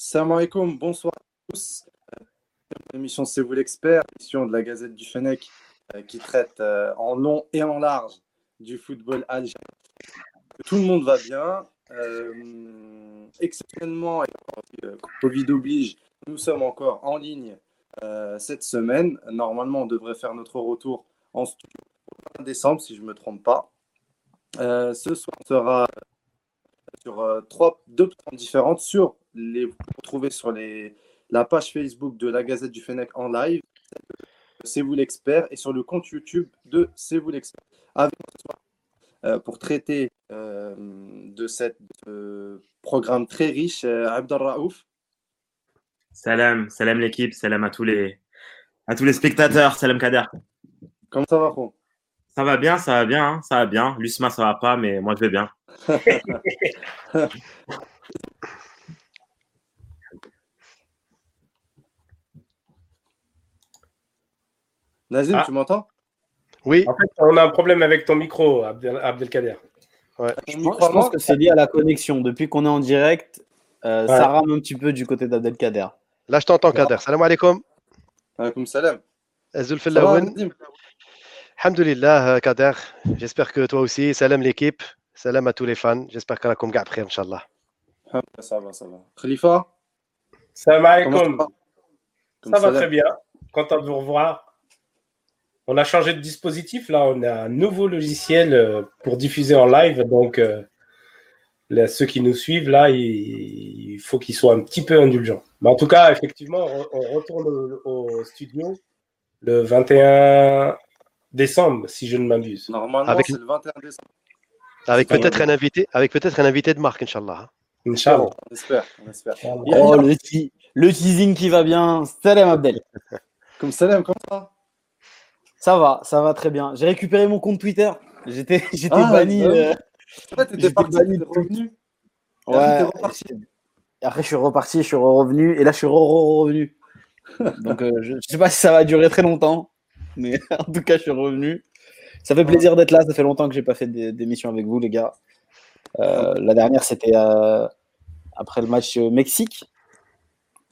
Salam alaikum, bonsoir à tous. L'émission C'est vous l'expert, émission de la Gazette du Fennec euh, qui traite euh, en long et en large du football algérien. Tout le monde va bien. Euh, exceptionnellement, Covid oblige, nous sommes encore en ligne cette semaine. Normalement, on devrait faire notre retour en studio décembre, si je ne me trompe pas. ce soir, on sera sur trois, deux plateformes différentes sur les, retrouver sur les, la page Facebook de la Gazette du Fennec en live, C'est vous l'expert, et sur le compte YouTube de C'est vous l'expert. Avec euh, pour traiter euh, de ce euh, programme très riche, Abdel Raouf. Salam, salam l'équipe, salam à tous les, à tous les spectateurs, salam Kader. Comment ça va, Ron Ça va bien, ça va bien, hein, ça va bien. Lusma, ça va pas, mais moi je vais bien. Nazim, ah. tu m'entends? Oui. En fait, on a un problème avec ton micro, Abdelkader. Je, pense que c'est lié à la connexion. Depuis qu'on est en direct, euh, ça rame un petit peu du côté d'Abdelkader. Là, je t'entends, Kader. Salam alaikum. Alaikum salam. Azul Alhamdulillah, euh, Kader. J'espère que toi aussi. Salam l'équipe. Salam à tous les fans. J'espère qu'on a comme après, Inch'Allah. Ça va, ça va. Khalifa? Salam alaikum. Ça va très bien. Content de vous revoir. On a changé de dispositif. Là, on a un nouveau logiciel euh, pour diffuser en live. Donc, euh, ceux qui nous suivent, là, il, faut qu'ils soient un petit peu indulgents. Mais en tout cas, effectivement, on, retourne au, studio le 21 décembre, si je ne m'abuse. Normalement, c'est le 21 décembre. Avec peut-être un invité, avec peut-être un invité de marque, Inch'Allah. Inch'Allah. On espère, on espère. Oh, le, teasing qui va bien. Salam Abdel. Comme salam, comment ça ça va, ça va très bien. J'ai récupéré mon compte Twitter. J'étais, ah, banni. Euh... t'étais banni de revenu. Ouais. Après, je suis reparti, je suis revenu, et là, je suis revenu. Donc, euh, je, ne sais pas si ça va durer très longtemps, mais en tout cas, je suis revenu. Ça fait plaisir d'être là. Ça fait longtemps que j'ai pas fait d'émission avec vous, les gars. Euh, la dernière, c'était euh, après le match Mexique,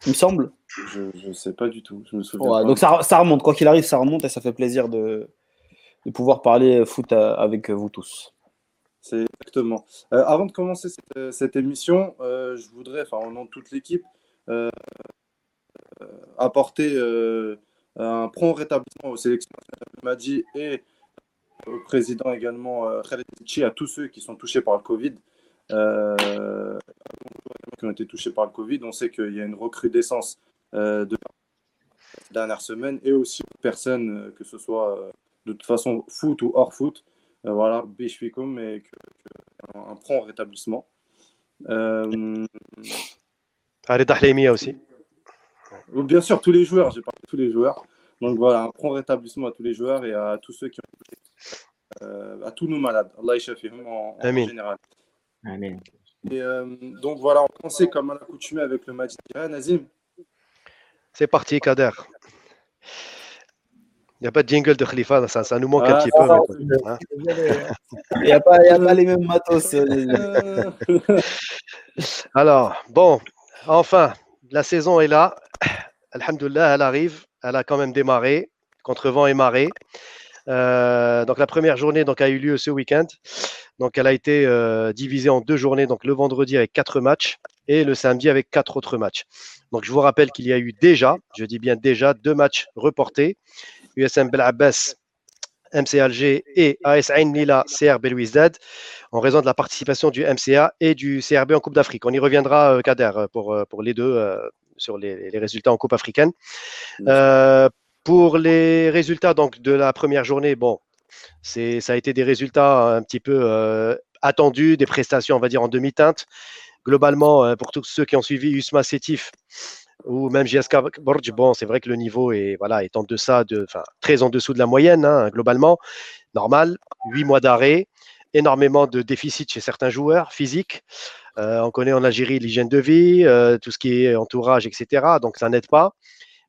il me semble. Je ne sais pas du tout. Je me souviens Donc ça, ça, remonte. Quoi qu'il arrive, ça remonte et ça fait plaisir de, de pouvoir parler foot avec vous tous. C'est exactement. Euh, avant de commencer cette, cette émission, euh, je voudrais, enfin au nom de toute l'équipe, euh, apporter un prompt rétablissement au sélectionneur Madi et au président également Khaled à tous ceux qui sont touchés par le Covid. qui ont été touchés par le Covid, on sait qu'il y a une recrudescence euh, de dernière semaine et aussi aux personnes, euh, que ce soit euh, de toute façon foot ou hors foot. voilà, mais que, un, prompt rétablissement. Euh, aussi. Bien sûr, tous les joueurs, j'ai parlé de tous les joueurs. Donc voilà, un prompt rétablissement à tous les joueurs et à tous ceux qui ont euh, à tous nos malades. Allah en, en général. Amen. Et donc voilà, on commençait comme à l'accoutumée avec le match Nazim. C'est parti, Kader. Il n'y a pas de jingle de Khalifa, ça, ça nous manque un ah, petit peu. Hein. Il n'y a, pas les mêmes matos. Euh, Alors, bon, enfin, la saison est là. Alhamdulillah, elle arrive. Elle a quand même démarré contre vent et marée. Euh, donc la première journée donc, a eu lieu ce week-end. Donc elle a été euh, divisée en deux journées. Donc le vendredi avec quatre matchs et le samedi avec quatre autres matchs. Donc, je vous rappelle qu'il y a eu déjà, je dis bien déjà, deux matchs reportés. USM Bel Abbas, MC Alger et AS Ain Lila, CR Belouizdad, en raison de la participation du MCA et du CRB en Coupe d'Afrique. On y reviendra, euh, Kader, euh, pour, euh, pour les deux, sur les, résultats en Coupe africaine. pour les résultats donc, de la première journée, bon, ça a été des résultats un petit peu attendus, des prestations, on va dire, en demi-teinte globalement, euh, pour tous ceux qui ont suivi Usma Sétif ou même JSK Borj, bon, c'est vrai que le niveau est, voilà, en de, très en dessous de la moyenne, hein, globalement. Normal, huit mois d'arrêt, énormément de déficits chez certains joueurs physiques. Euh, on connaît en Algérie l'hygiène de vie, euh, tout ce qui est entourage, etc. Donc ça n'aide pas.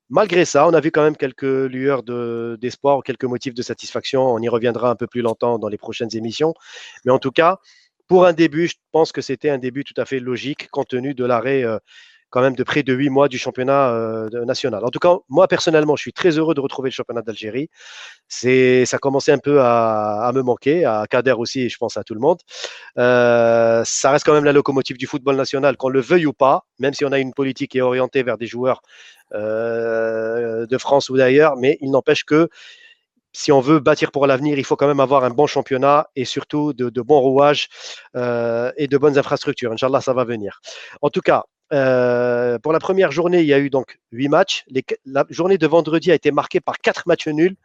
Malgré ça, on a vu quand même quelques lueurs d'espoir, quelques motifs de satisfaction. On y reviendra un peu plus longtemps dans les prochaines émissions. Mais en tout cas, pour un début, je pense que c'était un début tout à fait logique compte tenu de l'arrêt euh, quand même de près de huit mois du championnat euh, national. En tout cas, moi personnellement, je suis très heureux de retrouver le championnat d'Algérie. C'est, ça commençait un peu à, me manquer, à Kader aussi, et je pense à tout le monde. Euh, ça reste quand même la locomotive du football national, qu'on le veuille ou pas, même si on a une politique qui est orientée vers des joueurs de France ou d'ailleurs, mais il n'empêche que si on veut bâtir pour l'avenir, il faut quand même avoir un bon championnat et surtout de, bons rouages et de bonnes infrastructures. Inch'Allah, ça va venir. En tout cas, euh, pour la première journée, il y a eu donc huit matchs. la journée de vendredi a été marquée par quatre matchs nuls.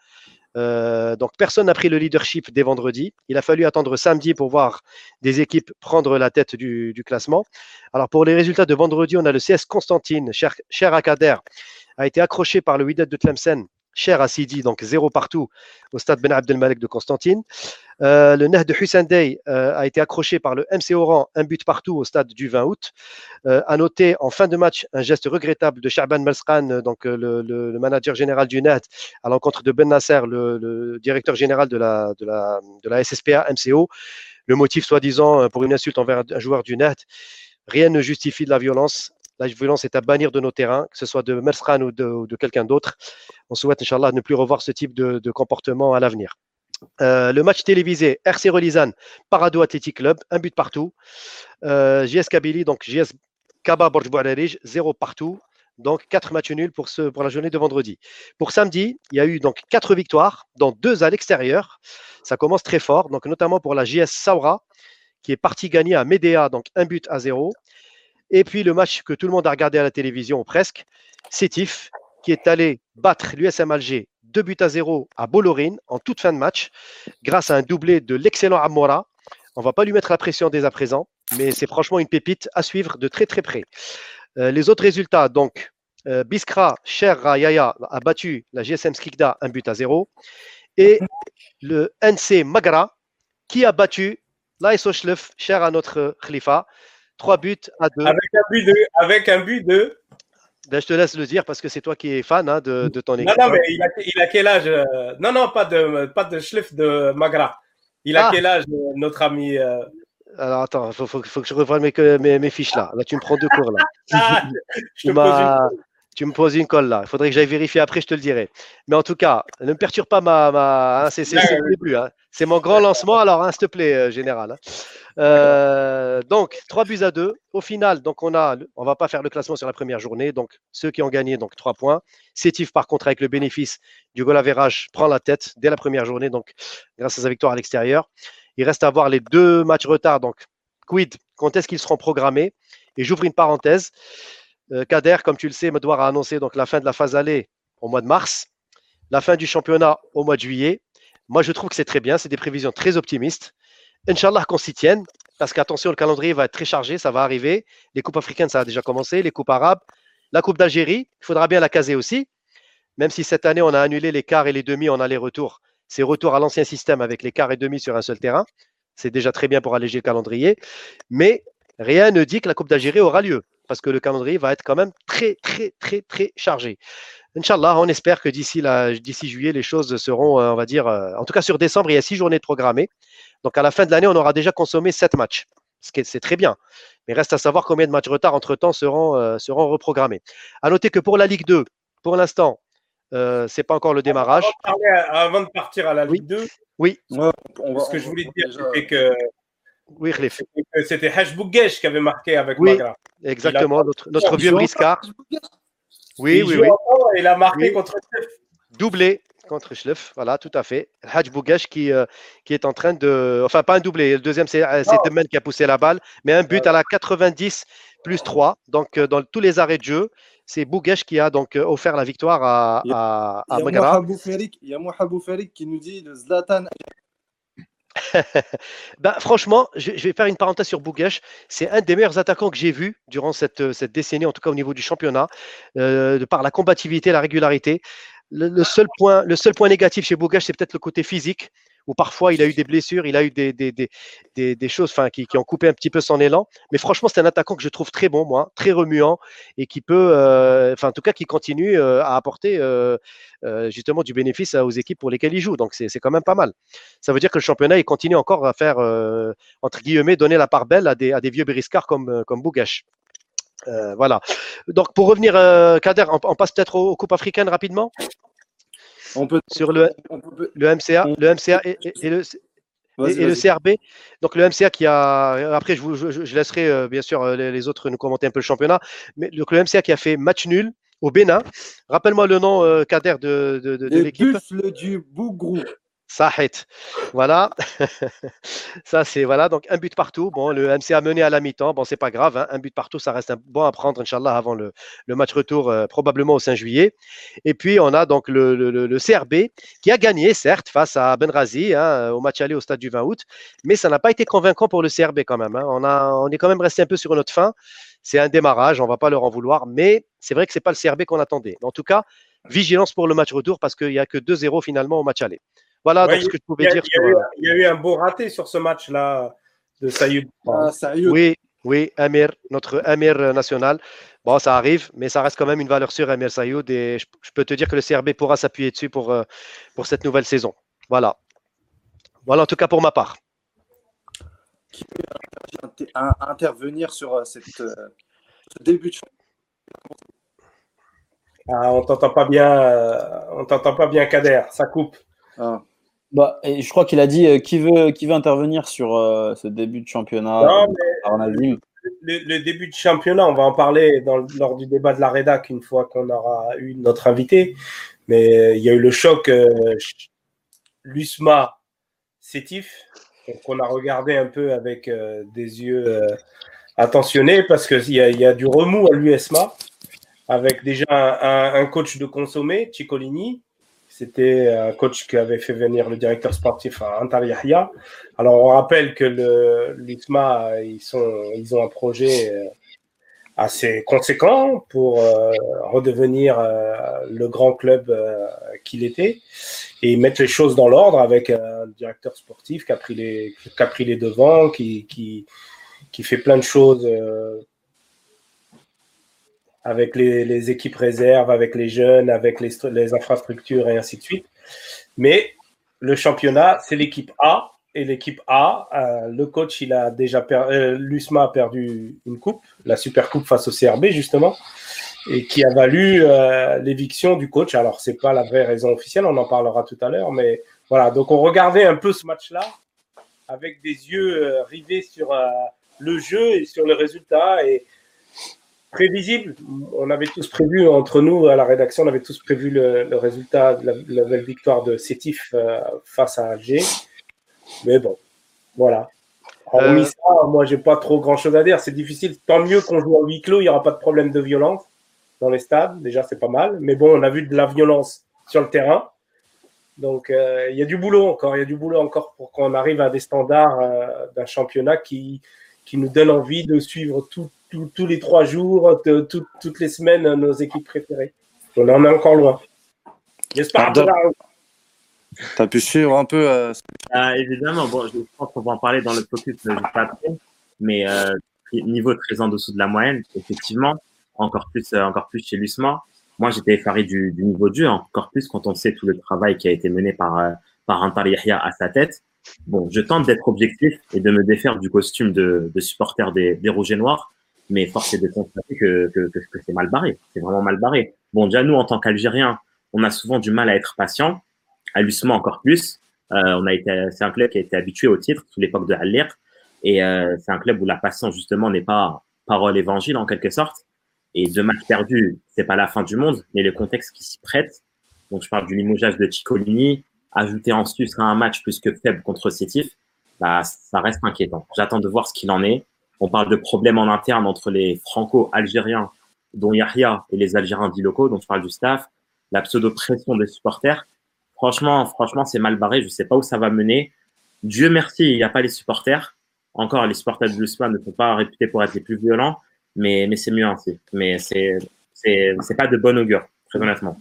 Euh, donc personne n'a pris le leadership dès vendredi. Il a fallu attendre samedi pour voir des équipes prendre la tête du, classement. Alors pour les résultats de vendredi, on a le CS Constantine, cher, cher Akader, a été accroché par le Wydad de Tlemcen cher à Sidi, donc zéro partout au stade Ben Abdelmalek de Constantine. Euh, le Neh de Hussein Dey euh, a été accroché par le MC Oran, un but partout au stade du 20 août. Euh, à noter en fin de match un geste regrettable de Shaban Malskan, donc le, manager général du Neh, à l'encontre de Ben Nasser, le, directeur général de la, SSPA MCO. Le motif, soi-disant, pour une insulte envers un joueur du Neh. Rien ne justifie de la violence. La violence est à bannir de nos terrains, que ce soit de Mersran ou de, quelqu'un d'autre. On souhaite, Inch'Allah, ne plus revoir ce type de, comportement à l'avenir. Euh, le match télévisé, RC Relizan, Parado Athletic Club, un but partout. Euh, JS Kabylie, donc JS Kaba Borj zéro partout. Donc quatre matchs nuls pour, ce, pour la journée de vendredi. Pour samedi, il y a eu donc quatre victoires, dont deux à l'extérieur. Ça commence très fort, donc notamment pour la JS Saura, qui est partie gagner à Médéa, donc un but à zéro. Et puis le match que tout le monde a regardé à la télévision, presque, Sétif, qui est allé battre l'USM Alger 2 buts à 0 à Bollorine en toute fin de match, grâce à un doublé de l'excellent Amora. On ne va pas lui mettre la pression dès à présent, mais c'est franchement une pépite à suivre de très très près. Euh, les autres résultats, donc, euh, Biskra, Cher Yaya a battu la GSM Skikda 1 but à 0. Et le NC Magra qui a battu l'ASO Schlef, cher à notre Khalifa, 3 buts à 2. Avec un but de. Avec un but de... Ben, je te laisse le dire parce que c'est toi qui es fan hein, de, de, ton équipe. Non, non, mais il a, il a quel âge euh, Non, non, pas de, pas de Schliff de Magra. Il a ah. quel âge, euh, notre ami euh? Alors attends, il faut, faut, faut, que je revoie mes, mes, mes, fiches là. Là, tu me prends deux cours là. Ah, je te pose une... Tu me poses une colle là. Il faudrait que j'aille vérifier après, je te le dirai. Mais en tout cas, ne me perturbe pas ma. ma... Hein, c'est le début. Hein. C'est mon grand lancement, alors, s'il te plaît, général. Euh, donc, 3 buts à 2. Au final, donc on a, on va pas faire le classement sur la première journée. Donc, ceux qui ont gagné, donc 3 points. Sétif, par contre, avec le bénéfice du goal average, prend la tête dès la première journée, donc grâce à sa victoire à l'extérieur. Il reste à voir les deux matchs retard. Donc, quid, quand est-ce qu'ils seront programmés? Et j'ouvre une parenthèse. Euh, Kader, comme tu le sais, Medouar a annoncé donc la fin de la phase aller au mois de mars, la fin du championnat au mois de juillet. Moi, je trouve que c'est très bien. C'est des prévisions très optimistes. Inch'Allah qu'on s'y tienne, parce qu'attention, le calendrier va être très chargé, ça va arriver. Les coupes africaines, ça a déjà commencé, les coupes arabes, la coupe d'Algérie, il faudra bien la caser aussi. Même si cette année, on a annulé les quarts et les demi en aller-retour, c'est retour à l'ancien système avec les quarts et demi sur un seul terrain. C'est déjà très bien pour alléger le calendrier. Mais rien ne dit que la Coupe d'Algérie aura lieu, parce que le calendrier va être quand même très, très, très, très chargé. Inch'Allah, on espère que d'ici juillet, les choses seront, euh, on va dire, euh, en tout cas sur décembre, il y a six journées programmées. Donc à la fin de l'année, on aura déjà consommé sept matchs, ce qui c'est très bien. Mais reste à savoir combien de matchs retard entre-temps seront, euh, seront reprogrammés. À noter que pour la Ligue 2, pour l'instant, ce n'est pas encore le démarrage. Avant de partir à la Ligue 2, oui. ce que je voulais dire, c'est que oui, c'était Bougesh qui avait marqué avec oui, Exactement, notre, notre vieux briscard. Oui, oui, oui. Il a marqué contre Schleff. Doublé contre Schleff, voilà, tout à fait. Hadj Bougash qui, euh, qui est en train de. Enfin, pas un doublé. Le deuxième, c'est euh, Demen qui a poussé la balle, mais un but à la 90 plus 3. Donc, euh, dans tous les arrêts de jeu, c'est Bougash qui a donc offert la victoire à, à, à. Il y a Mohabou Farik qui nous dit le Zlatan bah, franchement, je, vais faire une parenthèse sur Bouguesh. C'est un des meilleurs attaquants que j'ai vu durant cette, cette, décennie, en tout cas au niveau du championnat, euh, de par la combativité, la régularité. Le, seul, point, négatif chez Bouguesh, c'est peut-être le côté physique où parfois il a eu des blessures, il a eu des, choses qui, qui, ont coupé un petit peu son élan. Mais franchement, c'est un attaquant que je trouve très bon, moi, très remuant, et qui peut, euh, en tout cas, qui continue euh, à apporter euh, justement du bénéfice aux équipes pour lesquelles il joue. Donc c'est quand même pas mal. Ça veut dire que le championnat, il continue encore à faire, entre guillemets, donner la part belle à des, vieux bériscards comme, comme Bougache. Euh, voilà. Donc, pour revenir, Kader, on, passe peut-être aux, Coupes africaines rapidement on peut, Sur le, le MCA, le MCA et, le, et, le CRB. Donc le MCA qui a. Après, je, je, laisserai bien sûr les, autres nous commenter un peu le championnat. Mais le MCA qui a fait match nul au Bénin. Rappelle-moi le nom, Kader, de, de, de, l'équipe. Buffle du Bougrou. Sahit. Voilà. ça, c'est voilà. Donc, un but partout. Bon, le MC a mené à la mi-temps. Bon, c'est pas grave. Hein. Un but partout, ça reste un bon à prendre, Inch'Allah, avant le, match retour, euh, probablement au 5 juillet. Et puis, on a donc le, CRB qui a gagné, certes, face à Benrazi hein, au match aller au stade du 20 août. Mais ça n'a pas été convaincant pour le CRB quand même. Hein. On est quand même resté un peu sur notre fin. C'est un démarrage, on va pas leur en vouloir. Mais c'est vrai que c'est pas le CRB qu'on attendait. En tout cas, vigilance pour le match retour parce qu'il n'y a que 2-0 finalement au match aller. Voilà donc ce que je pouvais dire. Euh, il y, a eu un beau raté sur ce match-là de Sayoud. Ah, oui, oui, Amir, notre Amir national. Bon, ça arrive, mais ça reste quand même une valeur sûre, Amir Sayoud. Et je, peux te dire que le CRB pourra s'appuyer dessus pour, euh, pour cette nouvelle saison. Voilà. Voilà, en tout cas pour ma part. Qui peut intervenir sur euh, cette, ce début de ah, on t'entend pas bien, on t'entend pas bien, Kader. Ça coupe. Ah. Bah, et je crois qu'il a dit euh, qui, veut, qui veut intervenir sur euh, ce début de championnat non, mais le, début de championnat, on va en parler dans, lors du débat de la rédac une fois qu'on aura eu notre invité. Mais euh, il y a eu le choc Lusma Sétif, qu'on a regardé un peu avec des yeux attentionnés parce qu'il y, y, a du remous à l'USMA avec déjà un, un coach de consommé, Ciccolini, c'était un coach qui avait fait venir le directeur sportif à Antar Yahya. Alors, on rappelle que l'USMA, ils, ont un projet euh, assez conséquent pour euh, redevenir euh, le grand club qu'il était et mettre les choses dans l'ordre avec un directeur sportif qui a pris les, devants, qui fait plein de choses avec les, équipes réserves, avec les jeunes, avec les, infrastructures et ainsi de suite. Mais le championnat, c'est l'équipe A. Et l'équipe A, euh, le coach, il a déjà perdu, euh, l'USMA a perdu une coupe, la Super Coupe face au CRB, justement, et qui a valu euh, l'éviction du coach. Alors, c'est pas la vraie raison officielle, on en parlera tout à l'heure, mais voilà. Donc, on regardait un peu ce match-là avec des yeux rivés sur le jeu et sur le résultat. Et, prévisible. On avait tous prévu, entre nous, à la rédaction, on avait tous prévu le, résultat de la, victoire de Sétif euh, face à Alger. Mais bon, voilà. Hormis euh... ça, moi, j'ai pas trop grand chose à dire. C'est difficile. Tant mieux qu'on joue en huis clos, il n'y aura pas de problème de violence dans les stades. Déjà, c'est pas mal. Mais bon, on a vu de la violence sur le terrain. Donc, euh, il y a du boulot encore. Il y a du boulot encore pour qu'on arrive à des standards euh, d'un championnat qui, qui nous donne envie de suivre tout, tous les trois jours, toutes les semaines, nos équipes préférées. On en est encore loin. J'espère Tu as pu suivre un peu euh, ah, Évidemment, bon, je pense qu'on va en parler dans le focus juste après, mais euh, niveau très en dessous de la moyenne, effectivement, encore plus, euh, encore plus chez l'USMA. Moi, j'étais effaré du, niveau de jeu, encore plus quand on sait tout le travail qui a été mené par, euh, par Antar Yahya à sa tête. Bon, je tente d'être objectif et de me défaire du costume de, de supporter des, des Rouges et Noirs mais force est de constater que, que, que, c'est mal barré. C'est vraiment mal barré. Bon, déjà, nous, en tant qu'Algériens, on a souvent du mal à être patient, à l'USMA encore plus. Euh, on a été, c'est un club qui a été habitué au titre sous l'époque de Haller. Et euh, c'est un club où la patience, justement, n'est pas parole évangile, en quelque sorte. Et deux matchs perdus, c'est pas la fin du monde, mais le contexte qui s'y prête. Donc, je parle du limogeage de Ciccolini, ajouter en sus à un match plus que faible contre Sétif, bah, ça reste inquiétant. J'attends de voir ce qu'il en est. On parle de problèmes en interne entre les franco-algériens, dont Yahya, et les Algériens dits locaux, dont je parle du staff, la pseudo-pression des supporters. Franchement, franchement, c'est mal barré. Je ne sais pas où ça va mener. Dieu merci, il n'y a pas les supporters. Encore, les supporters de l'USMA ne sont pas réputés pour être les plus violents, mais, mais c'est mieux ainsi. Mais c'est, c'est, c'est pas de bon augure, très honnêtement.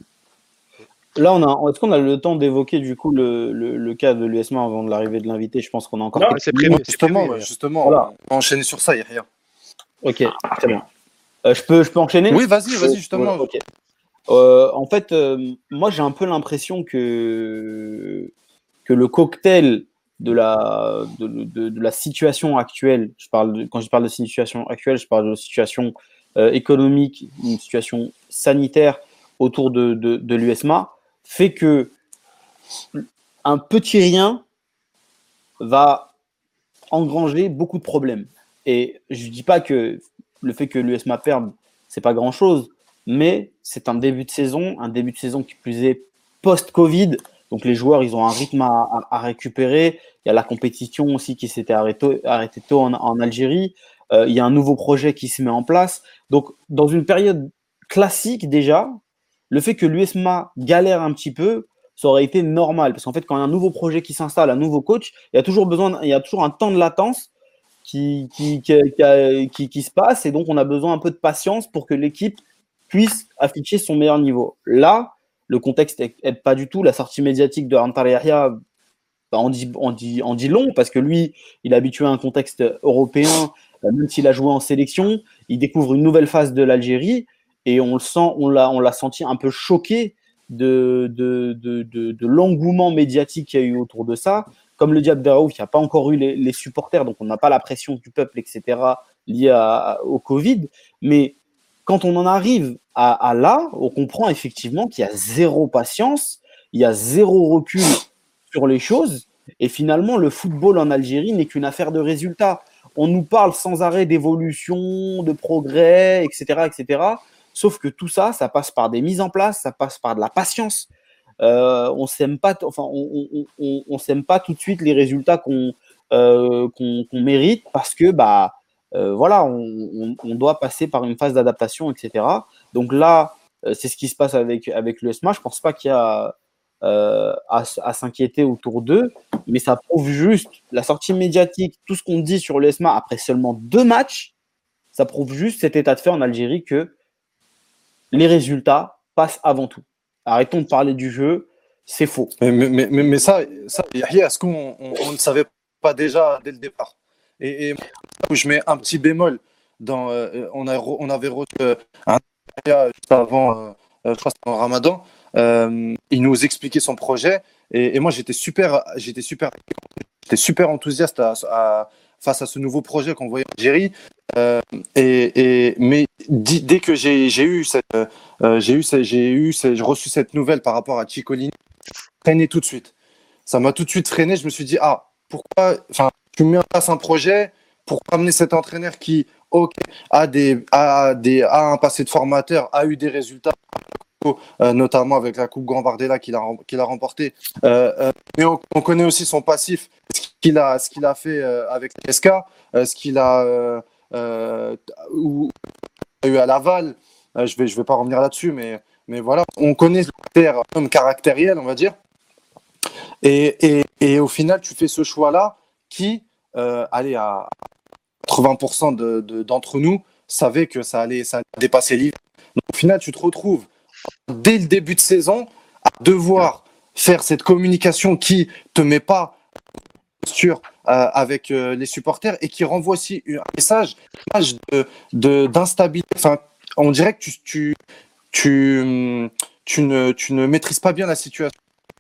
Là, on a, est-ce qu'on a le temps d'évoquer du coup le, le, cas de l'USMA avant de l'arrivée de l'invité? Je pense qu'on a encore. Non, c'est prévu. Justement, justement on va enchaîner sur ça, il n'y a rien. Ok, très bien. Euh, je, peux, je peux enchaîner? Oui, vas-y, vas-y, justement. Euh, en fait, euh, moi, j'ai un peu l'impression que, que le cocktail de la, de, de, la situation actuelle, je parle quand je parle de situation actuelle, je parle de situation économique, une situation sanitaire autour de, de l'USMA, fait que un petit rien va engranger beaucoup de problèmes. Et je ne dis pas que le fait que l'USMA perde, c'est pas grand chose, mais c'est un début de saison, un début de saison qui plus est post-Covid. Donc les joueurs, ils ont un rythme à, récupérer. Il y a la compétition aussi qui s'était arrêtée, arrêté tôt en, Algérie. Euh, il y a un nouveau projet qui se met en place. Donc dans une période classique déjà, le fait que l'USMA galère un petit peu, ça aurait été normal. Parce qu'en fait, quand il y a un nouveau projet qui s'installe, un nouveau coach, il y a toujours besoin, il y a toujours un temps de latence qui, qui, qui, se passe. Et donc, on a besoin un peu de patience pour que l'équipe puisse afficher son meilleur niveau. Là, le contexte n'aide pas du tout. La sortie médiatique de Antar bah, on, dit, on, dit, on dit long parce que lui, il est habitué à un contexte européen, même s'il a joué en sélection, il découvre une nouvelle phase de l'Algérie et on le sent, on l'a, on l'a senti un peu choqué de, de, de, l'engouement médiatique qu'il y a eu autour de ça. Comme le Diable Raouf, il n'y a pas encore eu les, supporters, donc on n'a pas la pression du peuple, etc., liée au Covid. Mais quand on en arrive à, là, on comprend effectivement qu'il y a zéro patience, il y a zéro recul sur les choses. Et finalement, le football en Algérie n'est qu'une affaire de résultats. On nous parle sans arrêt d'évolution, de progrès, etc., etc. Sauf que tout ça, ça passe par des mises en place, ça passe par de la patience. Euh, on s'aime pas, enfin, on, s'aime pas tout de suite les résultats qu'on euh, qu'on mérite parce que bah euh, voilà, on, doit passer par une phase d'adaptation, etc. Donc là, c'est ce qui se passe avec avec le SMA. Je pense pas qu'il y a à, à s'inquiéter autour d'eux, mais ça prouve juste la sortie médiatique, tout ce qu'on dit sur le SMA après seulement deux matchs, ça prouve juste cet état de fait en Algérie que les résultats passent avant tout. Arrêtons de parler du jeu, c'est faux. Mais, mais, mais, ça, ça est-ce qu'on ne savait pas déjà dès le départ? Et, je mets un petit bémol. Dans, euh, on, avait reçu euh, un juste avant, euh, je crois en Ramadan. il nous expliquait son projet et, moi j'étais super, super, super enthousiaste à, face à ce nouveau projet qu'on voyait en Algérie. Euh, et, mais dès que j'ai eu euh, j'ai eu, j'ai eu, j'ai reçu cette nouvelle par rapport à Ciccolini, freiné tout de suite. Ça m'a tout de suite freiné. Je me suis dit ah pourquoi, enfin, tu mets en place un projet pour amener cet entraîneur qui, ok, a des, a des, a un passé de formateur, a eu des résultats. Euh, notamment avec la Coupe Gambardella qu'il a, qu'il a remporté. mais on, connaît aussi son passif, ce qu'il a, ce a fait avec SK, ce qu'il a euh, eu à Laval. Euh, je vais, je vais pas revenir là-dessus, mais, mais voilà, on connaît le caractère caractériel, on va dire. Et, et, et, au final, tu fais ce choix-là qui, euh, allez, à 80% d'entre de, d'entre nous, savaient que ça allait, ça dépasser l'hiver. au final, tu te retrouves dès le début de saison à devoir faire cette communication qui te met pas sur euh, avec euh, les supporters et qui renvoie aussi un message de d'instabilité. enfin, on dirait que tu, tu, tu, ne, tu ne maîtrises pas bien la situation.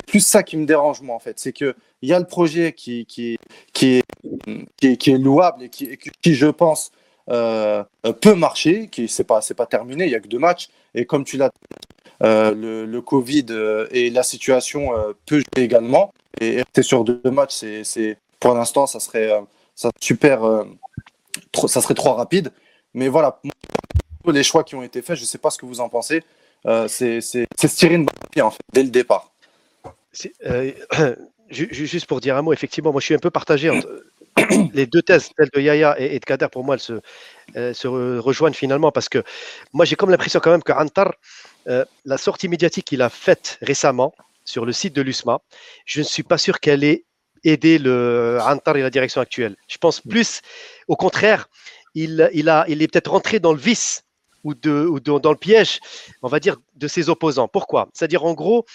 Plus ça qui me dérange, moi, en fait. C'est qu'il y a le projet qui, qui, qui, est, qui, est, louable et qui, qui je pense, euh, peut marcher. Qui c'est pas, c'est pas terminé. Il y a que deux matchs. Et comme tu l'as, euh, le, Covid et la situation peut jouer également. Et rester sur deux matchs, c'est, pour l'instant, ça serait euh, ça super, euh, trop, ça serait trop rapide. Mais voilà, les choix qui ont été faits, je sais pas ce que vous en pensez. Euh, c'est se tirer une balle en fait, dès le départ. juste pour dire un mot, effectivement, moi je suis un peu partagé les deux thèses, celle de Yaya et, de Kader, pour moi, elles se, se rejoignent finalement parce que moi j'ai comme l'impression quand même que Antar, la sortie médiatique qu'il a faite récemment sur le site de l'USMA, je ne suis pas sûr qu'elle ait aider le Antar et la direction actuelle. Je pense plus, au contraire, il, il, a, il est peut-être rentré dans le vice ou, de, ou dans le piège, on va dire, de ses opposants. Pourquoi? C'est-à-dire, en gros,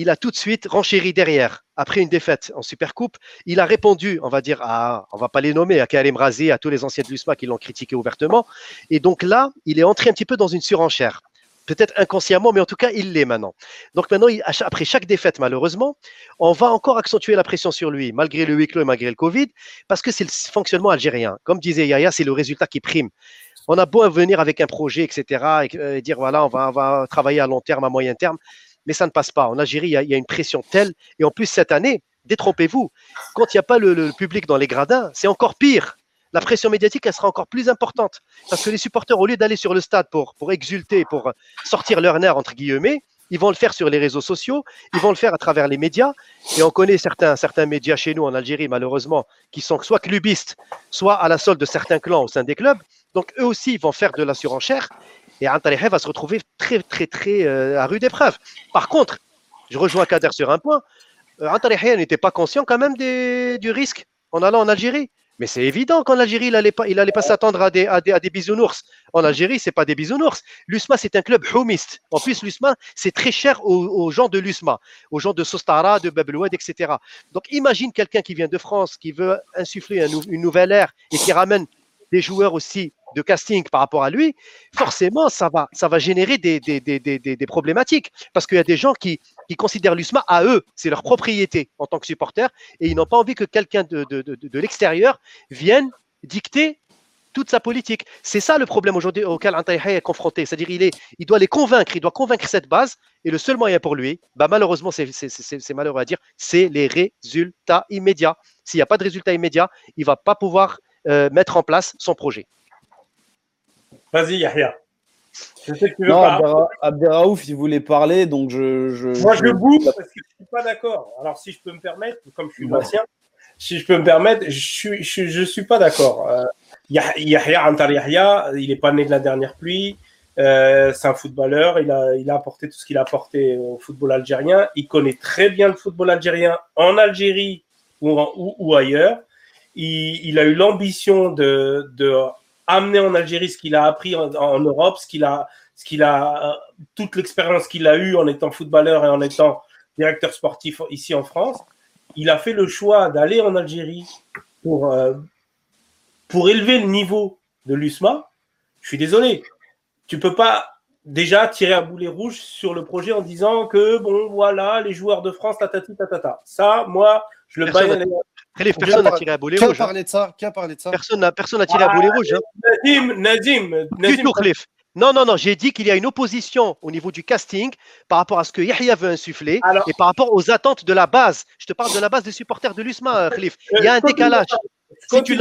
il a tout de suite renchéri derrière. Après une défaite en Supercoupe, il a répondu, on va dire, à, on va pas les nommer, à Karim Razi, à tous les anciens de l'USMA qui l'ont critiqué ouvertement. Et donc là, il est entré un petit peu dans une surenchère peut-être inconsciemment, mais en tout cas, il l'est maintenant. Donc maintenant, après chaque défaite, malheureusement, on va encore accentuer la pression sur lui, malgré le huis clos et malgré le Covid, parce que c'est le fonctionnement algérien. Comme disait Yaya, c'est le résultat qui prime. On a beau venir avec un projet, etc., et, dire voilà, on va, travailler à long terme, à moyen terme, mais ça ne passe pas. En Algérie, il y a, une pression telle, et en plus cette année, détrompez-vous, quand il n'y a pas le, public dans les gradins, c'est encore pire. La pression médiatique, elle sera encore plus importante. Parce que les supporters, au lieu d'aller sur le stade pour, pour exulter, pour sortir leur nerf, entre guillemets, ils vont le faire sur les réseaux sociaux, ils vont le faire à travers les médias. Et on connaît certains, certains médias chez nous en Algérie, malheureusement, qui sont soit clubistes, soit à la solde de certains clans au sein des clubs. Donc eux aussi, ils vont faire de la surenchère. Et Antalihé va se retrouver très, très, très euh, à rude épreuve. Par contre, je rejoins Kader sur un point. Euh, n'était pas conscient quand même du risque en allant en Algérie. Mais c'est évident qu'en Algérie, il n'allait pas, s'attendre à des, bisounours. En Algérie, c'est pas des bisounours. L'USMA, c'est un club houmiste. En plus, l'USMA, c'est très cher aux, gens de l'USMA, aux gens de Sostara, de Babloued, etc. Donc, imagine quelqu'un qui vient de France, qui veut insuffler une nouvelle ère et qui ramène des joueurs aussi de casting par rapport à lui, forcément, ça va, ça va générer des, des, des, des problématiques. Parce qu'il y a des gens qui, qui considèrent l'USMA à eux, c'est leur propriété en tant que supporter, et ils n'ont pas envie que quelqu'un de, de, de, de l'extérieur vienne dicter toute sa politique. C'est ça le problème aujourd'hui auquel Antaïha est confronté. C'est-à-dire il, est, il doit les convaincre, il doit convaincre cette base, et le seul moyen pour lui, bah malheureusement, c'est malheureux à dire, c'est les résultats immédiats. S'il n'y a pas de résultats immédiats, il ne va pas pouvoir euh, mettre en place son projet. Vas-y, Yahya. Je sais que tu veux non, Abderraouf, il voulait parler, donc je. je Moi, je, bouge parce que je ne suis pas d'accord. Alors, si je peux me permettre, comme je suis ancien, si je peux me permettre, je suis, je, suis pas d'accord. Euh, Yahya Antar Yahya, il n'est pas né de la dernière pluie. Euh, c'est un footballeur. Il a, il a apporté tout ce qu'il a apporté au football algérien. Il connaît très bien le football algérien en Algérie ou, ou, ailleurs. Il, il, a eu l'ambition de, de amener en Algérie ce qu'il a appris en, Europe, ce qu'il a, ce qu'il a, euh, toute l'expérience qu'il a eue en étant footballeur et en étant directeur sportif ici en France. Il a fait le choix d'aller en Algérie pour, euh, pour élever le niveau de l'USMA. Je suis désolé. Tu peux pas déjà tirer un boulet rouge sur le projet en disant que bon voilà les joueurs de France tatati tatata. Ça moi je le baille personne n'a tiré à boulet rouge. Qui a parlé de ça Qui a parlé de ça Personne n'a personne tiré à boulet rouge. Hein. Nazim, Nazim, Nazim. Cliff. Non, non, non, j'ai dit qu'il y a une opposition au niveau du casting par rapport à ce que Yahya veut insuffler et par rapport aux attentes de la base. Je te parle de la base des supporters de l'USMA, Khalif. Il y a un décalage. Si tu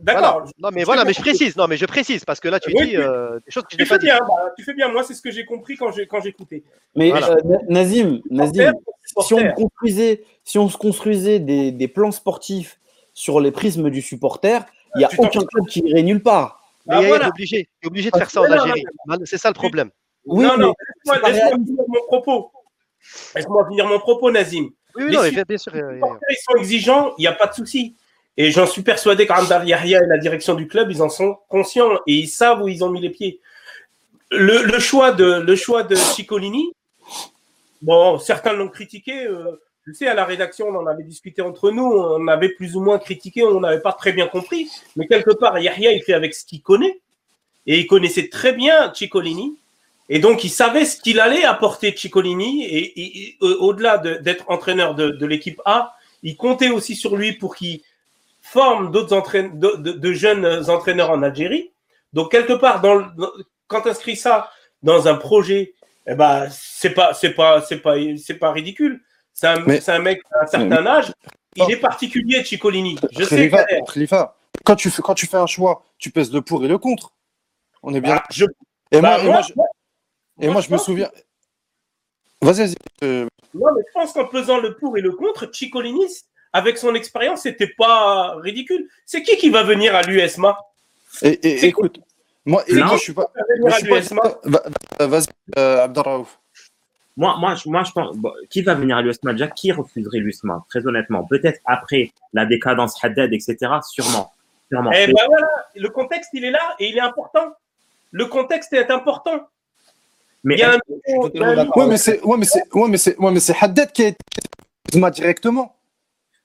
D'accord. Non, mais voilà, mais je précise. Non, mais je précise parce que là, tu dis euh, des choses que je n'ai pas bien, bah, tu fais bien. Moi, c'est ce que j'ai compris quand j'ai quand j'écoutais. Mais euh, Nazim, Nazim, si on construisait, si on se construisait des, des plans sportifs sur les prismes du supporter, il n'y a aucun club qui irait nulle part. Mais il est obligé, est obligé de faire ça en Algérie. C'est ça le problème. Oui, non, non, laisse-moi finir mon propos. Laisse-moi finir mon propos, Nazim. Oui, oui non, bien sûr. Ils sont exigeants, il n'y a pas de souci. Et j'en suis persuadé qu'Andar Yahya et la direction du club, ils en sont conscients et ils savent où ils ont mis les pieds. Le, choix, de, le choix de Ciccolini, bon, certains l'ont critiqué. Euh, je sais, à la rédaction, on en avait discuté entre nous, on avait plus ou moins critiqué, on n'avait pas très bien compris. Mais quelque part, Yahya, il fait avec ce qu'il connaît. Et il connaissait très bien Ciccolini. Et donc, il savait ce qu'il allait apporter Ciccolini. Et, au-delà d'être entraîneur de, l'équipe A, il comptait aussi sur lui pour qu'il forme d'autres de, jeunes entraîneurs en Algérie. Donc, quelque part, dans, quand tu inscris ça dans un projet, eh ben, c'est pas, c'est pas, c'est pas, c'est pas ridicule. C'est un, un, mec d'un certain âge. Il est particulier, Ciccolini. Je sais. Khalifa, quand tu fais, quand tu fais un choix, tu pèses le pour et le contre. On est bien. Ah, je... Et, moi, bah, et, moi, je... me souviens. Vas-y, vas-y. Euh. Non, mais je pense qu'en pesant le pour et le contre, Ciccolini, avec son expérience, c'était pas ridicule. C'est qui qui va venir à l'USMA et, Écoute, moi, et moi, je suis pas. Vas-y, euh, moi, moi, moi, je pense, qui va venir à l'USMA déjà? Qui refuserait l'USMA Très honnêtement. Peut-être après la décadence Haddad, etc. Sûrement. sûrement. Eh ben voilà, le contexte, il est là et il est important. Le contexte est important. Mais, il ouais, mais c'est ouais, mais c'est ouais, mais c'est ouais, mais c'est Haddad qui est l'USMA directement.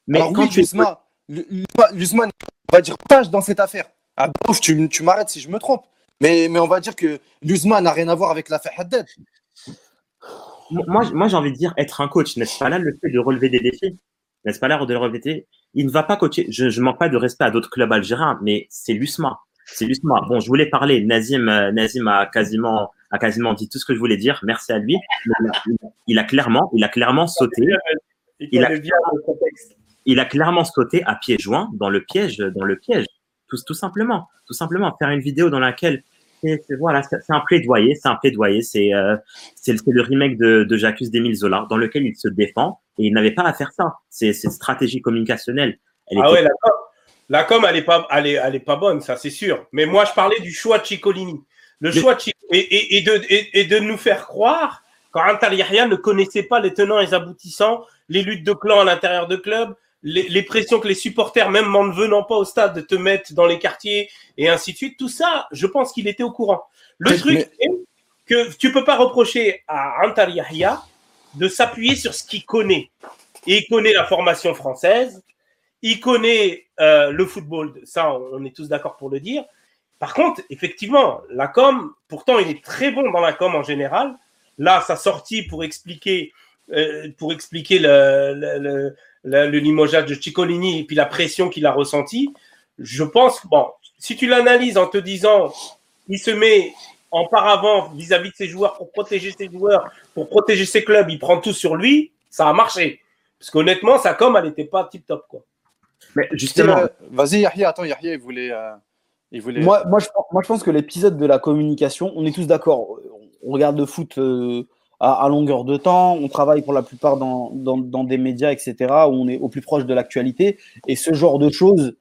Mais Alors, quand oui, l'USMA, l'USMA va dire page dans cette affaire. Ah, tu, tu m'arrêtes si je me trompe. Mais, mais on va dire que l'USMA n'a rien à voir avec l'affaire Haddad moi, moi j'ai envie de dire, être un coach, n'est-ce pas là le fait de relever des défis N'est-ce pas là de relever des défis Il ne va pas coacher. Je ne manque pas de respect à d'autres clubs algériens, mais c'est l'USMA. c'est l'USMA. Bon, je voulais parler. Nazim, Nazim a quasiment a quasiment dit tout ce que je voulais dire. Merci à lui. Il a clairement, il a clairement sauté. Il a, il a clairement sauté à pieds joints dans le piège, dans le piège. Tout, tout simplement, tout simplement faire une vidéo dans laquelle c'est voilà, c'est un plaidoyer, c'est un plaidoyer, c'est euh, c'est le, remake de, de J'accuse d'Émile Zola dans lequel il se défend et il n'avait pas à faire ça. C'est une stratégie communicationnelle. Elle ah ouais, la com, la com, elle est pas, elle est, elle est pas bonne, ça c'est sûr. Mais moi, je parlais du choix de Ciccolini. Le choix de et, et, de, et, de nous faire croire qu'Antal Yahya ne connaissait pas les tenants et les aboutissants, les luttes de clans à l'intérieur de club, les, pressions que les supporters, même en ne venant pas au stade, te mettent dans les quartiers et ainsi de suite. Tout ça, je pense qu'il était au courant. Le truc, c'est que tu peux pas reprocher à Antal Yahya de s'appuyer sur ce qu'il connaît. Et il connaît la formation française, il connaît euh, le football, ça on est tous d'accord pour le dire. Par contre, effectivement, la com, pourtant, il est très bon dans la com en général. Là, sa sortie pour expliquer, euh, pour expliquer le, le, le, limogeage de Ciccolini et puis la pression qu'il a ressentie, je pense, bon, si tu l'analyses en te disant, il se met en paravent vis-à-vis de ses joueurs pour protéger ses joueurs, pour protéger ses clubs, il prend tout sur lui, ça a marché. Parce qu'honnêtement, sa com, elle n'était pas tip-top, quoi. Mais justement. Euh, vas-y, Yahya, attends, Yahya, il voulait. Euh, moi, moi, je, moi, je pense que l'épisode de la communication, on est tous d'accord. On regarde le foot euh, à, longueur de temps, on travaille pour la plupart dans, dans, des médias, etc., où on est au plus proche de l'actualité. Et ce genre de choses,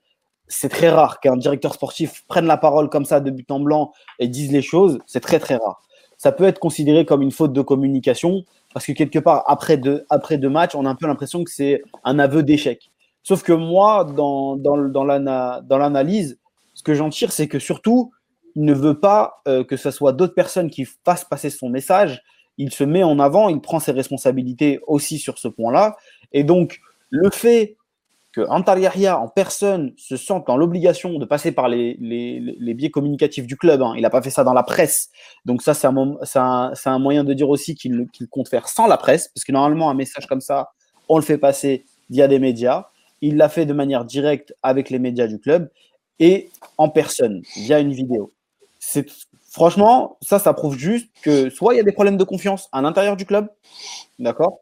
c'est très rare qu'un directeur sportif prenne la parole comme ça de but en blanc et dise les choses. C'est très, très rare. Ça peut être considéré comme une faute de communication parce que quelque part, après deux, après matchs, on a un peu l'impression que c'est un aveu d'échec. Sauf que moi, dans, dans, dans l'analyse, ce que j'en tire, c'est que surtout, il ne veut pas euh, que ce soit d'autres personnes qui fassent passer son message. Il se met en avant, il prend ses responsabilités aussi sur ce point-là. Et donc, le fait que Antalyaria en personne se sente dans l'obligation de passer par les, les, biais communicatifs du club, hein. il n'a pas fait ça dans la presse. Donc ça, c'est un, un, moyen de dire aussi qu'il compte faire sans la presse, parce que normalement, un message comme ça, on le fait passer via des médias. Il l'a fait de manière directe avec les médias du club et en personne, via une vidéo. C'est franchement, ça, ça prouve juste que soit il y a des problèmes de confiance à l'intérieur du club, d'accord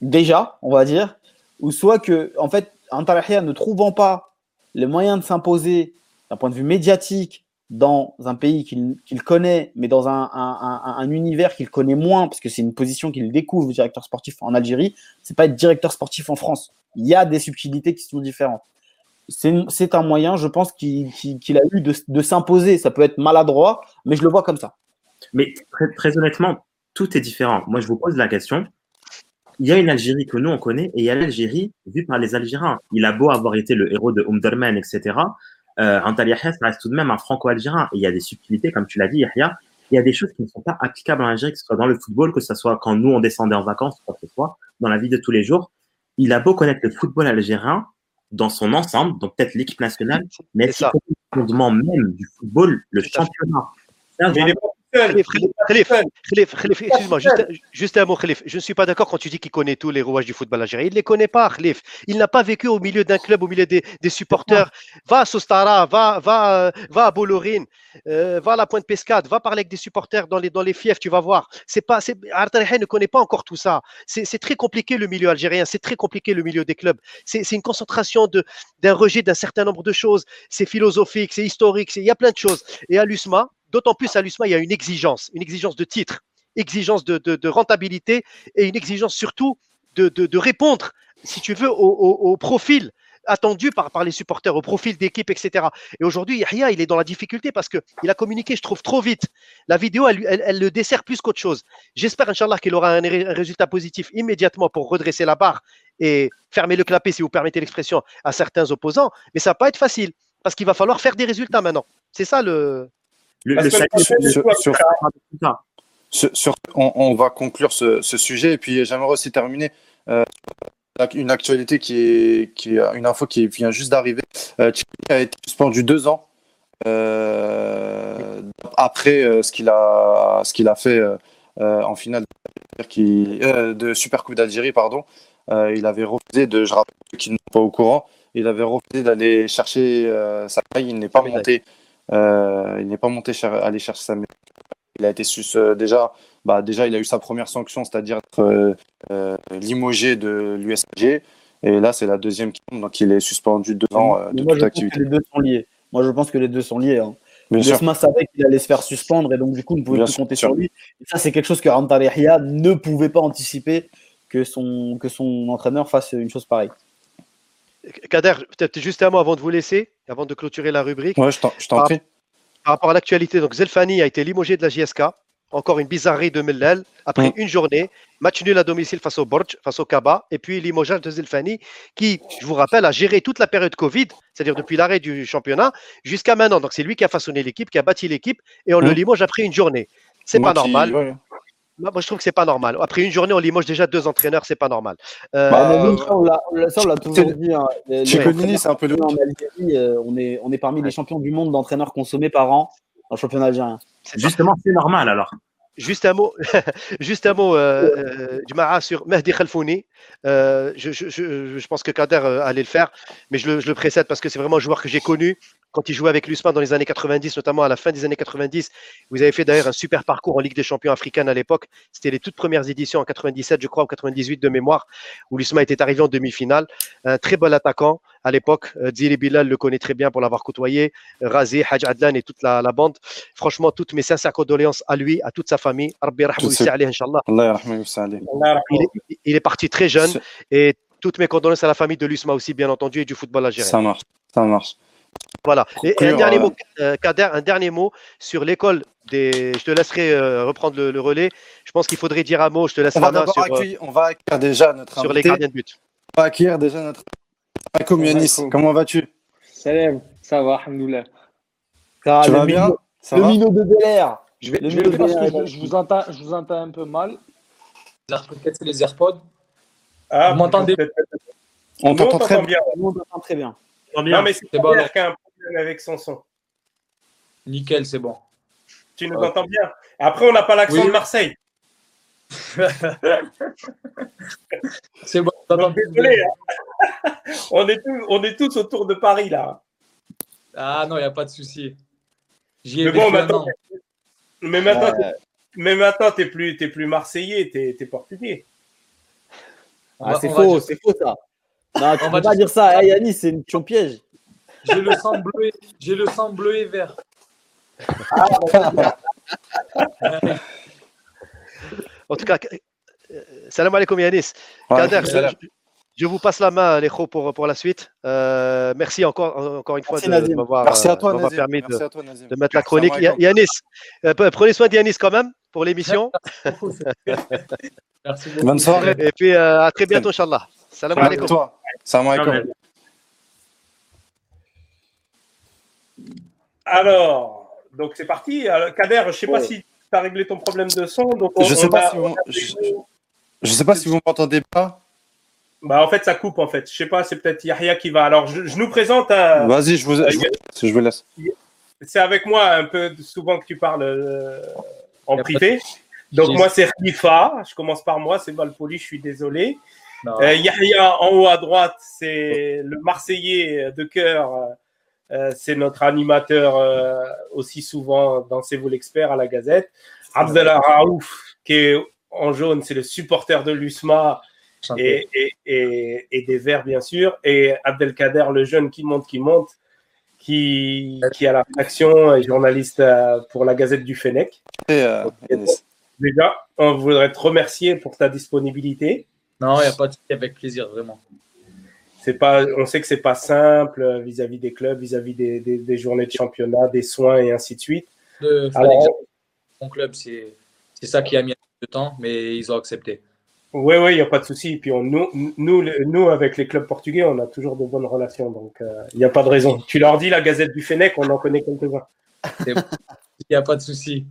Déjà, on va dire, ou soit que, en fait, Antalya ne trouvant pas les moyens de s'imposer d'un point de vue médiatique dans un pays qu'il connaît, mais dans un, un univers qu'il connaît moins, parce que c'est une position qu'il découvre, directeur sportif en Algérie, c'est pas être directeur sportif en France. Il y a des subtilités qui sont différentes c'est un moyen, je pense, qu'il a eu de, s'imposer. Ça peut être maladroit, mais je le vois comme ça. Mais très, honnêtement, tout est différent. Moi, je vous pose la question. Il y a une Algérie que nous, on connaît, et il y a l'Algérie vue par les Algériens. Il a beau avoir été le héros de Umderman, etc. Euh, Antalya reste tout de même un franco-algérien. Et il y a des subtilités, comme tu l'as dit, Yahya. Il y a des choses qui ne sont pas applicables en Algérie, que ce soit dans le football, que ce soit quand nous, on descendait en vacances, quoi dans la vie de tous les jours. Il a beau connaître le football algérien, dans son ensemble, donc peut-être l'équipe nationale, mais c'est le fondement même du football, le championnat. Excuse-moi, juste, un mot, Khalif. Je ne suis pas d'accord quand tu dis qu'il connaît tous les rouages du football algérien. Il ne les connaît pas, Khalif. Il n'a pas vécu au milieu d'un club, au milieu des, supporters. Va à Sostara, va, va, euh, va à Bolorine, euh, va à la Pointe Pescade, va parler avec des supporters dans les, dans les fiefs, tu vas voir. C'est pas, ne connaît pas encore tout ça. C'est très compliqué le milieu algérien, c'est très compliqué le milieu des clubs. C'est une concentration d'un rejet d'un certain nombre de choses. C'est philosophique, c'est historique, il y a plein de choses. Et à l'USMA, D'autant plus à l'USMA, il y a une exigence, une exigence de titre, exigence de, rentabilité et une exigence surtout de, répondre, si tu veux, au, profil attendu par, les supporters, au profil d'équipe, etc. Et aujourd'hui, Yahya, il est dans la difficulté parce qu'il a communiqué, je trouve, trop vite. La vidéo, elle, le dessert plus qu'autre chose. J'espère, Inch'Allah, qu'il aura un, résultat positif immédiatement pour redresser la barre et fermer le clapet, si vous permettez l'expression, à certains opposants. Mais ça va pas être facile parce qu'il va falloir faire des résultats maintenant. C'est ça le, on, va conclure ce, sujet et puis j'aimerais aussi terminer euh, une actualité qui est, qui une info qui vient juste d'arriver. Euh, a été suspendu deux ans euh, après euh, ce qu'il a ce qu'il a fait en finale de, de Super Coupe d'Algérie pardon. il avait refusé de je rappelle ceux qui ne sont pas au courant. Il avait refusé d'aller chercher sa taille il n'est pas monté il n'est pas monté aller chercher sa médaille. Il a été sus, déjà, bah, déjà, il a eu sa première sanction, c'est-à-dire être limogé de l'USG. Et là, c'est la deuxième qui tombe, donc il est suspendu deux ans de toute activité. les deux sont liés. Moi, je pense que les deux sont liés. Hein. Bosma savait qu'il allait se faire suspendre et donc du coup, on ne pouvait plus compter sur lui. Et ça, c'est quelque chose que Rantar ne pouvait pas anticiper que son, que son entraîneur fasse une chose pareille. Kader, peut-être juste un mot avant de vous laisser, avant de clôturer la rubrique. Ouais, je t'en prie. Par rapport à l'actualité, donc Zelfani a été limogé de la JSK. Encore une bizarrerie de Mellal. Après une journée, match nul à domicile face au Borj, face au Kaba, et puis limogeage de Zelfani, qui, je vous rappelle, a géré toute la période Covid, c'est-à-dire depuis l'arrêt du championnat jusqu'à maintenant. Donc c'est lui qui a façonné l'équipe, qui a bâti l'équipe, et on le limoge après une journée. C'est pas normal. Moi, je trouve que c'est pas normal. Après une journée, on limoge déjà deux entraîneurs, c'est pas normal. Euh, bah, on l'a toujours dit. Hein, c'est un peu de. Euh, on, est, on est parmi les champions du monde d'entraîneurs consommés par an en championnat algérien. Justement, c'est normal alors. Juste un mot, juste euh, sur Mehdi Khalfouni. Euh, je, pense que Kader euh, allait le faire, mais je le, le précède parce que c'est vraiment un joueur que j'ai connu quand il jouait avec l'USMA dans les années 90, notamment à la fin des années 90. Vous avez fait d'ailleurs un super parcours en Ligue des Champions africaine à l'époque. C'était les toutes premières éditions en 97, je crois, ou 98 de mémoire, où l'USMA était arrivé en demi-finale. Un très bon attaquant à l'époque. Zili Bilal le connaît très bien pour l'avoir côtoyé. Razi, Haj Adlan et toute la, la, bande. Franchement, toutes mes sincères condoléances à lui, à toute sa famille. Il est, parti très jeune et toutes mes condoléances à la famille de l'USMA aussi, bien entendu, et du football algérien. Ça marche, ça marche. Voilà. Et, un dernier mot, euh, Kader, un dernier mot sur l'école des. Je te laisserai euh, reprendre le, relais. Je pense qu'il faudrait dire un mot. Je te laisse on la main sur. Euh, on va accueillir déjà notre sur les gardiens de but. On va accueillir déjà notre. Yanis, comment vas-tu? Salam, ça va, alhamdoulilah. Tu vas bien? Le minot de Bel Je vais, je, vais je, je, vous entends, je vous entends un peu mal. Peut-être c'est les AirPods. Ah, vous m'entendez On t'entend très bien. On t'entend très bien. Non, mais c'est bon. a un problème avec son son. Nickel, c'est bon. Tu nous entends bien? Après, on n'a pas l'accent de Marseille. c'est bon. désolé. Hein. on, est tous, on est tous autour de Paris, là. Ah non, il n'y a pas de souci. J'y ai mais bon, maintenant, mais maintenant, mais maintenant, t'es plus, es plus Marseillais, t'es es portugais. Ah, c'est faux, c'est faux ça. Non, tu ne peux pas dire ça. Hey, Yannis, c'est une piège. J'ai le sang bleu, j'ai le sang bleu et vert. en tout cas, euh, salam alaikum Yanis. Kader, je, vous passe la main, les pour, pour la suite. Euh, merci encore, encore une fois merci de, m'avoir permis de, de, mettre la chronique. Yanis, euh, prenez soin d'Yanis quand même pour l'émission. merci beaucoup. Bonne soirée. Et puis à très bientôt, Inch'Allah. Salam alaikum. Salam alaikum. Alors, donc c'est parti. Kader, je ne sais pas si tu as réglé ton problème de son. Donc je ne sais, pas si vous... je... sais pas si vous m'entendez pas. Bah, en fait, ça coupe, en fait. Je sais pas, c'est peut-être Yahya qui va. Alors, je, nous présente. Un... Vas-y, je vous, je, vous laisse. C'est avec moi un peu souvent que tu parles euh, en privé. Donc, moi, c'est Rifa. Je commence par moi, c'est mal poli, je suis désolé. Euh, Yahya, en haut à droite, c'est le Marseillais de cœur. Euh, c'est notre animateur euh, aussi souvent dans C'est vous l'expert à la Gazette. Abdallah Raouf, qui est en jaune, c'est le supporter de l'USMA et, et, des Verts, bien sûr. Et Abdelkader, le jeune qui monte, qui monte, qui, qui a la faction et journaliste pour la Gazette du Fennec. déjà, on voudrait te remercier pour ta disponibilité. Non, il n'y a pas de avec plaisir, vraiment. C'est pas, on sait que c'est pas simple euh, vis-à-vis des clubs, vis-à-vis des, des, journées de championnat, des soins et ainsi de suite. De, Alors, mon club, c'est ça qui a mis un peu de temps, mais ils ont accepté. Oui, oui, il n'y a pas de souci. Puis on, nous, nous, nous, avec les clubs portugais, on a toujours de bonnes relations, donc euh, il n'y a pas de raison. Tu leur dis la Gazette du Fennec, on en connaît quelques-uns. Il n'y a pas de souci.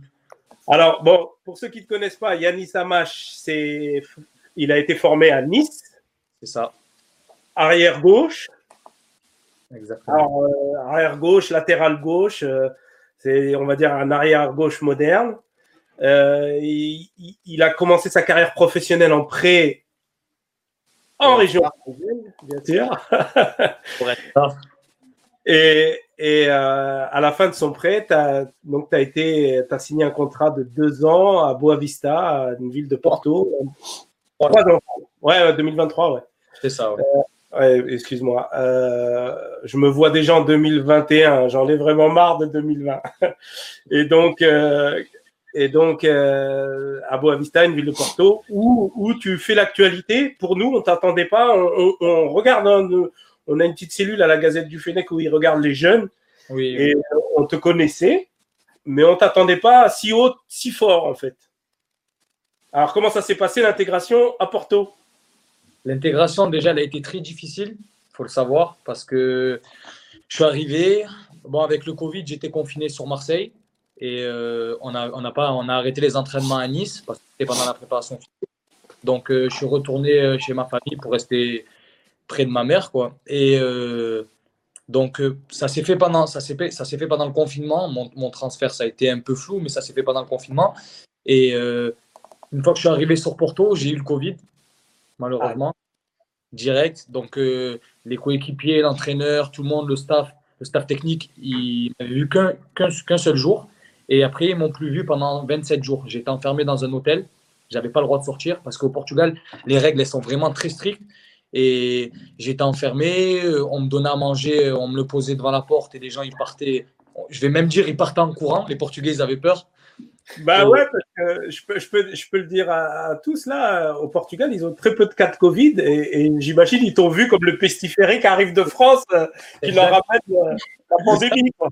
Alors, bon, pour ceux qui ne te connaissent pas, Yannis Amash, c'est il a été formé à Nice. C'est ça. Arrière gauche. Exactement. Euh, arrière gauche, latéral gauche. Euh, c'est, on va dire, un arrière gauche moderne. Euh, il, a commencé sa carrière professionnelle en prêt en région bien sûr. Et, et à la fin de son prêt, tu as, donc, as, signé un contrat de deux ans à Boa Vista, une ville de Porto. Ouais, 2023, ouais. C'est ça, ouais. Ouais excuse-moi. Euh, je me vois déjà en 2021. J'en ai vraiment marre de 2020. et donc, euh, et donc euh, à Boavista, une ville de Porto, où, où tu fais l'actualité. Pour nous, on t'attendait pas. On, on, on regarde, on a une petite cellule à la Gazette du Fennec où ils regardent les jeunes. Oui, et on te connaissait, mais on t'attendait pas si haut, si fort en fait. Alors comment ça s'est passé l'intégration à Porto? L'intégration déjà, elle a été très difficile, faut le savoir, parce que je suis arrivé. Bon, avec le Covid, j'étais confiné sur Marseille et euh, on, a, on, pas, on a arrêté les entraînements à Nice parce que c'était pendant la préparation Donc, euh, je suis retourné euh, chez ma famille pour rester près de ma mère, quoi. Et donc, ça s'est fait pendant, ça s'est fait, ça s'est fait pendant le confinement. Mon, mon, transfert, ça a été un peu flou, mais ça s'est fait pendant le confinement. Et une fois que je suis arrivé sur Porto, j'ai eu le Covid, malheureusement, direct. Donc, les coéquipiers, l'entraîneur, tout le monde, le staff, le staff technique, ils m'avaient vu qu'un seul jour. Et après, ils m'ont plus vu pendant 27 jours. J'étais enfermé dans un hôtel. J'avais pas le droit de sortir parce qu'au Portugal, les règles sont vraiment très strictes. Et j'étais enfermé, on me donnait à manger, on me le posait devant la porte et les gens ils partaient. Je vais même dire ils partaient en courant. Les Portugais ils avaient peur. Bah ouais, parce que je peux, je peux, je peux le dire à, à, tous là, au Portugal, ils ont très peu de cas de Covid et, et j'imagine ils t'ont vu comme le pestiféré qui arrive de France, euh, qui leur ramène euh, la pandémie. Quoi.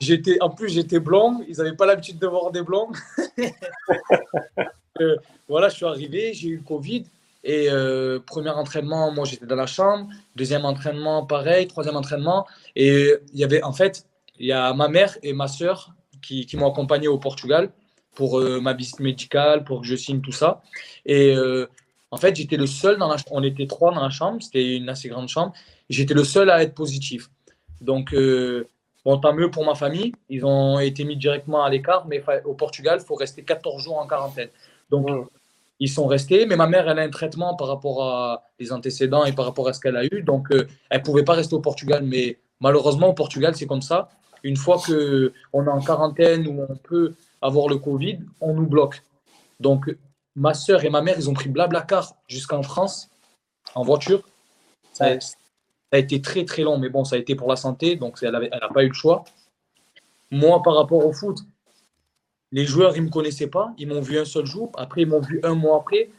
J'étais, en plus, j'étais blanc. Ils n'avaient pas l'habitude de voir des blancs. euh, voilà, je suis arrivé, j'ai eu le Covid. Et euh, premier entraînement, moi, j'étais dans la chambre. Deuxième entraînement, pareil. Troisième entraînement. Et il y avait, en fait, il y a ma mère et ma soeur qui, qui m'ont accompagné au Portugal pour euh, ma visite médicale, pour que je signe tout ça. Et euh, en fait, j'étais le seul dans la On était trois dans la chambre. C'était une assez grande chambre. J'étais le seul à être positif. Donc, euh, Bon, tant mieux pour ma famille. Ils ont été mis directement à l'écart, mais au Portugal, il faut rester 14 jours en quarantaine. Donc, ils sont restés. Mais ma mère, elle a un traitement par rapport à les antécédents et par rapport à ce qu'elle a eu. Donc, elle ne pouvait pas rester au Portugal. Mais malheureusement, au Portugal, c'est comme ça. Une fois qu'on est en quarantaine ou on peut avoir le Covid, on nous bloque. Donc, ma soeur et ma mère, ils ont pris Blablacar jusqu'en France en voiture. Ça, ça a été très très long, mais bon, ça a été pour la santé, donc elle n'a elle pas eu le choix. Moi, par rapport au foot, les joueurs, ils ne me connaissaient pas. Ils m'ont vu un seul jour. Après, ils m'ont vu un mois après.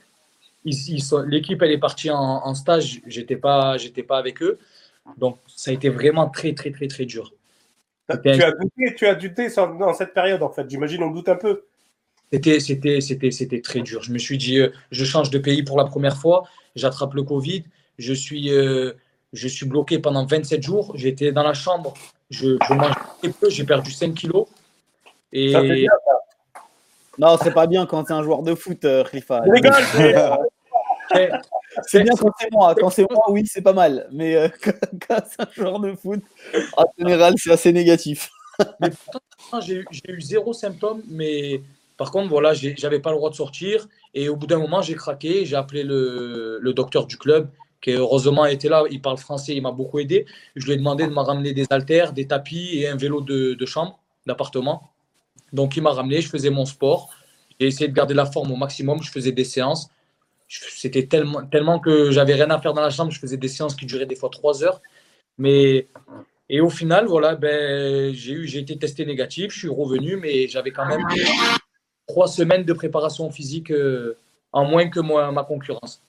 L'équipe, elle est partie en, en stage. Je n'étais pas, pas avec eux. Donc, ça a été vraiment très, très, très, très dur. Tu as, douté, tu as douté dans cette période, en fait. J'imagine, on doute un peu. C'était, c'était, c'était, c'était très dur. Je me suis dit, euh, je change de pays pour la première fois. J'attrape le Covid. Je suis. Euh, je suis bloqué pendant 27 jours. J'étais dans la chambre. Je, je mangeais très peu. J'ai perdu 5 kilos. Et... Ça bien, ça. Non, c'est pas bien quand c'est un joueur de foot, euh, Rifa. c'est bien quand c'est moi. Quand c'est moi, oui, c'est pas mal. Mais euh, quand c'est un joueur de foot, en général, c'est assez négatif. j'ai eu zéro symptôme, mais par contre, voilà, j'avais pas le droit de sortir. Et au bout d'un moment, j'ai craqué. J'ai appelé le, le docteur du club qui heureusement était là, il parle français, il m'a beaucoup aidé. Je lui ai demandé de me ramener des haltères, des tapis et un vélo de, de chambre, d'appartement. Donc il m'a ramené, je faisais mon sport. J'ai essayé de garder la forme au maximum, je faisais des séances. C'était tellement, tellement que j'avais rien à faire dans la chambre, je faisais des séances qui duraient des fois trois heures. Mais et au final, voilà, ben, j'ai eu, j'ai été testé négatif, je suis revenu, mais j'avais quand même trois semaines de préparation physique euh, en moins que moi, ma concurrence.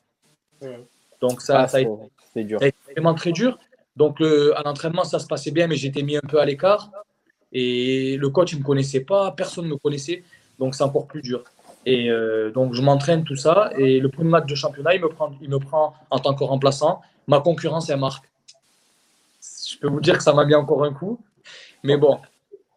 Donc ça, ah, ça, a été, dur. ça, a été, vraiment très dur. Donc le, à l'entraînement, ça se passait bien, mais j'étais mis un peu à l'écart. Et le coach, il ne me connaissait pas, personne ne me connaissait. Donc c'est encore plus dur. Et euh, donc je m'entraîne, tout ça. Et le premier match de championnat, il me prend, il me prend en tant que remplaçant. Ma concurrence, elle marque. Je peux vous dire que ça m'a mis encore un coup. Mais bon,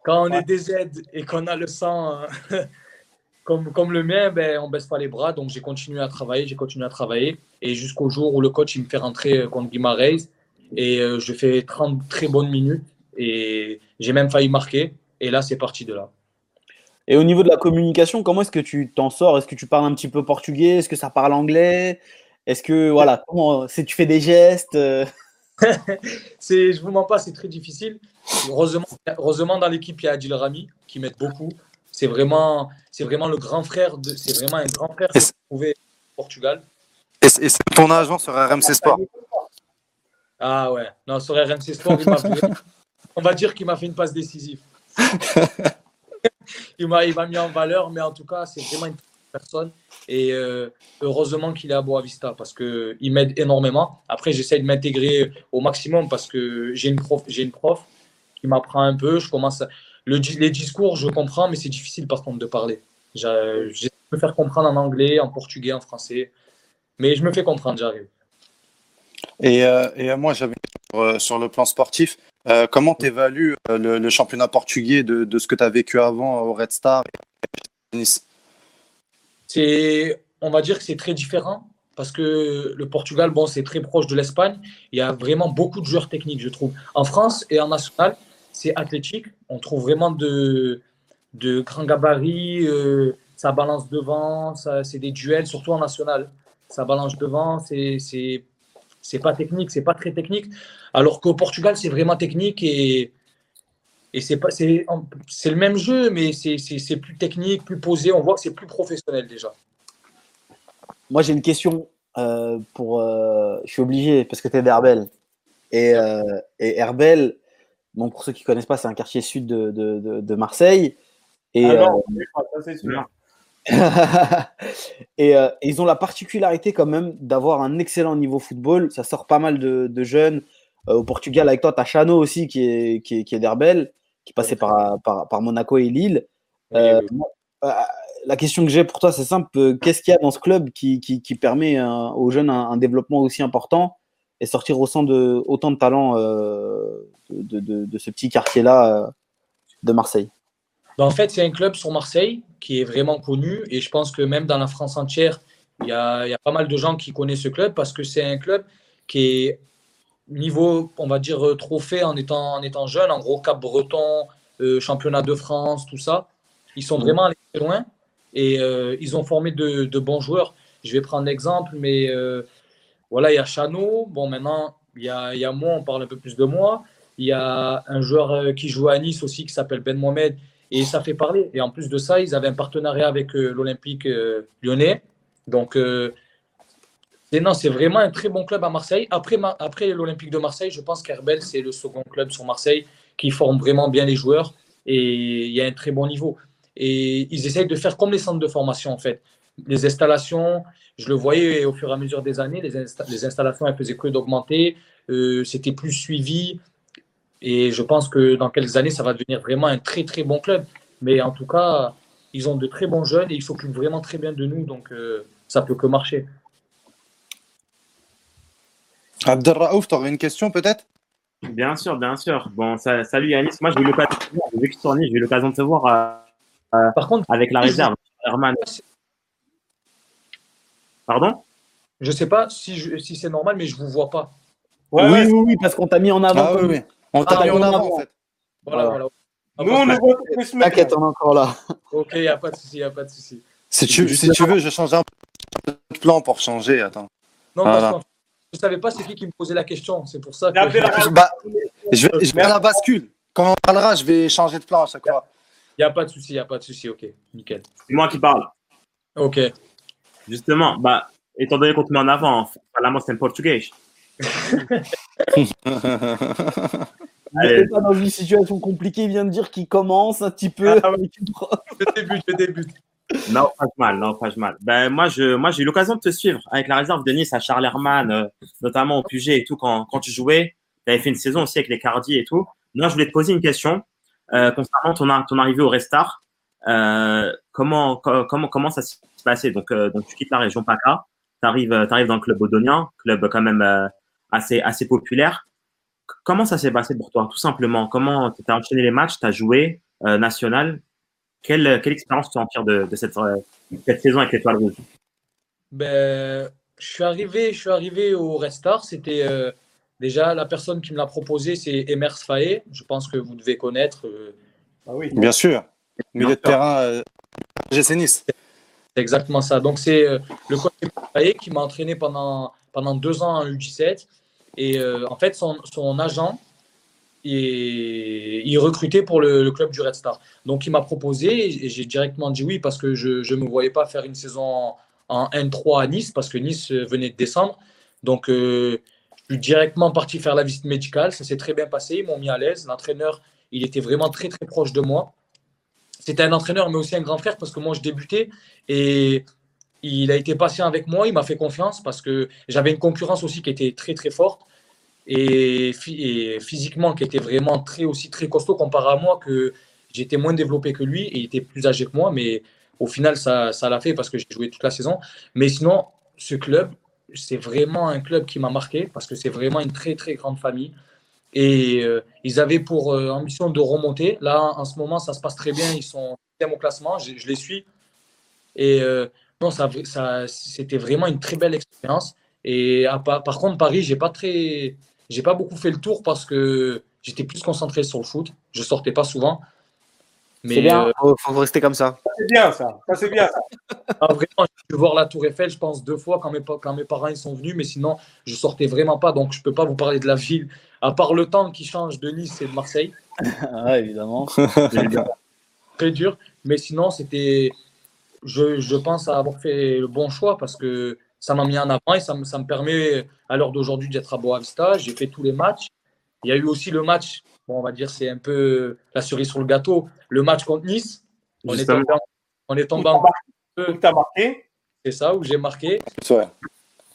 quand on est des aides et qu'on a le sang comme, comme le mien, ben, on ne baisse pas les bras. Donc, j'ai continué à travailler, j'ai continué à travailler. Et jusqu'au jour où le coach il me fait rentrer euh, contre Guimarães. Et euh, je fais 30 très bonnes minutes. Et j'ai même failli marquer. Et là, c'est parti de là. Et au niveau de la communication, comment est-ce que tu t'en sors? Est-ce que tu parles un petit peu portugais? Est-ce que ça parle anglais? Est-ce que, voilà, comment, si tu fais des gestes c'est, je vous mens pas, c'est très difficile. Heureusement, heureusement dans l'équipe, il y a Adil Rami qui m'aide beaucoup. C'est vraiment, c'est vraiment le grand frère, de, c'est vraiment un grand frère que vous trouvez au Portugal. Et c'est ton agent sur RMC Sport? Ah ouais, non, sur RMC Sport, on va dire qu'il m'a fait une passe décisive. il m'a mis en valeur, mais en tout cas, c'est vraiment une personne. Et euh, heureusement qu'il est à Boavista parce qu'il m'aide énormément. Après, j'essaie de m'intégrer au maximum parce que j'ai une prof, j'ai une prof qui m'apprend un peu. Je commence le, les discours, je comprends, mais c'est difficile par contre de parler. J'essaie de me faire comprendre en anglais, en portugais, en français. Mais je me fais comprendre, j'arrive. Et, euh, et moi, j'avais sur, sur, le plan sportif, euh, comment tu évalues euh, le, championnat portugais de, ce que tu as vécu avant au Red Star et Nice? On va dire que c'est très différent parce que le Portugal, bon, c'est très proche de l'Espagne. Il y a vraiment beaucoup de joueurs techniques, je trouve. En France et en national, c'est athlétique. On trouve vraiment de, de grands gabarits. Euh, ça balance devant. C'est des duels, surtout en national. Ça balance devant. C'est pas technique. C'est pas très technique. Alors qu'au Portugal, c'est vraiment technique et, et c'est, pas, c'est, c'est le même jeu, mais c'est, c'est, c'est plus technique, plus posé. On voit que c'est plus professionnel déjà. Moi, j'ai une question euh, pour. Euh, je suis obligé parce que tu es d'Herbel. Et, euh, et Herbel, bon, pour ceux qui ne connaissent pas, c'est un quartier sud de, de, de, de Marseille. Et, ah non, ça c'est sûr. et, euh, ils ont la particularité quand même d'avoir un excellent niveau football. Ça sort pas mal de, de jeunes. Euh, au Portugal, avec toi, tu as Chano aussi qui est, qui est, qui est d'Herbel, qui passait par, par, par, Monaco et Lille. Euh, oui, oui. La question que j'ai pour toi, c'est simple. Qu'est-ce qu'il y a dans ce club qui, qui, qui permet aux jeunes un, un, développement aussi important et sortir au sein de autant de talents de, de, de, ce petit quartier-là de Marseille? Ben, En fait, c'est un club sur Marseille qui est vraiment connu et je pense que même dans la France entière, il y a, il y a pas mal de gens qui connaissent ce club parce que c'est un club qui est niveau, on va dire, euh, trophée en étant, en étant jeune, en gros, Cap Breton, euh, championnat de France, tout ça. Ils sont vraiment allés très loin et euh, ils ont formé de, de, bons joueurs. Je vais prendre l'exemple, mais euh, voilà, il y a Chano. Bon, maintenant, il y a, il y a moi, on parle un peu plus de moi. Il y a un joueur qui joue à Nice aussi qui s'appelle Ben Mohamed et ça fait parler. Et en plus de ça, ils avaient un partenariat avec l'Olympique lyonnais. Donc, non, c'est vraiment un très bon club à Marseille. Après, après l'Olympique de Marseille, je pense qu'Herbel, c'est le second club sur Marseille qui forme vraiment bien les joueurs et il y a un très bon niveau. Et ils essayent de faire comme les centres de formation, en fait. Les installations, je le voyais au fur et à mesure des années, les, insta les installations, elles faisaient que d'augmenter. Euh, C'était plus suivi. Et je pense que dans quelques années, ça va devenir vraiment un très, très bon club. Mais en tout cas, ils ont de très bons jeunes et ils s'occupent vraiment très bien de nous. Donc, euh, ça peut que marcher. Abdelraouf, tu aurais une question peut-être? Bien sûr, bien sûr. Bon, ça, salut Yanis. Moi, j'ai eu l'occasion j'ai eu l'occasion de te voir euh, euh, Par contre, avec la réserve. Herman. Pardon? Je sais pas si, je, si c'est normal, mais je vous vois pas. Ouais, oui, ouais, oui, oui, parce qu'on t'a mis en avant. Ah, oui, oui. On t'a ah, mis en avant, avant, en fait. Voilà, voilà. Nous, on le voit tous ce T'inquiète, on est encore là. Ok, il n'y a pas de souci, il a pas de souci. Si tu, si tu veux, je change un peu de plan pour changer. Attends. Non, voilà. Je ne savais pas c'est qui qui me posait la question. C'est pour ça que. Bah, je vais, je vais à la bascule. Quand on parlera, je vais changer de plan à chaque fois. Il n'y a pas de souci, il n'y a pas de souci. Ok, nickel. C'est moi qui parle. Ok. Justement, bah, étant donné qu'on te met en avant, parlons c'est en portugais. Allez. pas dans une situation compliquée, il vient de dire qu'il commence un petit peu. Ah, ouais. je débute, je débute. Non, pas mal, non, pas mal. Ben, moi, je, moi, j'ai eu l'occasion de te suivre avec la réserve de Nice à Charles Herman, euh, notamment au QG et tout, quand, quand tu jouais. Tu avais fait une saison aussi avec les Cardi et tout. Moi, je voulais te poser une question euh, concernant ton, ton arrivée au Restart. Euh, comment, comment, comment ça s'est passé? Donc, donc, tu quittes la région PACA, tu arrives, dans le club Odonien, club quand même assez, assez populaire. Comment ça s'est passé pour toi, tout simplement? Comment tu as enchaîné les matchs, tu as joué national? Quelle, quelle expérience tu en tires de, de cette, euh, cette, saison avec l'Étoile Rouge? Ben, je, suis arrivé, je suis arrivé au Restart. C'était euh, déjà la personne qui me l'a proposé, c'est Emers Faé. Je pense que vous devez connaître. Euh, ah oui. Bien sûr. Milieu de terrain, euh, GC Nice. C'est exactement ça. Donc, c'est le coach Faé qui m'a entraîné pendant, pendant deux ans en U17. Et euh, en fait, son, son agent, il, il recrutait pour le, le, club du Red Star. Donc, il m'a proposé et j'ai directement dit oui parce que je ne me voyais pas faire une saison en, N3 à Nice parce que Nice venait de descendre. Donc, euh, je suis directement parti faire la visite médicale. Ça s'est très bien passé. Ils m'ont mis à l'aise. L'entraîneur, il était vraiment très, très proche de moi. C'était un entraîneur, mais aussi un grand frère parce que moi, je débutais et il a été patient avec moi. Il m'a fait confiance parce que j'avais une concurrence aussi qui était très, très forte et, physiquement qui était vraiment très aussi très costaud comparé à moi que j'étais moins développé que lui et il était plus âgé que moi mais au final ça ça l'a fait parce que j'ai joué toute la saison. Mais sinon ce club c'est vraiment un club qui m'a marqué parce que c'est vraiment une très très grande famille. Et euh, ils avaient pour euh, ambition de remonter. Là en ce moment ça se passe très bien. Ils sont au classement. Je, les suis. Et euh, non ça, ça c'était vraiment une très belle expérience. Et par contre Paris j'ai pas très j'ai pas beaucoup fait le tour parce que j'étais plus concentré sur le foot. Je sortais pas souvent. Mais bien, il euh, faut, rester comme ça. C'est bien ça, ça c'est bien. Ah, vraiment, je voir la Tour Eiffel, je pense deux fois quand mes, quand mes parents ils sont venus, mais sinon je sortais vraiment pas, donc je peux pas vous parler de la ville. À part le temps qui change de Nice et de Marseille. ah évidemment. Très dur, mais sinon c'était, je, je pense avoir fait le bon choix parce que ça m'a mis en avant et ça me, ça me permet, à l'heure d'aujourd'hui, d'être à Boavista. J'ai fait tous les matchs. Il y a eu aussi le match, bon, on va dire, c'est un peu la cerise sur le gâteau, le match contre Nice. On est tombé, on est tombé en Tu as marqué? C'est ça, où j'ai marqué. Ouais.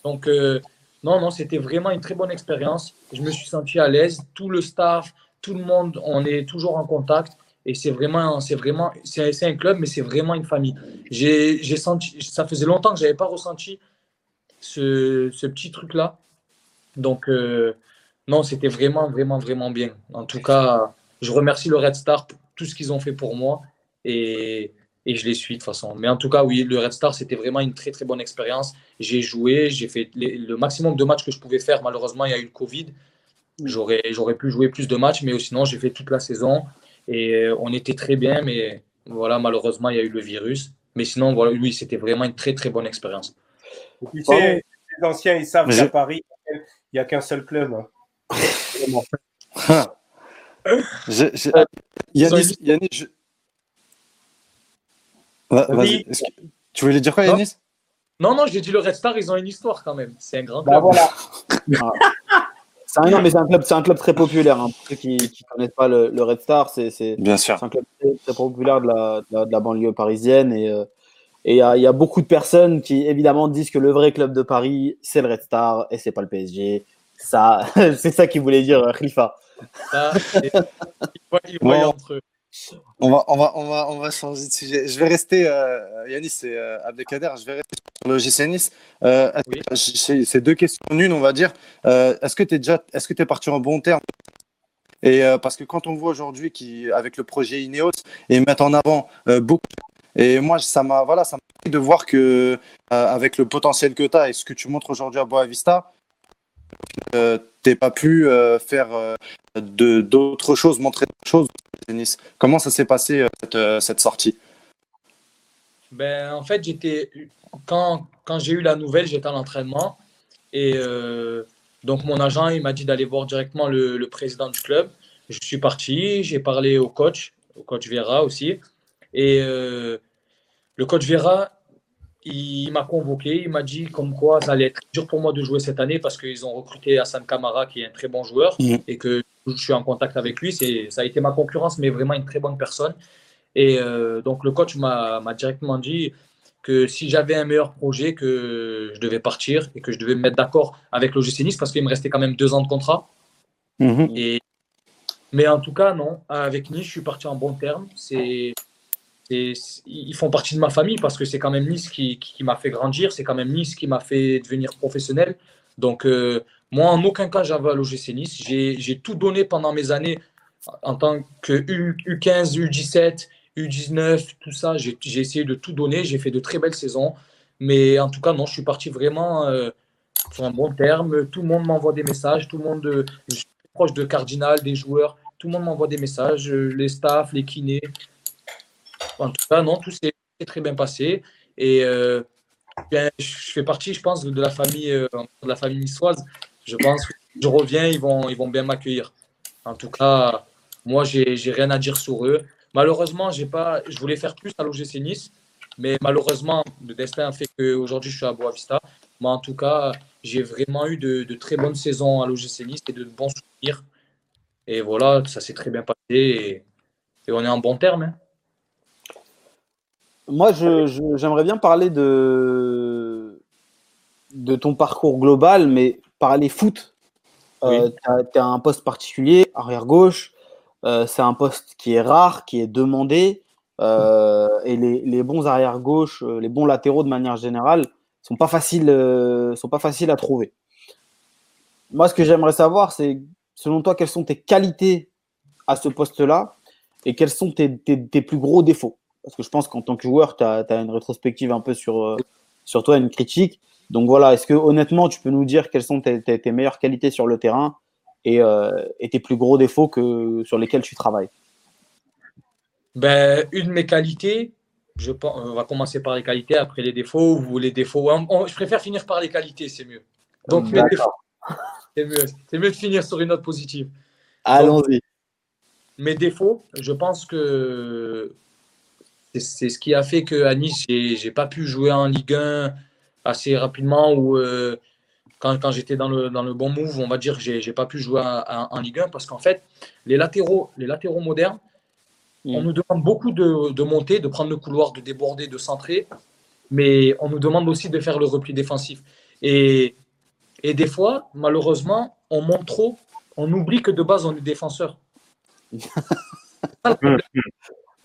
Donc, euh, non, non, c'était vraiment une très bonne expérience. Je me suis senti à l'aise. Tout le staff, tout le monde, on est toujours en contact. Et c'est vraiment, c'est vraiment, c'est un club, mais c'est vraiment une famille. J'ai senti, ça faisait longtemps que je n'avais pas ressenti ce, petit truc-là. Donc, euh, non, c'était vraiment, vraiment, vraiment bien. En tout cas, je remercie le Red Star pour tout ce qu'ils ont fait pour moi et, et, je les suis de toute façon. Mais en tout cas, oui, le Red Star, c'était vraiment une très, très bonne expérience. J'ai joué, j'ai fait le maximum de matchs que je pouvais faire. Malheureusement, il y a eu le Covid. J'aurais, j'aurais pu jouer plus de matchs, mais sinon, j'ai fait toute la saison et on était très bien. Mais voilà, malheureusement, il y a eu le virus. Mais sinon, voilà, oui, c'était vraiment une très, très bonne expérience. Tu sais, les anciens, ils savent qu'à Paris, il n'y a qu'un seul club. Hein. Yannis, Yannis je... oui. Tu voulais dire quoi, Yannis Non, non, j'ai dit le Red Star, ils ont une histoire quand même. C'est un grand bah, club. voilà. c'est un, un, club, un club très populaire. Hein. Pour ceux qui ne connaissent pas le, le Red Star, c'est un club très, très populaire de la, de la, banlieue parisienne. Et, euh, et il y, a beaucoup de personnes qui, évidemment, disent que le vrai club de Paris, c'est le Red Star et c'est pas le PSG. Ça, c'est ça qu'il voulait dire, Rifa. On va, on, va, on, va, on va changer de sujet. Je vais rester, euh, Yanis et euh, Abdelkader, je vais rester sur le GC Nice. Euh, C'est deux questions en une, on va dire. Euh, est-ce que tu es déjà est-ce que tu es parti en bon terme? Et euh, parce que quand on voit aujourd'hui avec le projet Ineos et mettre en avant beaucoup et moi, ça m'a voilà, ça m'a de voir que euh, avec le potentiel que tu as et ce que tu montres aujourd'hui à Boavista, euh, tu n'as pas pu euh, faire de d'autres choses, montrer d'autres choses tennis. Comment ça s'est passé cette, cette, sortie? Ben, En fait, j'étais quand, quand j'ai eu la nouvelle, j'étais à l'entraînement et donc mon agent il m'a dit d'aller voir directement le, président du club. Je suis parti, j'ai parlé au coach, au coach Vera aussi. Et le coach Vera, il m'a convoqué, il m'a dit comme quoi ça allait être dur pour moi de jouer cette année parce qu'ils ont recruté Hassan Kamara qui est un très bon joueur mm. et que je suis en contact avec lui. C'est, ça a été ma concurrence, mais vraiment une très bonne personne. Et euh, donc le coach m'a, directement dit que si j'avais un meilleur projet, que je devais partir et que je devais me mettre d'accord avec l'OGC Nice parce qu'il me restait quand même deux ans de contrat. Mm-hmm. Et, mais en tout cas, non, avec Nice, je suis parti en bon terme. C'est, ils font partie de ma famille parce que c'est quand même Nice qui, qui, m'a fait grandir, c'est quand même Nice qui m'a fait devenir professionnel. Donc, euh, moi, en aucun cas, j'avais à l'OGC Nice. J'ai tout donné pendant mes années en tant que U, 15 U17, U19, tout ça. J'ai essayé de tout donner. J'ai fait de très belles saisons. Mais en tout cas, non, je suis parti vraiment euh, sur un bon terme. Tout le monde m'envoie des messages. Tout le monde, euh, je suis proche de Cardinal, des joueurs. Tout le monde m'envoie des messages. Les staffs, les kinés. En tout cas, non, tout s'est très bien passé. Et euh, je fais partie, je pense, de la famille, euh, de la famille niçoise. je pense que je reviens, ils vont, ils vont bien m'accueillir. En tout cas, moi, j'ai rien à dire sur eux. Malheureusement, pas, je voulais faire plus à l'OGC Nice, mais malheureusement, le destin a fait qu'aujourd'hui, je suis à Boavista. Mais en tout cas, j'ai vraiment eu de, de, très bonnes saisons à l'OGC Nice et de bons souvenirs. Et voilà, ça s'est très bien passé et, on est en bon terme. Hein. Moi, j'aimerais bien parler de, de ton parcours global, mais parler foot. Euh, tu as, un poste particulier, arrière gauche. Euh, c'est un poste qui est rare, qui est demandé. Euh, et les, les, bons arrière gauche, les bons latéraux de manière générale, sont pas faciles, sont pas faciles à trouver. Moi, ce que j'aimerais savoir, c'est selon toi, quelles sont tes qualités à ce poste-là et quels sont tes, tes plus gros défauts? Parce que je pense qu'en tant que joueur, tu as, une rétrospective un peu sur, euh, sur toi, une critique. Donc voilà, est-ce que honnêtement, tu peux nous dire quelles sont tes, meilleures qualités sur le terrain euh, et, tes plus gros défauts que, sur lesquels tu travailles? Ben, Une de mes qualités, je, on va commencer par les qualités, après les défauts ou les défauts. je préfère finir par les qualités, c'est mieux. Donc, c'est mieux, mieux de finir sur une note positive. Allons-y. Mes défauts, je pense que c'est ce qui a fait qu'à Nice, je n'ai pas pu jouer en Ligue 1 assez rapidement ou euh, quand, quand j'étais dans le, dans le bon move, on va dire que je n'ai pas pu jouer en, Ligue 1 parce qu'en fait, les latéraux, les latéraux modernes, mm. on nous demande beaucoup de, de, monter, de prendre le couloir, de déborder, de centrer, mais on nous demande aussi de faire le repli défensif. Et, et des fois, malheureusement, on monte trop, on oublie que de base, on est défenseur.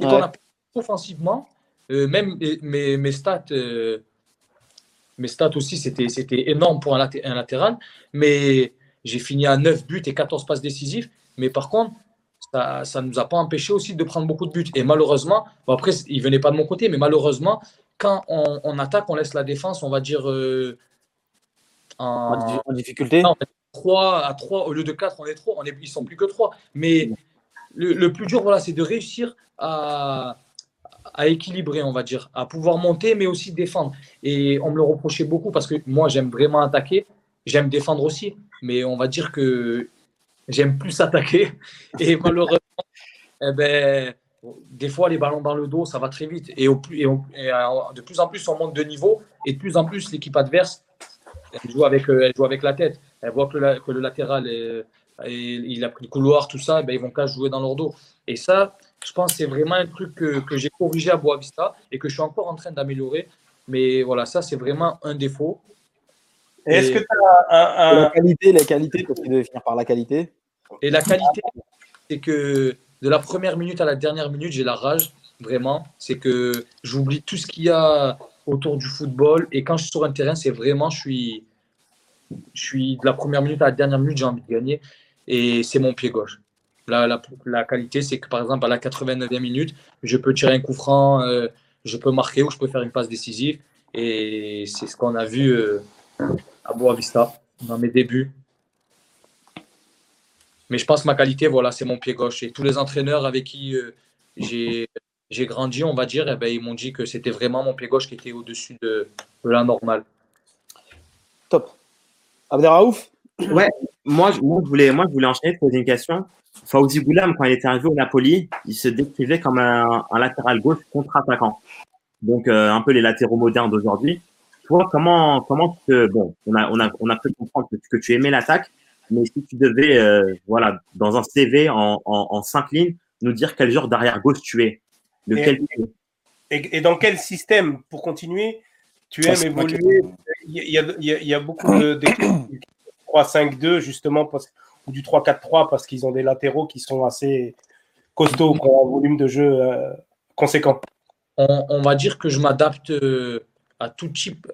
Et a offensivement, euh, même mes, mes stats, euh, mes stats aussi, c'était, c'était énorme pour un, un latéral, mais j'ai fini à 9 buts et 14 passes décisives. Mais par contre, ça ne nous a pas empêché aussi de prendre beaucoup de buts. Et malheureusement, après, il ne venait pas de mon côté, mais malheureusement, quand on, attaque, on laisse la défense, on va dire, euh, en, difficulté. 3 à 3, au lieu de 4, on est 3, on est, ils sont plus que 3. Mais le, le plus dur, voilà, c'est de réussir à, à équilibrer, on va dire, à pouvoir monter, mais aussi défendre. Et on me le reprochait beaucoup parce que moi, j'aime vraiment attaquer, j'aime défendre aussi, mais on va dire que j'aime plus attaquer. Et malheureusement, eh ben, des fois, les ballons dans le dos, ça va très vite. Et, au plus, et, de plus en plus, on monte de niveau, et de plus en plus, l'équipe adverse, elle joue avec, euh, elle joue avec la tête. Elle voit que le, que le latéral, est, il a pris le couloir, tout ça, ben, ils vont qu'à jouer dans leur dos. Et ça, je pense que c'est vraiment un truc que, que j'ai corrigé à Boavista et que je suis encore en train d'améliorer. Mais voilà, ça, c'est vraiment un défaut. Est-ce que tu as un, La qualité, la qualité, parce qu'il devait finir par la qualité. Et la qualité, c'est que de la première minute à la dernière minute, j'ai la rage, vraiment. C'est que j'oublie tout ce qu'il y a autour du football. Et quand je suis sur un terrain, c'est vraiment, je suis, je suis de la première minute à la dernière minute, j'ai envie de gagner. Et c'est mon pied gauche. La, la, qualité, c'est que par exemple, à la 89e minute, je peux tirer un coup franc, euh, je peux marquer ou je peux faire une passe décisive. Et c'est ce qu'on a vu euh, à Boavista dans mes débuts. Mais je pense que ma qualité, voilà, c'est mon pied gauche. Et tous les entraîneurs avec qui euh, j'ai grandi, on va dire, eh ben, ils m'ont dit que c'était vraiment mon pied gauche qui était au-dessus de, de, la normale. Top. Abderraouf? Ouais, moi, moi, je voulais, moi, je voulais enchaîner, poser une question. Fauzi Goulam, quand il était arrivé au Napoli, il se décrivait comme un, latéral gauche contre-attaquant. Donc, euh, un peu les latéraux modernes d'aujourd'hui. Toi, comment, comment tu bon, on a, on a, on a pu comprendre que, tu aimais l'attaque, mais si tu devais, euh, voilà, dans un CV en, en, cinq lignes, nous dire quel genre d'arrière gauche tu es, de et, quel et, et, dans quel système, pour continuer, tu aimes évoluer il y, a, il y, a, beaucoup de, 3-5-2 justement parce du 3-4-3 parce qu'ils ont des latéraux qui sont assez costauds, qui ont un volume de jeu euh, conséquent. On, va dire que je m'adapte euh, à tout type.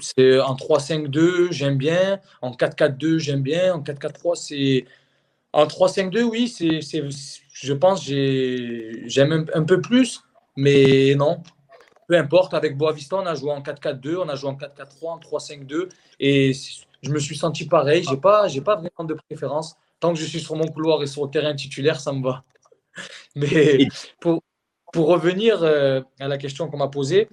C'est en 3-5-2, j'aime bien. En 4-4-2, j'aime bien. En 4-4-3, c'est. En 3-5-2, oui, c'est, je pense j'aime un, peu plus, mais non. Peu importe, avec Boavista, on a joué en 4-4-2, on a joué en 4-4-3, en 3-5-2. Et je me suis senti pareil. Je n'ai pas, pas vraiment de préférence. Tant que je suis sur mon couloir et sur le terrain titulaire, ça me va. Mais pour, pour revenir euh, à la question qu'on m'a posée,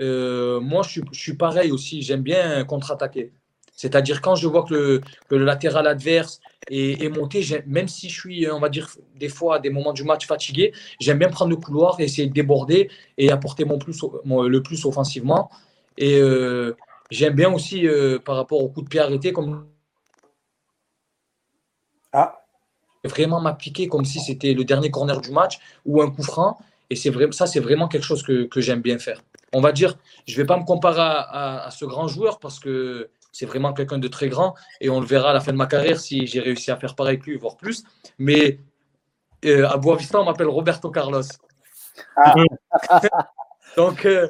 euh, moi, je suis, je suis, pareil aussi. J'aime bien contre-attaquer. C'est-à-dire quand je vois que le, latéral adverse est, monté, même si je suis, on va dire, des fois, à des moments du match fatigué, j'aime bien prendre le couloir, essayer de déborder et apporter mon plus, le plus offensivement. Et euh, j'aime bien aussi, euh, par rapport au coup de pied arrêté, comme ah. vraiment m'appliquer comme si c'était le dernier corner du match ou un coup franc. Et c'est vrai, ça, c'est vraiment quelque chose que, j'aime bien faire. On va dire, je ne vais pas me comparer à, ce grand joueur parce que c'est vraiment quelqu'un de très grand et on le verra à la fin de ma carrière si j'ai réussi à faire pareil que lui, voire plus. Mais euh, à Boavista, on m'appelle Roberto Carlos. Ah. Donc, euh,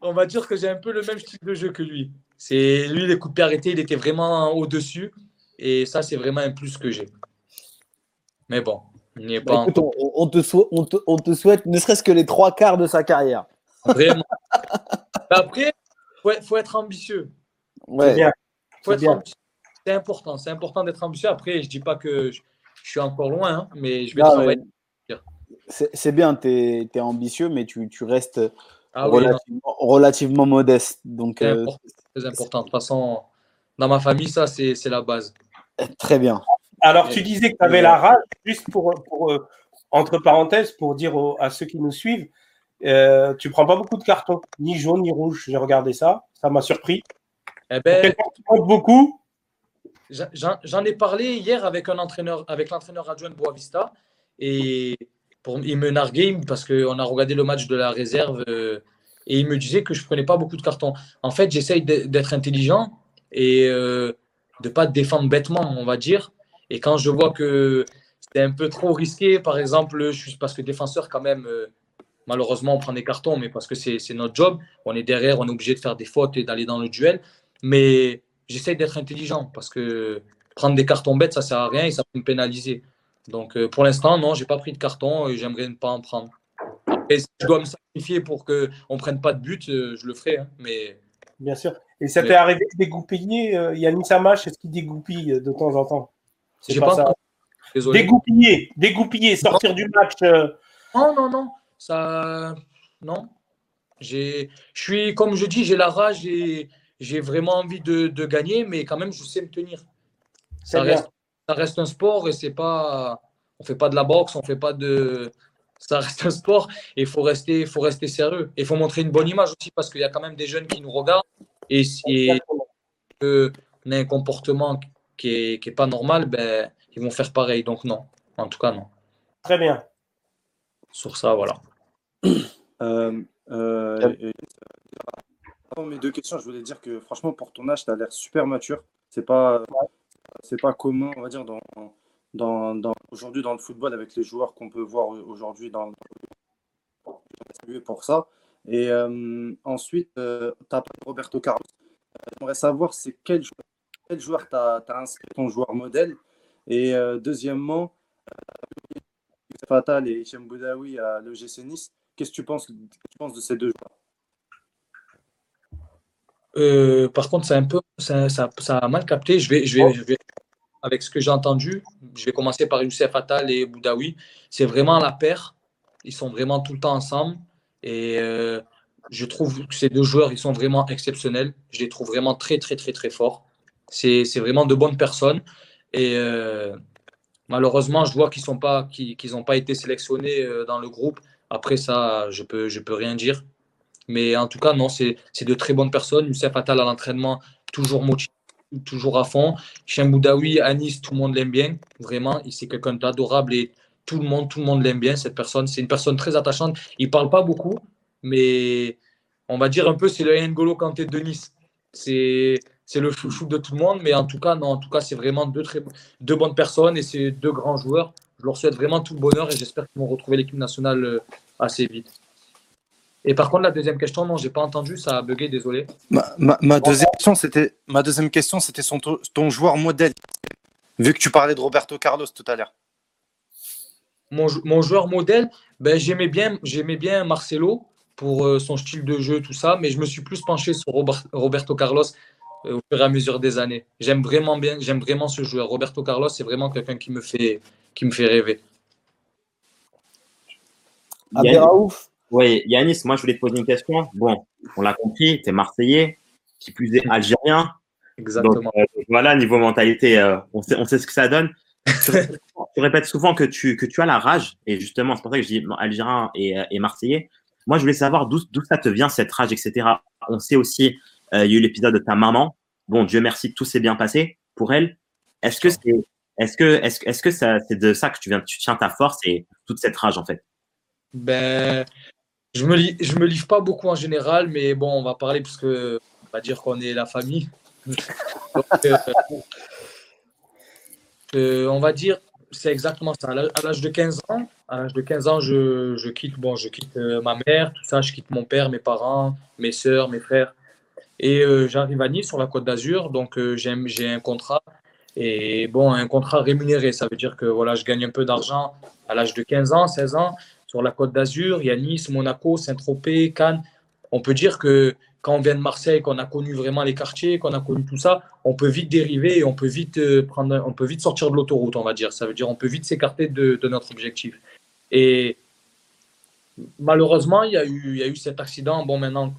on va dire que j'ai un peu le même style de jeu que lui. C'est lui, les coups de pied arrêtés, il était vraiment au-dessus. Et ça, c'est vraiment un plus que j'ai. Mais bon, il n'y est bah, pas. on, te on, te, souhaite ne serait-ce que les trois quarts de sa carrière. Vraiment. Après, il faut, être ambitieux. Ouais. C'est important. C'est important d'être ambitieux. Après, je ne dis pas que je, suis encore loin, hein, mais je vais travailler. C'est bien, tu es, ambitieux, mais tu, restes ah relativement, modeste. Donc, c'est euh, très important. De toute façon, dans ma famille, ça, c'est la base. Très bien. Alors, tu disais que tu avais la rage, juste pour, euh, entre parenthèses, pour dire à ceux qui nous suivent, euh, tu prends pas beaucoup de cartons, ni jaune ni rouge. J'ai regardé ça, ça m'a surpris. Eh ben, beaucoup? J'en ai parlé hier avec un entraîneur, avec l'entraîneur adjoint de Boavista, et il me narguait parce qu'on a regardé le match de la réserve euh, et il me disait que je prenais pas beaucoup de cartons. En fait, j'essaye d'être intelligent et euh, de pas défendre bêtement, on va dire. Et quand je vois que c'est un peu trop risqué, par exemple, parce que défenseur quand même. Euh, malheureusement, on prend des cartons, mais parce que c'est notre job. On est derrière, on est obligé de faire des fautes et d'aller dans le duel. Mais j'essaye d'être intelligent parce que prendre des cartons bêtes, ça sert à rien et ça peut me pénaliser. Donc euh, pour l'instant, non, j'ai pas pris de carton et j'aimerais ne pas en prendre. Et si je dois me sacrifier pour qu'on ne prenne pas de but, euh, je le ferai. Hein, mais... Bien sûr. Et ça t'est arrivé de dégoupiller euh, Yannis Amash, est-ce qu'il dégoupille de temps en temps C'est pas, ça. Désolé. Dégoupiller, dégoupiller, sortir du match. Non, non, non. Ça, non. Je suis, comme je dis, j'ai la rage et j'ai vraiment envie de, gagner, mais quand même, je sais me tenir. Ça reste, ça reste, un sport et c'est pas. On fait pas de la boxe, on fait pas de. Ça reste un sport et il faut rester, faut rester sérieux. Et il faut montrer une bonne image aussi parce qu'il y a quand même des jeunes qui nous regardent et si on a un comportement qui n'est qui est pas normal, ben, ils vont faire pareil. Donc, non. En tout cas, non. Très bien. Sur ça, voilà. Euh, euh, mes deux questions, je voulais dire que franchement, pour ton âge, tu as l'air super mature. C'est pas, c'est pas commun, on va dire, dans, aujourd'hui dans le football avec les joueurs qu'on peut voir aujourd'hui dans pour ça. Et euh, ensuite, euh, tu as Roberto Carlos. Euh, j'aimerais savoir c'est quel quel joueur tu as, inscrit ton joueur modèle? Et deuxièmement, Fatal et Hichem Boudaoui à l'EGC Nice. Qu'est-ce que tu penses de ces deux joueurs? Euh, par contre, c'est un peu, ça, ça, a mal capté. Je vais, je vais, je vais avec ce que j'ai entendu, je vais commencer par Youssef Attal et Boudaoui. C'est vraiment la paire. Ils sont vraiment tout le temps ensemble. Et euh, je trouve que ces deux joueurs, ils sont vraiment exceptionnels. Je les trouve vraiment très, très, très, très forts. C'est vraiment de bonnes personnes. Et euh, malheureusement, je vois qu'ils n'ont pas, qu'ils, pas été sélectionnés dans le groupe. Après ça, je ne peux, je peux rien dire. Mais en tout cas, non, c'est de très bonnes personnes. Youssef Attal à l'entraînement, toujours motivé, toujours à fond. Chien Boudaoui, Anis, tout le monde l'aime bien. Vraiment, c'est quelqu'un d'adorable et tout le monde, tout le monde l'aime bien, cette personne. C'est une personne très attachante. Il ne parle pas beaucoup, mais on va dire un peu, c'est le N'Golo Kanté de Nice. C'est c'est le chouchou de tout le monde, mais en tout cas, non, en tout cas, c'est vraiment deux, deux bonnes personnes et c'est deux grands joueurs. Je leur souhaite vraiment tout le bonheur et j'espère qu'ils vont retrouver l'équipe nationale euh, assez vite. Et par contre, la deuxième question, non, j'ai pas entendu, ça a bugué, désolé. Ma, deuxième question, c'était ma deuxième question, c'était ton joueur modèle. Vu que tu parlais de Roberto Carlos tout à l'heure. Mon, joueur modèle, ben, j'aimais bien, j'aimais bien Marcelo pour euh, son style de jeu, tout ça, mais je me suis plus penché sur Roberto Carlos euh, au fur et à mesure des années. J'aime vraiment bien, j'aime vraiment ce joueur. Roberto Carlos, c'est vraiment quelqu'un qui me fait, qui me fait rêver. Abderraouf, oui, Yanis, moi je voulais te poser une question. Bon, on l'a compris, tu es Marseillais, qui plus est algérien. Exactement. Donc, voilà, niveau mentalité, on, sait, on sait ce que ça donne. tu répètes souvent que tu, que tu as la rage, et justement, c'est pour ça que je dis algérien et, et marseillais. Moi, je voulais savoir d'où ça te vient, cette rage, etc. On sait aussi, il y a eu l'épisode de ta maman. Bon, Dieu merci, tout s'est bien passé pour elle. Est-ce que c'est est-ce que, est-ce, est-ce que ça, c'est de ça que tu, viens, tu tiens ta force et toute cette rage en fait? Ben, je me, me livre pas beaucoup en général, mais bon, on va parler parce que on va dire qu'on est la famille. Euh, euh, on va dire, c'est exactement ça. À l'âge de 15 ans, à l'âge de 15 ans, je, quitte, bon, je quitte euh, ma mère, tout ça, je quitte mon père, mes parents, mes soeurs, mes frères. Et j'arrive à Nice sur la Côte d'Azur, donc j'ai un contrat et bon, un contrat rémunéré, ça veut dire que voilà, je gagne un peu d'argent à l'âge de 15 ans, 16 ans, sur la côte d'Azur. Il y a Nice, Monaco, Saint-Tropez, Cannes. On peut dire que quand on vient de Marseille, qu'on a connu vraiment les quartiers, qu'on a connu tout ça, on peut vite dériver et on peut vite, euh, prendre, on peut vite sortir de l'autoroute, on va dire. Ça veut dire on peut vite s'écarter de, notre objectif. Et malheureusement, il y, a eu, il y a eu cet accident. Bon, maintenant,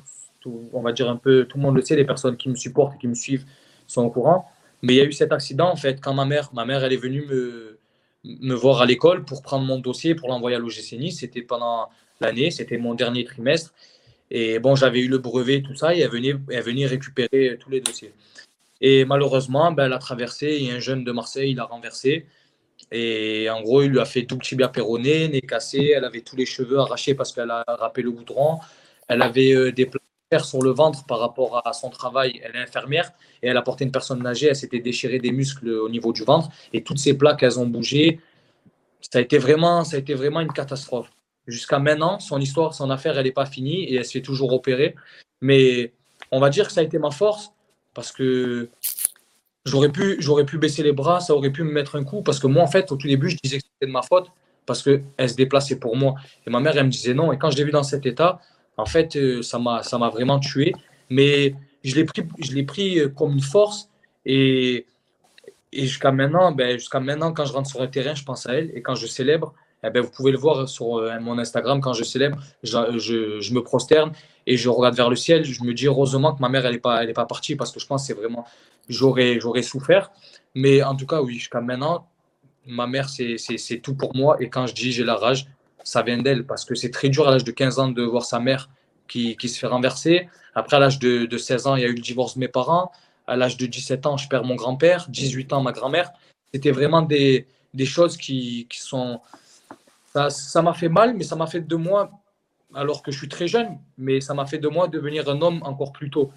on va dire un peu, tout le monde le sait, les personnes qui me supportent et qui me suivent sont au courant. Mais il y a eu cet accident, en fait, quand ma mère, ma mère, elle est venue me, me voir à l'école pour prendre mon dossier, pour l'envoyer à l'OGC. C'était pendant l'année, c'était mon dernier trimestre. Et bon, j'avais eu le brevet, tout ça, et elle venait, elle venait récupérer tous les dossiers. Et malheureusement, ben, elle a traversé, a un jeune de Marseille, il a renversé. Et en gros, il lui a fait tout tibia péroné, nez cassé, elle avait tous les cheveux arrachés parce qu'elle a râpé le goudron. Elle avait euh, des sur le ventre par rapport à son travail. Elle est infirmière et elle a porté une personne âgée. Elle s'était déchiré des muscles au niveau du ventre et toutes ces plaques, elles ont bougé. Ça a été vraiment, ça a été vraiment une catastrophe. Jusqu'à maintenant, son histoire, son affaire, elle n'est pas finie et elle se fait toujours opérer. Mais on va dire que ça a été ma force parce que j'aurais pu, j'aurais pu baisser les bras, ça aurait pu me mettre un coup parce que moi, en fait, au tout début, je disais que c'était de ma faute parce qu'elle se déplaçait pour moi. Et ma mère, elle me disait non. Et quand je l'ai vu dans cet état, en fait, euh, ça m'a, vraiment tué. Mais je l'ai pris, je pris euh, comme une force. Et, et jusqu'à maintenant, ben, jusqu'à maintenant, quand je rentre sur un terrain, je pense à elle. Et quand je célèbre, eh ben, vous pouvez le voir sur euh, mon Instagram, quand je célèbre, je, je, me prosterne et je regarde vers le ciel. Je me dis heureusement que ma mère, elle n'est pas, pas partie parce que je pense que c'est vraiment, j'aurais, souffert. Mais en tout cas, oui, jusqu'à maintenant, ma mère, c'est tout pour moi. Et quand je dis j'ai la rage, ça vient d'elle parce que c'est très dur à l'âge de 15 ans de voir sa mère qui, qui se fait renverser. Après, à l'âge de, de, 16 ans, il y a eu le divorce de mes parents. À l'âge de 17 ans, je perds mon grand-père. 18 ans, ma grand-mère. C'était vraiment des, des choses qui, qui sont. Ça m'a fait mal, mais ça m'a fait de moi, alors que je suis très jeune, mais ça m'a fait de moi devenir un homme encore plus tôt.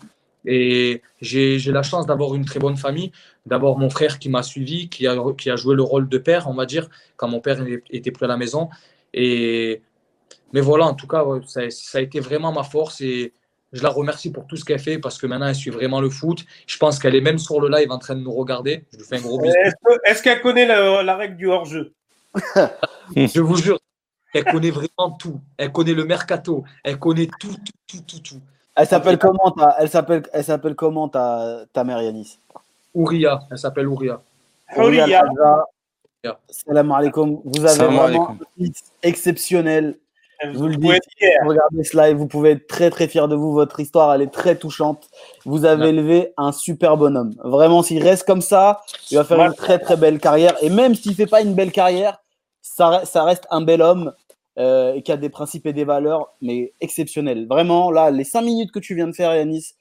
Et j'ai la chance d'avoir une très bonne famille. D'abord, mon frère qui m'a suivi, qui a, qui a joué le rôle de père, on va dire, quand mon père était plus à la maison. Et, mais voilà, en tout cas, ça, a été vraiment ma force et je la remercie pour tout ce qu'elle fait parce que maintenant elle suit vraiment le foot. Je pense qu'elle est même sur le live en train de nous regarder. Je lui fais un gros bisou. Est-ce qu'elle connaît la, règle du hors-jeu? Je vous jure, elle connaît vraiment tout. Elle connaît le mercato. Elle connaît tout, tout, tout, tout. tout. Elle s'appelle comment ta, elle s'appelle, elle s'appelle comment ta, ta mère Yanis? Ouria. Elle s'appelle Ouria. Ouria. Salam alaikum. Vous avez vraiment un exceptionnel. Je vous le dis, vous regardez ce live, vous pouvez être très très fier de vous. Votre histoire, elle est très touchante. Vous avez élevé un super bonhomme. Vraiment, s'il reste comme ça, il va faire une très très belle carrière. Et même s'il fait pas une belle carrière, ça, ça reste un bel homme euh, et qui a des principes et des valeurs, mais exceptionnels. Vraiment, là, les cinq minutes que tu viens de faire, Yanis,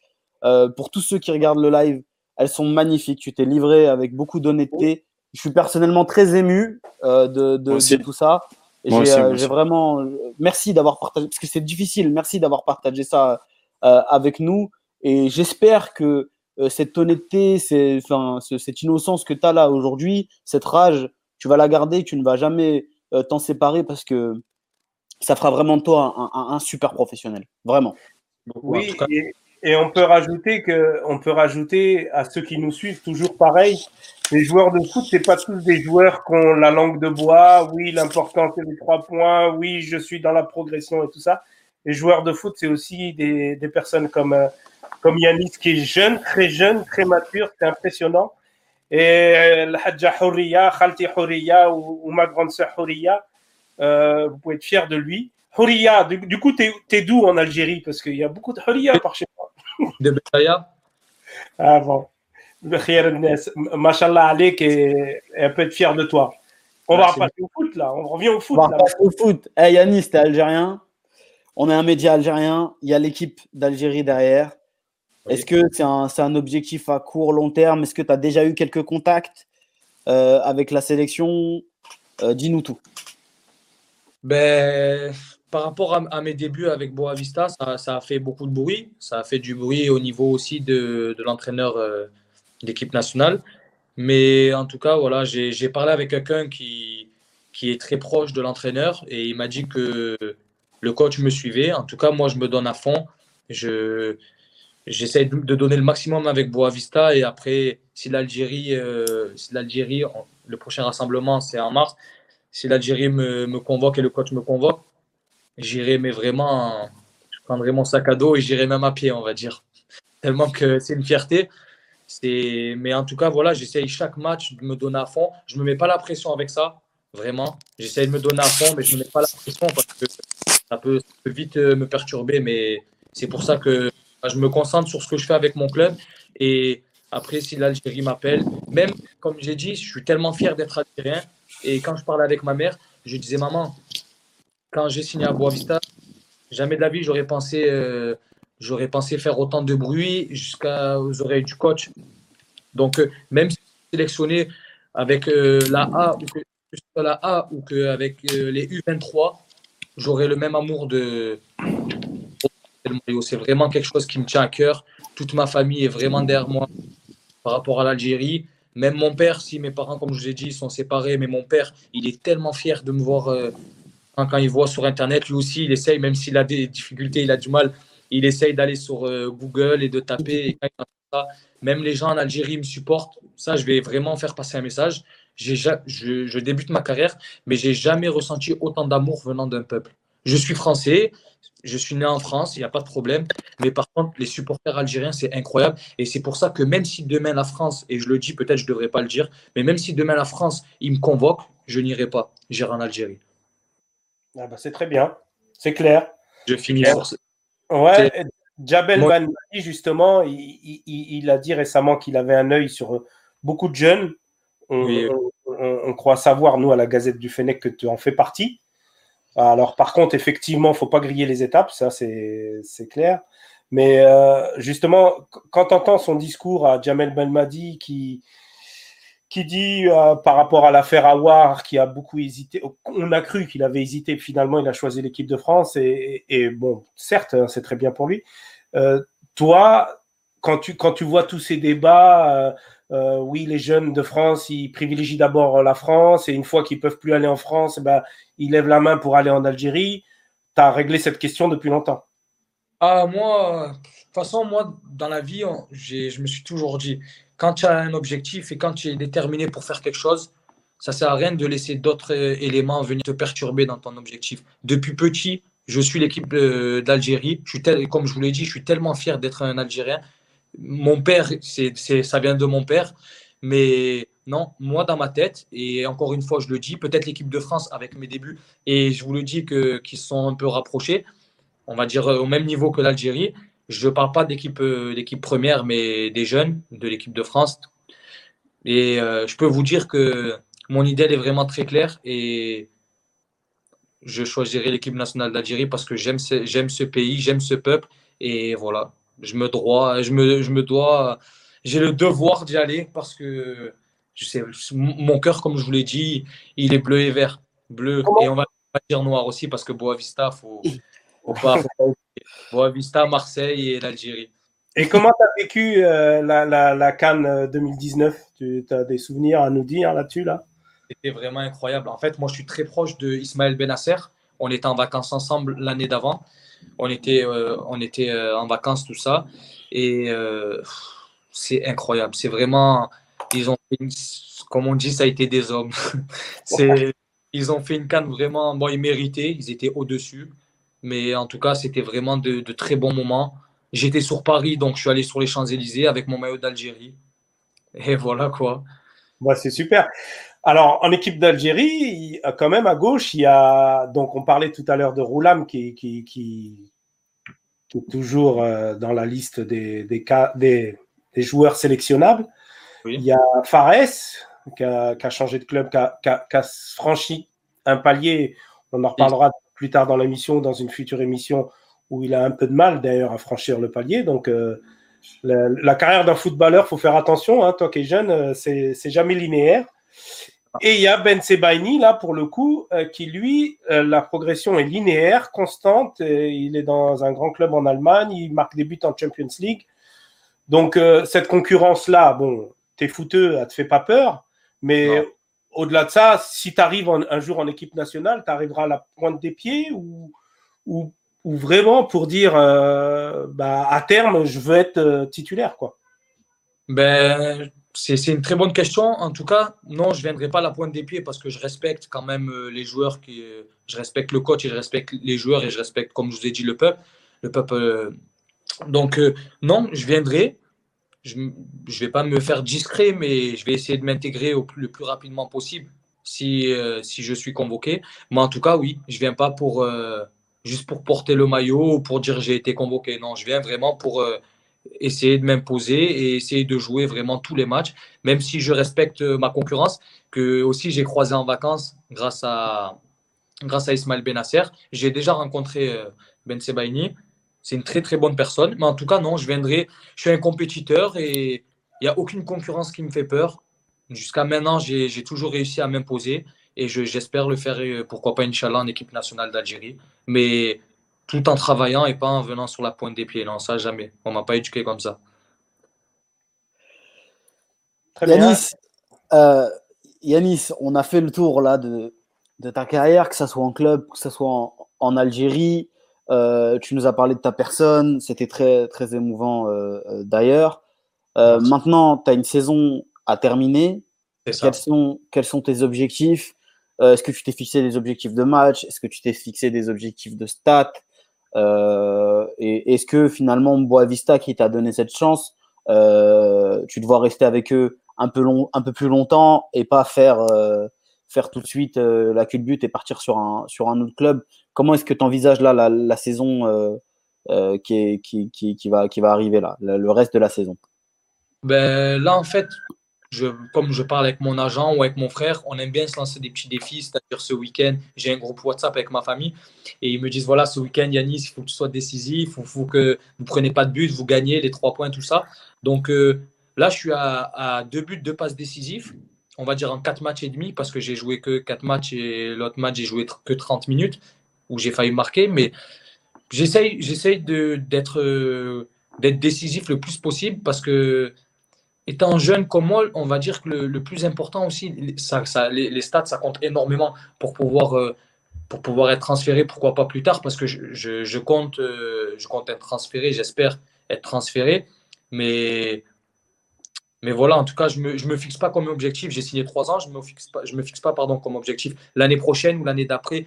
euh, pour tous ceux qui regardent le live, elles sont magnifiques. Tu t'es livré avec beaucoup d'honnêteté je suis personnellement très ému euh, de, de, tout ça. Euh, j'ai vraiment merci d'avoir partagé parce que c'est difficile. Merci d'avoir partagé ça euh, avec nous et j'espère que cette honnêteté, enfin, cette innocence que tu as là aujourd'hui, cette rage, tu vas la garder, tu ne vas jamais t'en séparer parce que ça fera vraiment de toi un, un, super professionnel, vraiment. Oui, et on peut rajouter que, on peut rajouter à ceux qui nous suivent toujours pareil. Les joueurs de foot, c'est pas tous des joueurs qui ont la langue de bois. Oui, l'important c'est les trois points. Oui, je suis dans la progression et tout ça. Les joueurs de foot, c'est aussi des, des personnes comme comme Yanis qui est jeune, très jeune, très mature, c'est impressionnant. Et euh, la Hadja Houriya, Khalti Houriya ou, ma grande sœur Houriya, euh, vous pouvez être fiers de lui. Houriya, du, coup, tu es, d'où en Algérie? Parce qu'il y a beaucoup de Houriya par chez de Béchaya Ah bon. Machallah Alek est, un peu fier de toi. On va passer au foot là, on revient au foot. On va passer au foot. Hey Yanis, t'es algérien. On est un média algérien. Il y a l'équipe d'Algérie derrière. Est-ce que c'est un, un, objectif à court, long terme? Est-ce que tu as déjà eu quelques contacts euh, avec la sélection? Euh, Dis-nous tout. Ben, par rapport à, mes débuts avec Boavista, ça, ça, a fait beaucoup de bruit. Ça a fait du bruit au niveau aussi de, de l'entraîneur euh, d'équipe nationale. Mais en tout cas, voilà, j'ai parlé avec quelqu'un qui, qui est très proche de l'entraîneur et il m'a dit que le coach me suivait. En tout cas, moi, je me donne à fond. Je, j'essaie de donner le maximum avec Boavista et après, si l'Algérie, euh, si l'Algérie, le prochain rassemblement, c'est en mars, si l'Algérie me, me, convoque et le coach me convoque, j'irai, mais vraiment, je prendrai mon sac à dos et j'irai même à pied, on va dire. Tellement que c'est une fierté. Mais en tout cas, voilà, j'essaye chaque match de me donner à fond. Je ne me mets pas la pression avec ça, vraiment. J'essaye de me donner à fond, mais je me mets pas la pression parce que ça peut, vite euh, me perturber. Mais c'est pour ça que je me concentre sur ce que je fais avec mon club. Et après, si l'Algérie m'appelle, même comme j'ai dit, je suis tellement fier d'être algérien. Et quand je parlais avec ma mère, je disais, maman, quand j'ai signé à Boavista, jamais de la vie, j'aurais pensé, euh, j'aurais pensé faire autant de bruit jusqu'aux oreilles du coach. Donc, euh, même si sélectionné avec euh, la A ou que la A ou qu'avec les U23, j'aurais le même amour de, c'est vraiment quelque chose qui me tient à cœur. Toute ma famille est vraiment derrière moi par rapport à l'Algérie. Même mon père, si mes parents, comme je vous ai dit, sont séparés, mais mon père, il est tellement fier de me voir euh, quand, il voit sur Internet. Lui aussi, il essaye, même s'il a des difficultés, il a du mal, il essaye d'aller sur euh, Google et de taper. même les gens en Algérie me supportent. Ça, je vais vraiment faire passer un message. Je, je débute ma carrière, mais j'ai jamais ressenti autant d'amour venant d'un peuple. Je suis français, je suis né en France, il n'y a pas de problème. Mais par contre, les supporters algériens, c'est incroyable. Et c'est pour ça que même si demain la France, et je le dis, peut-être je ne devrais pas le dire, mais même si demain la France, il me convoque, je n'irai pas. J'irai en Algérie. Ah bah c'est très bien. C'est clair. Je finis sur. Ouais, Jabel Moi... justement, il, a dit récemment qu'il avait un œil sur beaucoup de jeunes. On, croit savoir, nous, à la Gazette du Fennec, que tu en fais partie. Alors, par contre, effectivement, il ne faut pas griller les étapes, ça c'est clair. Mais euh, justement, quand tu entends son discours à Jamel Belmadi qui, qui dit euh, par rapport à l'affaire Awar, qui a beaucoup hésité, on a cru qu'il avait hésité, finalement il a choisi l'équipe de France, et, bon, certes, hein, c'est très bien pour lui. Euh, toi, quand tu, quand tu vois tous ces débats, euh, oui, les jeunes de France, ils privilégient d'abord la France et une fois qu'ils peuvent plus aller en France, eh ben, ils lèvent la main pour aller en Algérie. Tu as réglé cette question depuis longtemps. Ah, moi, de toute façon, moi, dans la vie, je me suis toujours dit, quand tu as un objectif et quand tu es déterminé pour faire quelque chose, ça sert à rien de laisser d'autres euh, éléments venir te perturber dans ton objectif. Depuis petit, je suis l'équipe euh, d'Algérie. Comme je vous l'ai dit, je suis tellement fier d'être un Algérien mon père, ça vient de mon père. Mais non, moi dans ma tête, et encore une fois, je le dis, peut-être l'équipe de France avec mes débuts, et je vous le dis que, qu'ils sont un peu rapprochés, on va dire au même niveau que l'Algérie. Je ne parle pas d'équipe, euh, d'équipe première, mais des jeunes de l'équipe de France. Et euh, je peux vous dire que mon idée est vraiment très claire et je choisirai l'équipe nationale d'Algérie parce que j'aime ce, j'aime ce pays, j'aime ce peuple. Et voilà, je me dois, je me, je me dois, j'ai le devoir d'y aller parce que je sais, mon cœur, comme je vous l'ai dit, il est bleu et vert, bleu et on va pas dire noir aussi parce que Boavista, faut, faut pas, Boavista, Marseille et l'Algérie. Et comment tu as vécu euh, la, la, la, Cannes 2019 Tu as des souvenirs à nous dire là-dessus là? C'était vraiment incroyable. En fait, moi, je suis très proche de Ismaël Benasser. On était en vacances ensemble l'année d'avant on était, euh, on était euh, en vacances, tout ça. Et euh, c'est incroyable. C'est vraiment. Ils ont fait comme on dit, ça a été des hommes. ils ont fait une canne vraiment. Bon, ils méritaient, ils étaient au-dessus. Mais en tout cas, c'était vraiment de, très bons moments. J'étais sur Paris, donc je suis allé sur les Champs-Élysées avec mon maillot d'Algérie. Et voilà quoi. Bah, c'est super. Alors, en équipe d'Algérie, quand même à gauche, il y a. Donc, on parlait tout à l'heure de Roulam qui, qui, qui, est toujours euh, dans la liste des, des, des, joueurs sélectionnables. Il y a Fares qui a, changé de club, qui a, franchi un palier. On en reparlera plus tard dans l'émission, dans une future émission où il a un peu de mal d'ailleurs à franchir le palier. Donc euh, la, carrière d'un footballeur, faut faire attention. Hein, toi qui es jeune, euh, c'est jamais linéaire. Et il y a Ben Sebaini, là, pour le coup, euh, qui, lui, la progression est linéaire, constante. il est dans un grand club en Allemagne, il marque des buts en Champions League. Donc, cette concurrence-là, bon, t'es fouteux, elle te fait pas peur. Mais au-delà de ça, si tu arrives un jour en équipe nationale, tu arriveras à la pointe des pieds ou, vraiment pour dire euh, bah, à terme, je veux être euh, titulaire quoi ben, c'est, une très bonne question. En tout cas, non, je ne viendrai pas à la pointe des pieds parce que je respecte quand même euh, les joueurs, je respecte le coach et je respecte les joueurs et je respecte, comme je vous ai dit, le peuple. Le peuple donc, non, je viendrai je ne vais pas me faire discret, mais je vais essayer de m'intégrer le plus rapidement possible si, euh, si je suis convoqué. Mais en tout cas, oui, je ne viens pas pour, euh, juste pour porter le maillot ou pour dire j'ai été convoqué. Non, je viens vraiment pour euh, essayer de m'imposer et essayer de jouer vraiment tous les matchs, même si je respecte ma concurrence, que aussi j'ai croisé en vacances grâce à, grâce à Ismaël Benasser. J'ai déjà rencontré Ben Sebaini c'est une très très bonne personne. Mais en tout cas, non, je viendrai. Je suis un compétiteur et il n'y a aucune concurrence qui me fait peur. Jusqu'à maintenant, j'ai toujours réussi à m'imposer et j'espère le faire, euh, pourquoi pas, Inch'Allah, en équipe nationale d'Algérie. Mais tout en travaillant et pas en venant sur la pointe des pieds. Non, ça, jamais. On ne m'a pas éduqué comme ça. Yanis, euh, Yanis, on a fait le tour là de, de, ta carrière, que ce soit en club, que ce soit en, en Algérie. Euh, tu nous as parlé de ta personne, c'était très, très émouvant euh, euh, d'ailleurs. maintenant, tu as une saison à terminer. Quels sont, quels sont tes objectifs? Est-ce que tu t'es fixé des objectifs de match? Est-ce que tu t'es fixé des objectifs de stats? Et est-ce que finalement, Boavista, qui t'a donné cette chance, tu dois rester avec eux un peu, long, un peu plus longtemps et pas faire faire tout de suite la culbute et partir sur un, sur un autre club? Comment est-ce que tu envisages là la, saison euh, euh, qui, qui, qui, va, qui va arriver là, le reste de la saison? Ben, Là, en fait, je, comme je parle avec mon agent ou avec mon frère, on aime bien se lancer des petits défis. C'est-à-dire, ce week-end, j'ai un groupe WhatsApp avec ma famille et ils me disent voilà, ce week-end, Yanis, il faut que tu sois décisif, il faut, que vous ne preniez pas de but, vous gagnez les trois points, tout ça. Donc euh, là, je suis à, à, deux buts, deux passes décisives. On va dire en quatre matchs et demi parce que j'ai joué que quatre matchs et l'autre match, j'ai joué que 30 minutes où j'ai failli marquer, mais j'essaye, euh, d'être décisif le plus possible parce que étant jeune comme moi, on va dire que le, plus important aussi, ça, ça, les, stats, ça compte énormément pour pouvoir, euh, pour pouvoir être transféré, pourquoi pas plus tard, parce que je, je, compte, euh, je compte être transféré, j'espère être transféré, mais, mais voilà, en tout cas, je ne me, je me fixe pas comme objectif, j'ai signé trois ans, je ne me fixe pas, je me fixe pas pardon, comme objectif l'année prochaine ou l'année d'après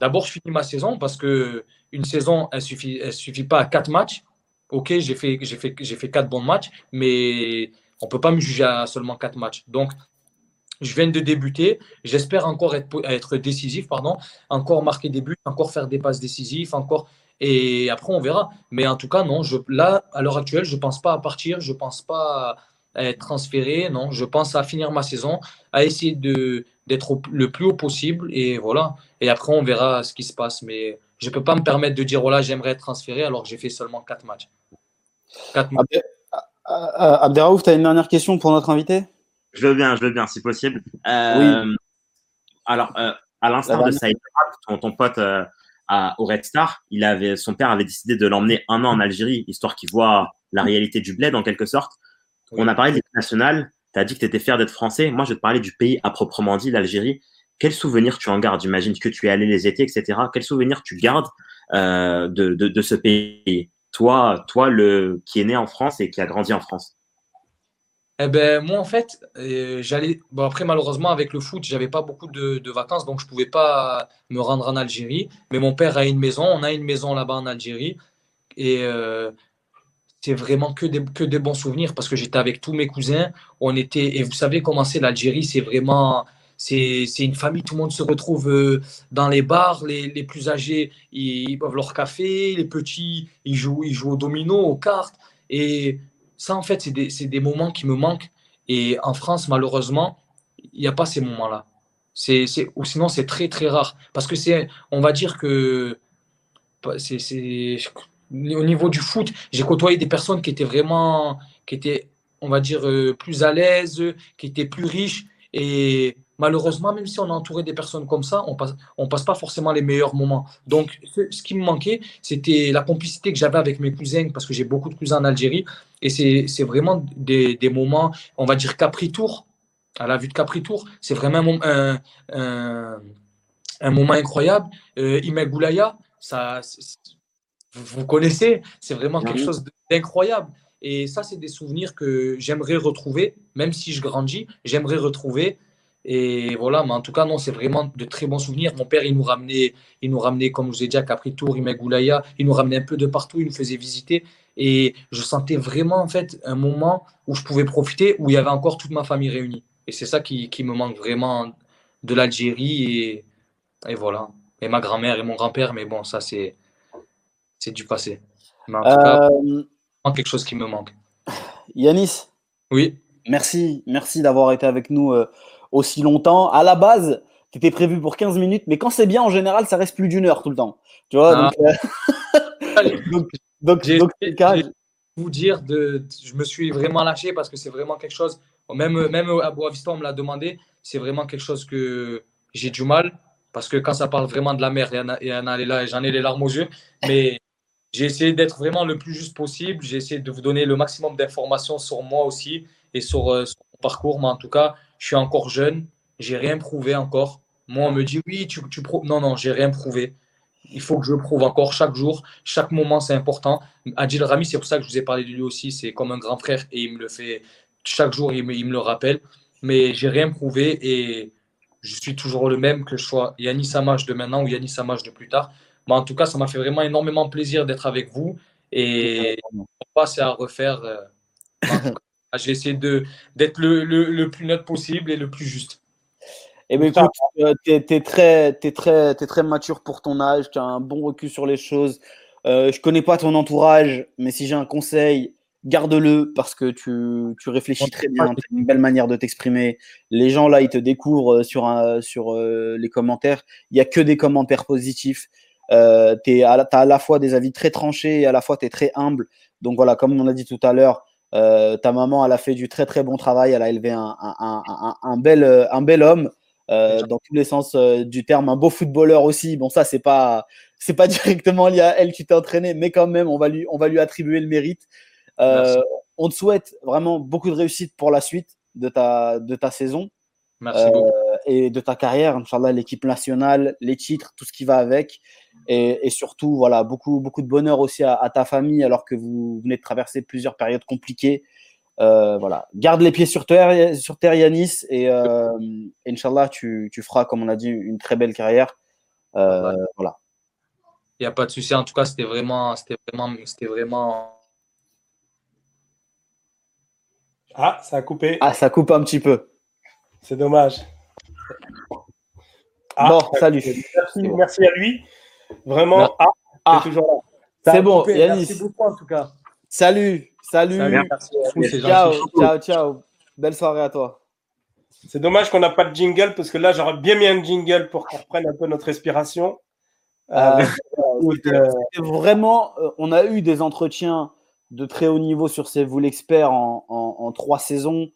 D'abord, je finis ma saison parce que une saison, elle suffit, suffit pas à quatre matchs. Ok, j'ai fait, j'ai quatre bons matchs, mais on peut pas me juger à seulement quatre matchs. Donc, je viens de débuter. J'espère encore être, décisif, pardon, encore marquer des buts, encore faire des passes décisives, encore. Et après, on verra. Mais en tout cas, non. Je, là, à l'heure actuelle, je pense pas à partir. Je pense pas être transféré. Non, je pense à finir ma saison, à essayer de d'être le plus haut possible. Et voilà. Et après, on verra ce qui se passe. Mais je ne peux pas me permettre de dire, voilà, j'aimerais être transféré alors que j'ai fait seulement 4 matchs. Abderraouf, tu as une dernière question pour notre invité? Je veux bien, je veux bien, si possible. Euh, oui. Alors, euh, à l'instar de Saïd, ton, ton pote euh, au Red Star, il avait, son père avait décidé de l'emmener un an en Algérie, histoire qu'il voit la réalité du bled en quelque sorte. On a parlé de l'équipe nationale. Tu as dit que tu étais fier d'être français. Moi, je vais te parler du pays à proprement dit, l'Algérie. Quels souvenirs tu en gardes? J'imagine que tu es allé les étés, etc. Quels souvenirs tu gardes euh, de, de, ce pays? Toi, toi le, qui est né en France et qui a grandi en France eh ben, moi, en fait, euh, j'allais. Bon, après, malheureusement, avec le foot, j'avais pas beaucoup de, de, vacances, donc je pouvais pas me rendre en Algérie. Mais mon père a une maison, on a une maison là-bas en Algérie. Et euh, c'est vraiment que des, que des bons souvenirs parce que j'étais avec tous mes cousins. On était, et vous savez comment c'est l'Algérie, c'est vraiment, c'est, une famille, tout le monde se retrouve euh, dans les bars. Les, les plus âgés, ils, boivent leur café, les petits, ils jouent, ils jouent au domino, aux cartes. Et ça, en fait, c'est des, des, moments qui me manquent. Et en France, malheureusement, il n'y a pas ces moments-là. Ou sinon, c'est très, très rare. Parce que c'est, on va dire que c'est, au niveau du foot, j'ai côtoyé des personnes qui étaient vraiment, qui étaient, on va dire, euh, plus à l'aise, qui étaient plus riches. Et malheureusement, même si on est entouré des personnes comme ça, on passe, on passe pas forcément les meilleurs moments. Donc, ce, qui me manquait, c'était la complicité que j'avais avec mes cousins, parce que j'ai beaucoup de cousins en Algérie. Et c'est vraiment des, des, moments, on va dire, Capri-Tour. À la vue de Capri-Tour, c'est vraiment un, un, moment incroyable. Euh, Goulaya, ça, vous, connaissez, c'est vraiment quelque chose d'incroyable. Et ça, c'est des souvenirs que j'aimerais retrouver, même si je grandis, j'aimerais retrouver. Et voilà, mais en tout cas, non, c'est vraiment de très bons souvenirs. Mon père, il nous ramenait, il nous ramenait comme je vous ai dit, à Capri-Tour, Imegoulaya, il nous ramenait un peu de partout, il nous faisait visiter. Et je sentais vraiment, en fait, un moment où je pouvais profiter, où il y avait encore toute ma famille réunie. Et c'est ça qui, qui, me manque vraiment de l'Algérie. Et, et voilà. Et ma grand-mère et mon grand-père, mais bon, ça, c'est c'est du passé. Mais en tout cas, euh, quelque chose qui me manque. Yanis Oui. Merci, merci d'avoir été avec nous euh, aussi longtemps. À la base, tu étais prévu pour 15 minutes, mais quand c'est bien, en général, ça reste plus d'une heure tout le temps. Tu vois ah. donc, donc, j'ai vous dire de, je me suis vraiment lâché parce que c'est vraiment quelque chose. Même même à Boavista, on me l'a demandé. C'est vraiment quelque chose que j'ai du mal parce que quand ça parle vraiment de la mer, il y en a, là, j'en ai les larmes aux yeux. Mais j'ai essayé d'être vraiment le plus juste possible. J'ai essayé de vous donner le maximum d'informations sur moi aussi et sur, euh, mon parcours. Mais en tout cas, je suis encore jeune. J'ai rien prouvé encore. Moi, on me dit oui, tu, prouves. Non, non, j'ai rien prouvé. Il faut que je prouve encore chaque jour. Chaque moment, c'est important. Adil Rami, c'est pour ça que je vous ai parlé de lui aussi. C'est comme un grand frère et il me le fait chaque jour. Il me, il me le rappelle. Mais j'ai rien prouvé et je suis toujours le même, que je sois Yannis Samaj de maintenant ou Yannis Samaj de plus tard. Mais en tout cas, ça m'a fait vraiment énormément plaisir d'être avec vous. Et on passe à refaire. Euh, j'ai essayé d'être le, le, le, plus neutre possible et le plus juste. Eh bien, écoute, euh, tu es, très, es, très, es très mature pour ton âge, tu as un bon recul sur les choses. Euh, je connais pas ton entourage, mais si j'ai un conseil, garde-le parce que tu, tu réfléchis très bien, tu une belle manière de t'exprimer. Les gens là, ils te découvrent sur, un, sur les commentaires. Il n'y a que des commentaires positifs. Euh, tu as à la fois des avis très tranchés et à la fois tu es très humble. Donc voilà, comme on a dit tout à l'heure, euh, ta maman, elle a fait du très très bon travail. Elle a élevé un, un, un, un bel, un bel homme. Euh, dans tous les sens euh, du terme, un beau footballeur aussi. Bon, ça, c'est pas, c'est pas directement lié à elle qui t'a entraîné, mais quand même, on va lui, on va lui attribuer le mérite. Euh, on te souhaite vraiment beaucoup de réussite pour la suite de ta, de ta saison. Merci beaucoup. Et de ta carrière, Inch'Allah, l'équipe nationale, les titres, tout ce qui va avec. Et, surtout, voilà, beaucoup, beaucoup de bonheur aussi à, ta famille alors que vous venez de traverser plusieurs périodes compliquées. Euh, voilà, garde les pieds sur terre, sur terre Yanis, et euh, Inch'Allah, tu, tu, feras, comme on a dit, une très belle carrière. Euh, voilà. Il n'y a pas de souci. En tout cas, c'était vraiment, c'était vraiment, c'était vraiment. Ah, ça a coupé. Ah, ça coupe un petit peu. C'est dommage. Ah, bon, salut. Merci, merci à lui. Vraiment, ah, ah. toujours là. C'est bon, Yanis. Merci beaucoup en tout cas. Salut, salut. salut. ciao, ciao, ciao. Belle soirée à toi. C'est dommage qu'on n'a pas de jingle parce que là, j'aurais bien mis un jingle pour qu'on reprenne un peu notre respiration. Euh, euh, euh, vraiment, on a eu des entretiens de très haut niveau sur C'est vous l'expert en, en, trois saisons.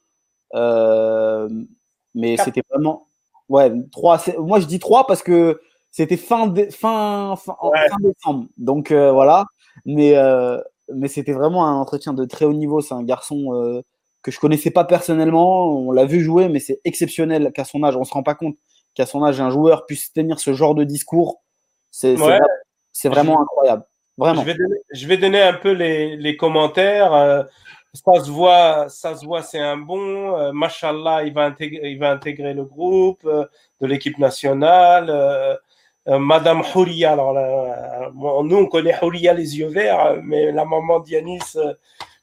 mais c'était vraiment. Ouais, trois. Moi, je dis trois parce que c'était fin, fin, fin, décembre. Donc euh, voilà. Mais, euh, mais c'était vraiment un entretien de très haut niveau. C'est un garçon euh, que je connaissais pas personnellement. On l'a vu jouer, mais c'est exceptionnel qu'à son âge, on se rend pas compte qu'à son âge, un joueur puisse tenir ce genre de discours. C'est vraiment incroyable. Vraiment. Je vais donner, je vais donner un peu les, les commentaires. ça se voit, ça se voit, c'est un bon. Euh, Mashallah, il va intégrer, il va intégrer le groupe de l'équipe nationale. Euh, Madame Houria. Alors, euh, nous, on connaît Houria les yeux verts, mais la maman Dianis, euh,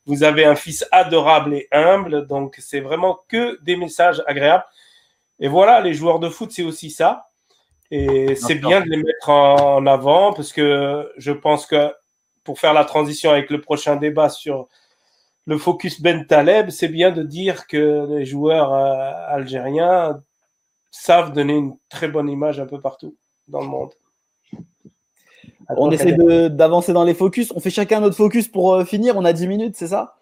vous avez un fils adorable et humble. Donc, c'est vraiment que des messages agréables. Et voilà, les joueurs de foot, c'est aussi ça. Et c'est bien de les mettre en avant parce que je pense que pour faire la transition avec le prochain débat sur le focus Ben Taleb, c'est bien de dire que les joueurs euh, algériens savent donner une très bonne image un peu partout dans le monde. on essaie d'avancer dans les focus. On fait chacun notre focus pour euh, finir. On a 10 minutes, c'est ça?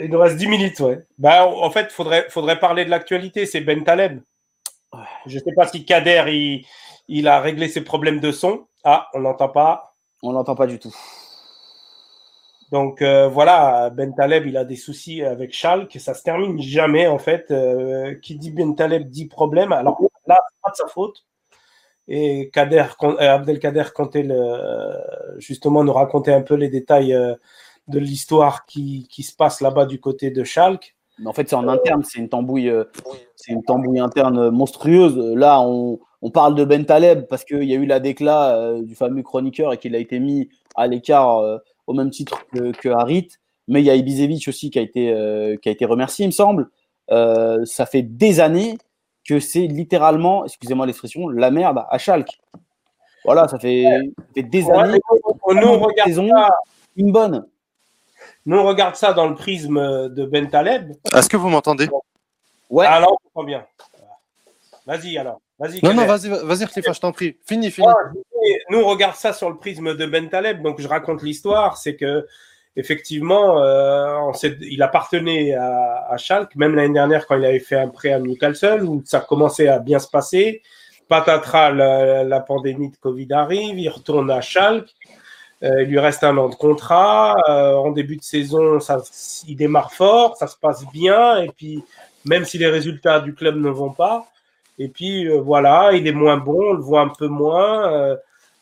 Il nous reste 10 minutes, ouais. Bah, en fait, il faudrait, faudrait parler de l'actualité. C'est Ben Taleb. Je ne sais pas si Kader, il, il a réglé ses problèmes de son. Ah, on n'entend pas. On n'entend pas du tout. Donc euh, voilà, Ben Taleb, il a des soucis avec Schalke, ça se termine jamais en fait. Euh, qui dit Ben Taleb dit problème. Alors là, c'est pas de sa faute. Et Kader, euh, Abdelkader comptait justement nous raconter un peu les détails de l'histoire qui, qui, se passe là-bas du côté de Schalke. Mais en fait, c'est en interne, c'est une tambouille, c'est une tambouille interne monstrueuse. Là, on, on parle de Ben Taleb parce qu'il y a eu la déclat du fameux chroniqueur et qu'il a été mis à l'écart au même titre que, Harit. Mais il y a Ibisevic aussi qui a été, euh, qui a été remercié, il me semble. Euh, ça fait des années que c'est littéralement, excusez-moi l'expression, la merde à Schalke. Voilà, ça fait, des années. Nous, on regarde ça, une bonne. Nous, on regarde ça dans le prisme de Ben Taleb. Est-ce que vous m'entendez? Ouais. Alors, on comprend bien. Vas-y, alors. non, non, vas-y, vas-y, je t'en prie. Fini, fini nous, on regarde ça sur le prisme de Ben Taleb, donc je raconte l'histoire, c'est que effectivement, euh, il appartenait à, à Schalke, même l'année dernière quand il avait fait un prêt à Newcastle, où ça commençait à bien se passer. Patatras, la, pandémie de Covid arrive, il retourne à Schalke, euh, il lui reste un an de contrat. Euh, en début de saison, ça, il démarre fort, ça se passe bien, et puis même si les résultats du club ne vont pas, et puis voilà, il est moins bon, on le voit un peu moins.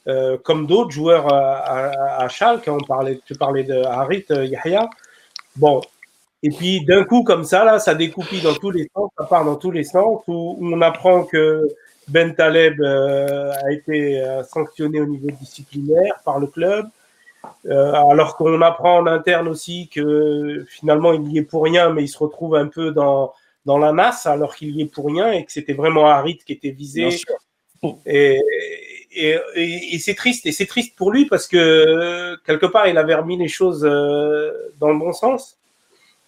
Euh, comme d'autres joueurs à, à, Schalke. On parlait, tu parlais de Harit euh, Yahya. Bon, et puis d'un coup comme ça, là, ça découpille dans tous les sens, ça part dans tous les sens, où, on apprend que Ben Taleb euh, a été sanctionné au niveau disciplinaire par le club. alors qu'on apprend en interne aussi que finalement il y est pour rien, mais il se retrouve un peu dans, dans la masse alors qu'il y est pour rien et que c'était vraiment Harit qui était visé. Et, et, c'est triste. Et c'est triste pour lui parce que quelque part, il avait remis les choses euh, dans le bon sens.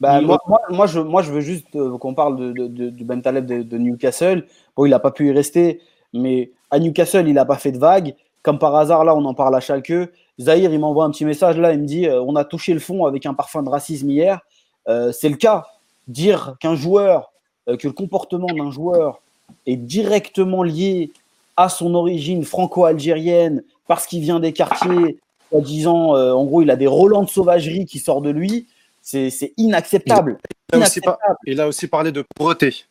Bah, moi, moi, je, moi, je veux juste euh, qu'on parle de, de, du Ben Taleb de, Newcastle. Bon, il n'a pas pu y rester, mais à Newcastle, il n'a pas fait de vague. Comme par hasard, là, on en parle à Schalke. Zahir, il m'envoie un petit message là, il me dit euh, on a touché le fond avec un parfum de racisme hier. c'est le cas. Dire qu'un joueur, que le comportement d'un joueur est directement lié à son origine franco-algérienne, parce qu'il vient des quartiers, en disant, euh, en gros, il a des Roland de sauvagerie qui sortent de lui, c'est inacceptable. Il a, Aussi il a, Aussi parlé de pauvreté.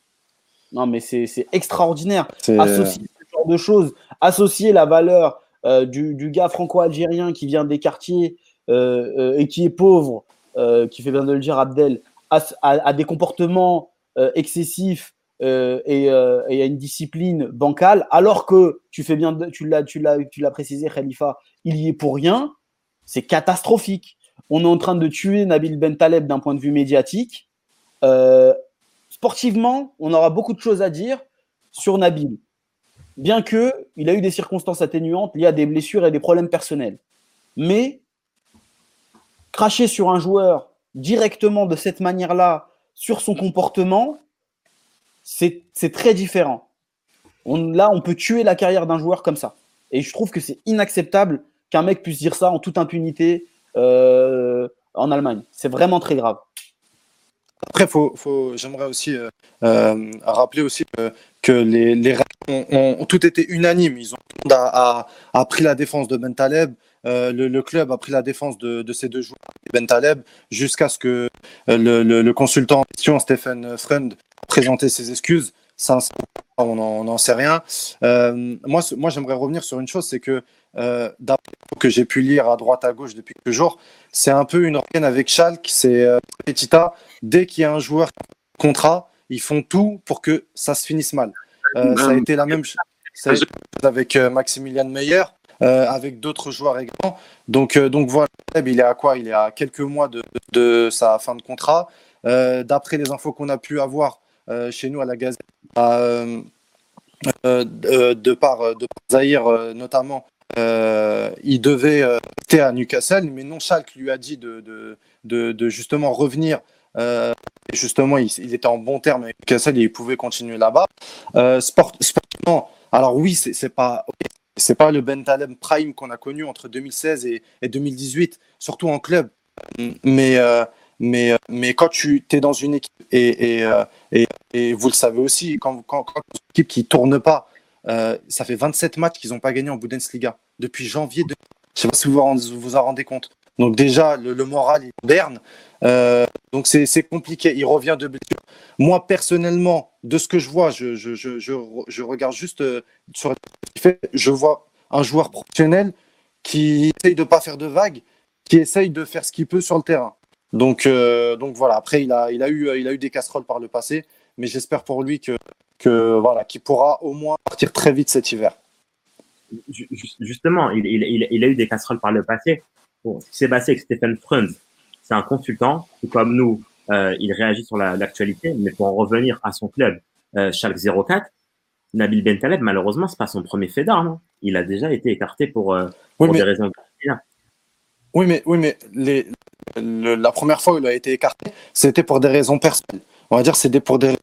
Non, mais c'est extraordinaire. Associer ce genre de choses, associer la valeur euh, du, du, gars franco-algérien qui vient des quartiers euh, et qui est pauvre, qui fait bien de le dire Abdel, à des comportements excessifs euh, euh, et, à une discipline bancale, alors que tu fais bien, tu l'as, tu l'as, tu l'as précisé, Khalifa, il y est pour rien, c'est catastrophique. On est en train de tuer Nabil Bentaleb d'un point de vue médiatique. Euh, sportivement, on aura beaucoup de choses à dire sur Nabil, bien que il a eu des circonstances atténuantes liées à des blessures et des problèmes personnels. Mais cracher sur un joueur directement de cette manière-là, sur son comportement, c'est très différent. On, là, on peut tuer la carrière d'un joueur comme ça. Et je trouve que c'est inacceptable qu'un mec puisse dire ça en toute impunité euh, en Allemagne. C'est vraiment très grave. Après, faut, j'aimerais aussi euh, euh, rappeler aussi que, les, les ont, tout été unanimes. Ils ont a, pris la défense de Ben Taleb. le, club a pris la défense de, ces deux joueurs, Ben Taleb, jusqu'à ce que le, le, consultant en question, Stephen Freund, présenter ses excuses. Ça, on n'en sait rien. Euh, moi, moi j'aimerais revenir sur une chose, c'est que euh, que j'ai pu lire à droite à gauche depuis quelques jours, c'est un peu une organe avec Schalke, c'est euh, Petita. Dès qu'il y a un joueur contrat, ils font tout pour que ça se finisse mal. Euh, ça a été la même chose avec Maximilian Meyer, avec d'autres joueurs également. Donc, donc voilà, il est à quoi? Il est à quelques mois de, de sa fin de contrat. D'après les infos qu'on a pu avoir, euh, chez nous à la Gazette, euh, euh, de, par, de Zahir notamment, il devait rester à Newcastle, mais non, lui a dit de, de, justement revenir. Euh, justement, il, était en bon terme avec Newcastle et il pouvait continuer là-bas. Euh, sport, sportivement, alors oui, c'est pas pas le Ben Taleb Prime qu'on a connu entre 2016 et, 2018, surtout en club. Mais euh, mais, mais quand tu es dans une équipe, et, et, et, et vous le savez aussi, quand, quand, quand une équipe qui tourne pas, ça fait 27 matchs qu'ils n'ont pas gagné en Bundesliga depuis janvier. De... Je ne sais pas si vous vous en rendez compte. Donc déjà, le, moral, berne. Euh, donc c'est compliqué. Il revient de blessure. Moi, personnellement, de ce que je vois, je, je, je, je regarde juste euh, sur fait. Je vois un joueur professionnel qui essaye de ne pas faire de vagues, qui essaye de faire ce qu'il peut sur le terrain. Donc, euh, donc voilà, après, il a, il, a eu, il a eu des casseroles par le passé, mais j'espère pour lui que, que voilà, qu'il pourra au moins partir très vite cet hiver. Justement, il, il, il, a eu des casseroles par le passé, Bon, ce qui s'est passé avec Stephen Frunz, c'est un consultant qui, comme nous, euh, il réagit sur l'actualité, mais pour en revenir à son club, euh, Schalke 04, Nabil Bentaleb, malheureusement, c'est pas son premier fait d'armes. Il a déjà été écarté pour, euh, pour des raisons oui, mais, oui, mais les, la première fois où il a été écarté, c'était pour des raisons personnelles. On va dire c'est pour des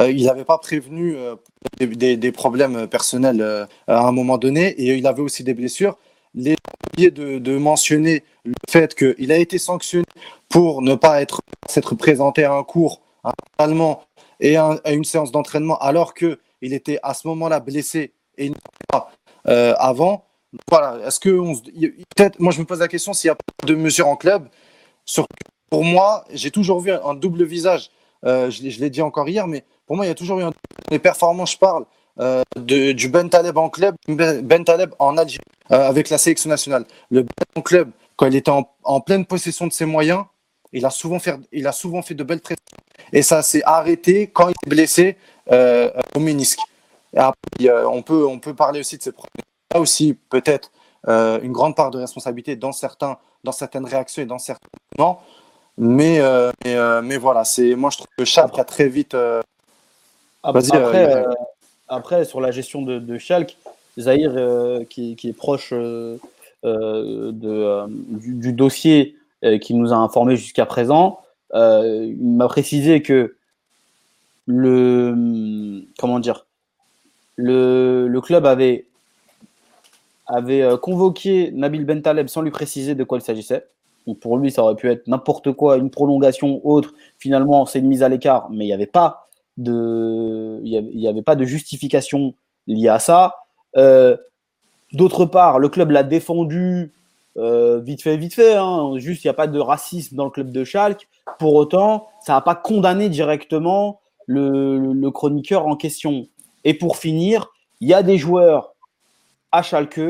euh, il n'avait pas prévenu euh, des, des, problèmes personnels euh, à un moment donné et il avait aussi des blessures les de, de mentionner le fait qu'il a été sanctionné pour ne pas être s'être présenté à un cours allemand et à, une séance d'entraînement alors que il était à ce moment-là blessé et pas euh, avant. Voilà, est-ce que peut-être moi je me pose la question s'il y a pas de mesures en club. Sur, pour moi, j'ai toujours vu un double visage. Euh, je l'ai dit encore hier, mais pour moi, il y a toujours eu un... les performances. Je parle euh, de, du Ben Taleb en club, Ben Taleb en Algérie euh, avec la sélection nationale. Le Ben en club, quand il était en, pleine possession de ses moyens, il a souvent fait, de belles prestations. Et ça s'est arrêté quand il est blessé au ménisque. Et on, peut, parler aussi de ces problèmes. A aussi peut-être une grande part de responsabilité dans, certains, dans certaines réactions et dans certains moments. Mais, mais, mais, voilà, c'est moi je trouve que Chalk a très vite. Après, après, sur la gestion de, de Schalke, Zahir, euh, qui, est proche euh, euh, de, du, dossier qui nous a informé jusqu'à présent, il m'a précisé que le comment dire le, le club avait avait convoqué Nabil Bentaleb sans lui préciser de quoi il s'agissait. Pour lui, ça aurait pu être n'importe quoi, une prolongation autre. Finalement, c'est une mise à l'écart, mais il n'y avait pas de, n'y avait, pas de justification liée à ça. Euh, d'autre part, le club l'a défendu euh, vite fait, vite fait. Hein. Juste, il n'y a pas de racisme dans le club de Schalke. Pour autant, ça n'a pas condamné directement le, chroniqueur en question. Et pour finir, il y a des joueurs à Schalke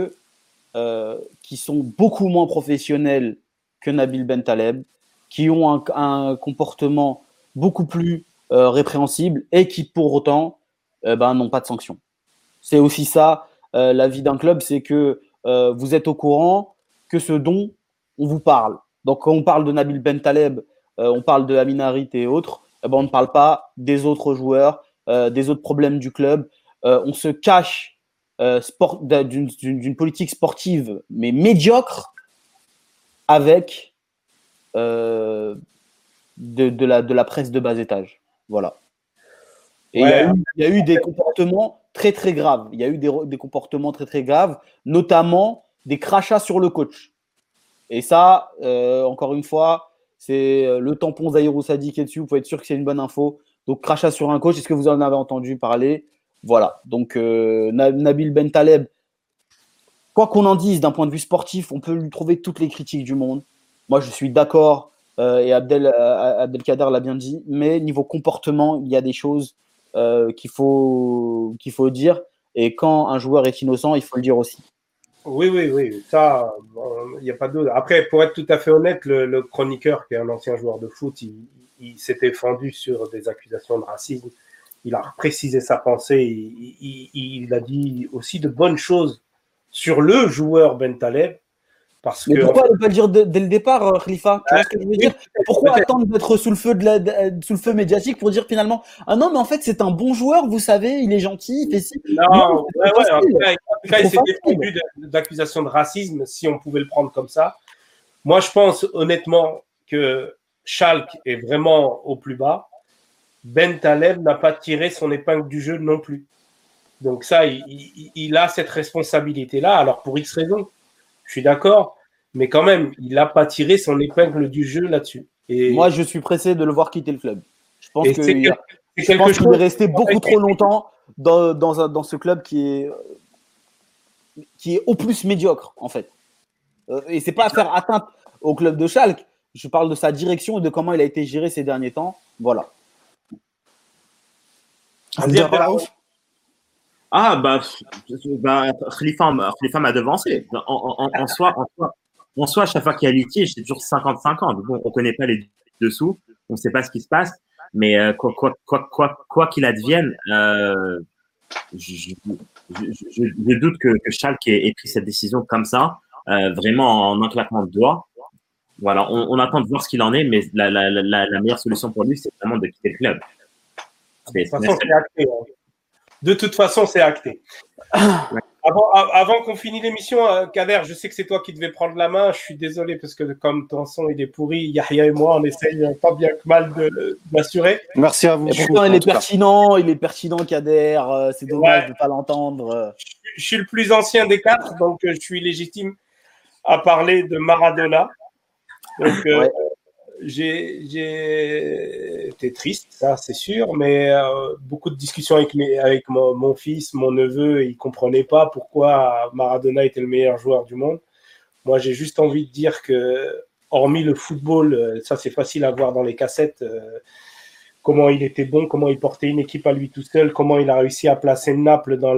euh, qui sont beaucoup moins professionnels que Nabil Bentaleb, qui ont un, comportement beaucoup plus euh, répréhensibles et qui pour autant euh, ben, n'ont pas de sanction. C'est aussi ça la vie d'un club, c'est que vous êtes au courant que ce dont on vous parle. Donc quand on parle de Nabil Bentaleb, on parle de Aminarit et autres, eh ben, on ne parle pas des autres joueurs, des autres problèmes du club. on se cache d'une politique sportive, mais médiocre, avec de, de, la, de la presse de bas étage. Voilà. Et il, y a eu, des comportements très très graves. Il y a eu des, comportements très très graves, notamment des crachats sur le coach. Et ça, euh, encore une fois, c'est euh, le tampon Sadi qui est dessus. Vous pouvez être sûr que c'est une bonne info. Donc, crachat sur un coach, est-ce que vous en avez entendu parler? Voilà. Donc, euh, Nabil Bentaleb, quoi qu'on en dise d'un point de vue sportif, on peut lui trouver toutes les critiques du monde. Moi, je suis d'accord euh, et Abdel, euh, Abdelkader l'a bien dit, mais niveau comportement, il y a des choses euh, qu'il faut, qu'il faut dire. Et quand un joueur est innocent, il faut le dire aussi. Oui, oui, oui, ça, il n'y a pas d'autre. Après, pour être tout à fait honnête, le, chroniqueur, qui est un ancien joueur de foot, il, s'était fendu sur des accusations de racisme. Il a précisé sa pensée. Il, il, a dit aussi de bonnes choses sur le joueur Ben Taleb. Parce mais pourquoi ne pas le dire dès le départ, Khalifa tu vois ce que je veux dire? Pourquoi attendre d'être sous le feu de la, sous le feu médiatique pour dire finalement ah non mais en fait c'est un bon joueur, vous savez, il est gentil, il fait ci. Non, ouais, ouais, en tout cas, il s'est défendu d'accusations de racisme si on pouvait le prendre comme ça. Moi je pense honnêtement que Schalke est vraiment au plus bas, Ben Taleb n'a pas tiré son épingle du jeu non plus. Donc ça, il, a cette responsabilité-là. Alors pour X raisons, je suis d'accord, mais quand même, il n'a pas tiré son épingle du jeu là-dessus. Et... Moi, je suis pressé de le voir quitter le club. Je pense qu'il est resté beaucoup trop longtemps dans, dans, ce club qui est, qui est au plus médiocre, en fait. Euh, et c'est pas à faire atteinte au club de Schalke. Je parle de sa direction et de comment il a été géré ces derniers temps. Voilà. Ah, bah, bah Khalifa, m'a devancé. En, en, soi, en, soi, à chaque fois qu'il y a litige, c'est toujours 50-50. Bon, on ne connaît pas les dessous, on ne sait pas ce qui se passe, mais euh, quoi qu'il quoi, quoi, quoi, qu'il advienne, euh, je, je, doute que, que Schalke ait, pris cette décision comme ça, euh, vraiment en un claquement de doigts. Voilà, on, on, attend de voir ce qu'il en est, mais la, la, la, la meilleure solution pour lui, c'est vraiment de quitter le club. De toute façon, c'est acté. Hein. De toute façon, c'est acté. Avant, qu'on finisse l'émission, euh, Kader, je sais que c'est toi qui devais prendre la main. Je suis désolé parce que comme ton son il est pourri, Yahya et moi, on essaye pas bien que mal de, m'assurer. Merci à vous. pourtant, il est pertinent, il est pertinent, Kader. Euh, c'est dommage de ne pas l'entendre. Je, suis le plus ancien des quatre, donc euh, je suis légitime à parler de Maradona. Donc, j'ai été triste, ça c'est sûr, mais euh, beaucoup de discussions avec, avec mon, fils, mon neveu, ils ne comprenaient pas pourquoi Maradona était le meilleur joueur du monde. Moi, j'ai juste envie de dire que, hormis le football, euh, ça c'est facile à voir dans les cassettes, euh, comment il était bon, comment il portait une équipe à lui tout seul, comment il a réussi à placer Naples dans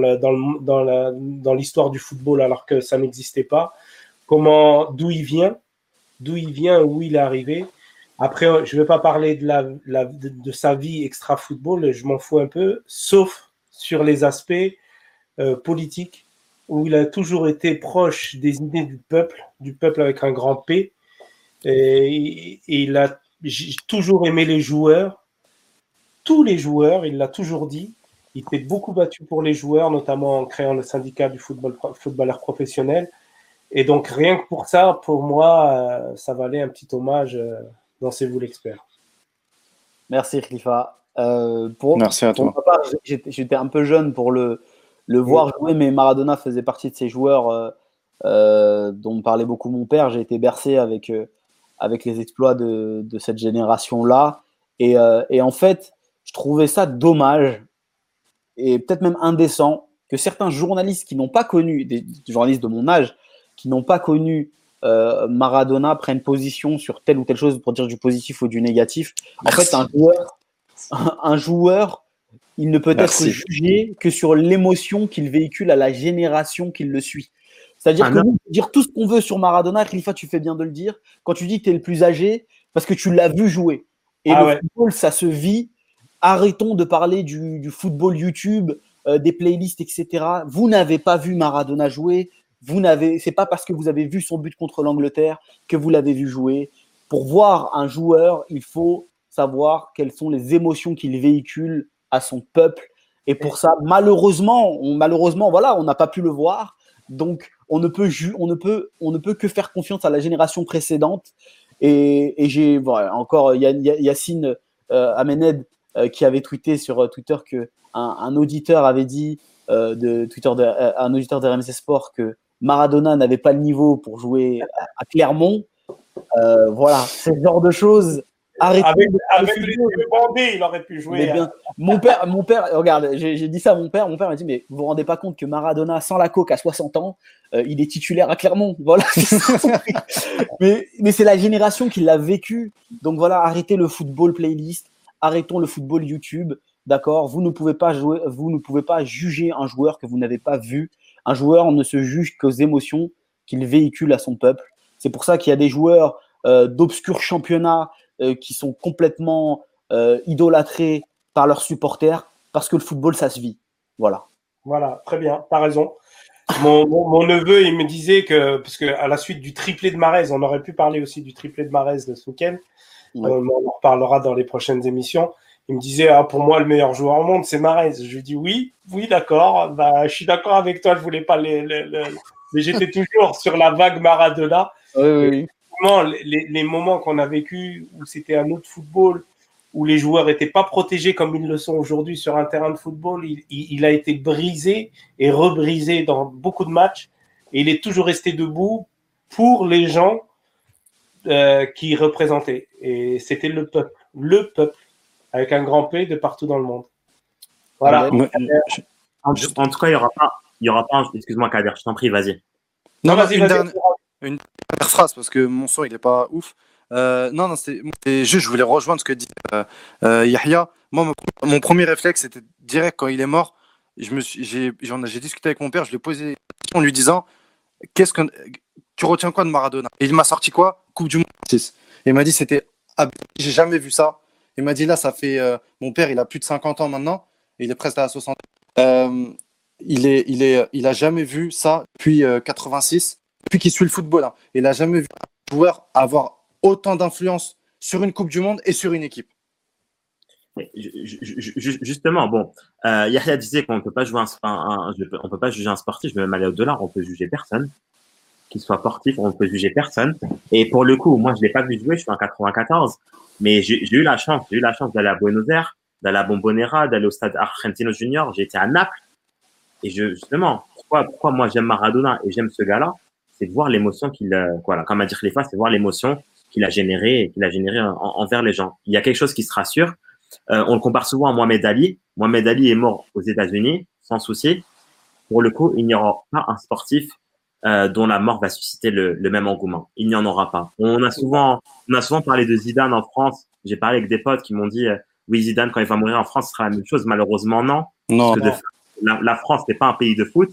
l'histoire dans, du football alors que ça n'existait pas, comment, d'où il vient, d'où il vient, où il est arrivé. Après, je ne vais pas parler de, sa vie extra-football, je m'en fous un peu, sauf sur les aspects euh, politiques, où il a toujours été proche des idées du peuple, du peuple avec un grand P. Et, il a toujours aimé les joueurs, tous les joueurs, il l'a toujours dit. Il s'est beaucoup battu pour les joueurs, notamment en créant le syndicat du football, footballeur professionnel. Et donc, rien que pour ça, pour moi, euh, ça valait un petit hommage. Euh, Dansez-vous l'expert. Merci Khalifa. Euh, pour, Merci à toi. J'étais un peu jeune pour le, le voir jouer, mais Maradona faisait partie de ces joueurs euh, euh, dont parlait beaucoup mon père. J'ai été bercé avec, avec les exploits de, de cette génération-là. Et, et, en fait, je trouvais ça dommage et peut-être même indécent que certains journalistes qui n'ont pas connu, des journalistes de mon âge, qui n'ont pas connu euh, Maradona prenne position sur telle ou telle chose pour dire du positif ou du négatif. En fait, un joueur, un joueur, il ne peut être jugé que sur l'émotion qu'il véhicule à la génération qui le suit. C'est-à-dire ah que nous, dire tout ce qu'on veut sur Maradona, Khalifa, tu fais bien de le dire, quand tu dis que tu es le plus âgé, parce que tu l'as vu jouer. Et ah le football, ça se vit. Arrêtons de parler du, football YouTube, euh, des playlists, etc. Vous n'avez pas vu Maradona jouer, vous n'avez, c'est pas parce que vous avez vu son but contre l'Angleterre que vous l'avez vu jouer. Pour voir un joueur, il faut savoir quelles sont les émotions qu'il véhicule à son peuple. Et pour ça, malheureusement, on, malheureusement, voilà, on n'a pas pu le voir. Donc, on ne peut, on ne peut, on ne peut que faire confiance à la génération précédente. Et, j'ai, encore Yacine euh, Amened euh, qui avait tweeté sur Twitter que un, auditeur avait dit euh, de Twitter, un auditeur de RMC Sport que Maradona n'avait pas le niveau pour jouer à, Clermont. Euh, voilà, ce genre de choses. Arrêtez avec, avec les bandés, il aurait pu jouer. Bien, mon père, mon père, regarde, j'ai dit ça à mon père. Mon père m'a dit, mais vous vous rendez pas compte que Maradona, sans la coque à 60 ans, euh, il est titulaire à Clermont. Voilà. mais mais c'est la génération qui l'a vécu. Donc voilà, arrêtez le football playlist, arrêtons le football YouTube. D'accord, vous ne pouvez pas jouer, vous ne pouvez pas juger un joueur que vous n'avez pas vu un joueur ne se juge qu'aux émotions qu'il véhicule à son peuple. C'est pour ça qu'il y a des joueurs euh, d'obscurs championnats euh, qui sont complètement euh, idolâtrés par leurs supporters parce que le football, ça se vit. Voilà. Voilà, très bien, tu as raison. Mon, neveu, il me disait que, parce qu'à la suite du triplé de Marez, on aurait pu parler aussi du triplé de Marez de ce week-end. On, en reparlera dans les prochaines émissions. Il me disait, ah, pour moi, le meilleur joueur au monde, c'est Marez. Je lui dis, oui, oui, d'accord. Bah, je suis d'accord avec toi. Je voulais pas les, mais j'étais toujours sur la vague Maradona. Oui, oui. les, les moments qu'on a vécu où c'était un autre football, où les joueurs n'étaient pas protégés comme ils le sont aujourd'hui sur un terrain de football, il, il, il, a été brisé et rebrisé dans beaucoup de matchs. Et il est toujours resté debout pour les gens euh, qui représentaient. Et c'était le peuple, le peuple, avec un grand P de partout dans le monde. Voilà. En, en, tout cas, il n'y aura pas, il y aura pas, excuse-moi Kader, je t'en prie, vas-y. Non, vas-y, une, vas dernière, une dernière phrase parce que mon son il n'est pas ouf. Euh, non, non, c'est juste, je voulais rejoindre ce que dit euh, euh, Yahya. Moi, mon, mon premier réflexe, c'était direct quand il est mort. Je me suis, j'ai, j'ai discuté avec mon père, je lui ai posé une question en lui disant Qu'est-ce que tu retiens quoi de Maradona? Et il m'a sorti quoi? Coupe du Monde 6. il m'a dit C'était. J'ai jamais vu ça. Il m'a dit Là, ça fait. Euh, mon père, il a plus de 50 ans maintenant. il est presque à 60. Euh, il, est, il, est, il a jamais vu ça depuis 86, depuis qu'il suit le football. Hein. Il a jamais vu un joueur avoir autant d'influence sur une Coupe du Monde et sur une équipe. Justement, bon, euh, Yahya disait qu'on ne peut pas jouer un, un, peut pas juger un sportif, je vais même aller au-delà, on peut juger personne, qu'il soit sportif, on peut juger personne. Et pour le coup, moi, je l'ai pas vu jouer, je suis en 94, mais j'ai eu la chance, j'ai eu la chance d'aller à Buenos Aires, d'aller à Bombonera, d'aller au stade Argentino Junior, été à Naples. Et je, justement, pourquoi, pourquoi moi j'aime Maradona et j'aime ce gars-là, c'est de voir l'émotion qu'il, euh, voilà, comme a dit Khalifa, c'est de voir l'émotion qu'il a généré et qu'il a généré envers les gens. Il y a quelque chose qui se rassure. Euh, on le compare souvent à Mohamed Ali. Mohamed Ali est mort aux États-Unis, sans souci. Pour le coup, il n'y aura pas un sportif euh, dont la mort va susciter le, le, même engouement. Il n'y en aura pas. On a souvent, on a souvent parlé de Zidane en France. J'ai parlé avec des potes qui m'ont dit, euh, oui, Zidane, quand il va mourir en France, ce sera la même chose. Malheureusement, non. Non. Parce que la, la, France n'est pas un pays de foot,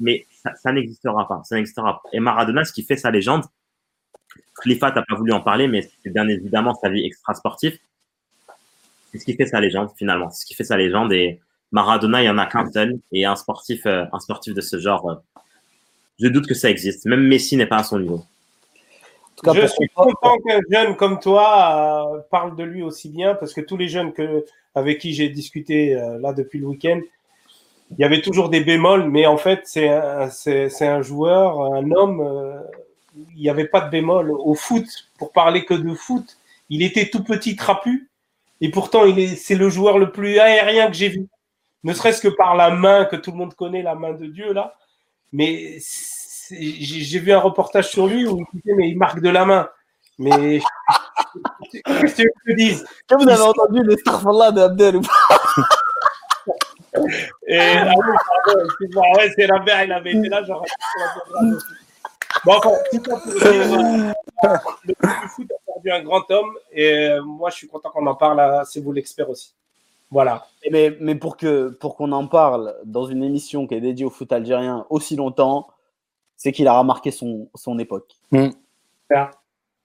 mais ça, ça n'existera pas. Ça n'existera pas. Et Maradona, ce qui fait sa légende, Khalifa, t'as pas voulu en parler, mais c'est bien évidemment sa vie extra-sportive. C'est ce qui fait sa légende, finalement. C'est ce qui fait sa légende. Et Maradona, il y en a qu'un seul. Et un sportif, euh, un sportif de ce genre, euh, je doute que ça existe. Même Messi n'est pas à son niveau. Cas, je suis content qu'un jeune comme toi euh, parle de lui aussi bien, parce que tous les jeunes que, avec qui j'ai discuté euh, là depuis le week-end, il y avait toujours des bémols, mais en fait, c'est un, c'est, un joueur, un homme euh, il n'y avait pas de bémol. Au foot, pour parler que de foot, il était tout petit, trapu, et pourtant il est, c'est le joueur le plus aérien que j'ai vu. Ne serait-ce que par la main que tout le monde connaît, la main de Dieu là. Mais j'ai vu un reportage sur lui où il disait mais il marque de la main. Mais qu'est-ce que tu te dises que vous avez entendu les starfallah de Abdel ou pas Et ah oui, excuse-moi, ouais, c'est la mère, il avait été là, genre. Bon, enfin, tout ça pour dire, le foot a perdu un grand homme et euh, moi je suis content qu'on en parle, c'est vous l'expert aussi. Voilà. Mais, mais pour qu'on pour qu'on en parle dans une émission qui est dédiée au foot algérien aussi longtemps, c'est qu'il a remarqué son, son époque. Mm. Yeah.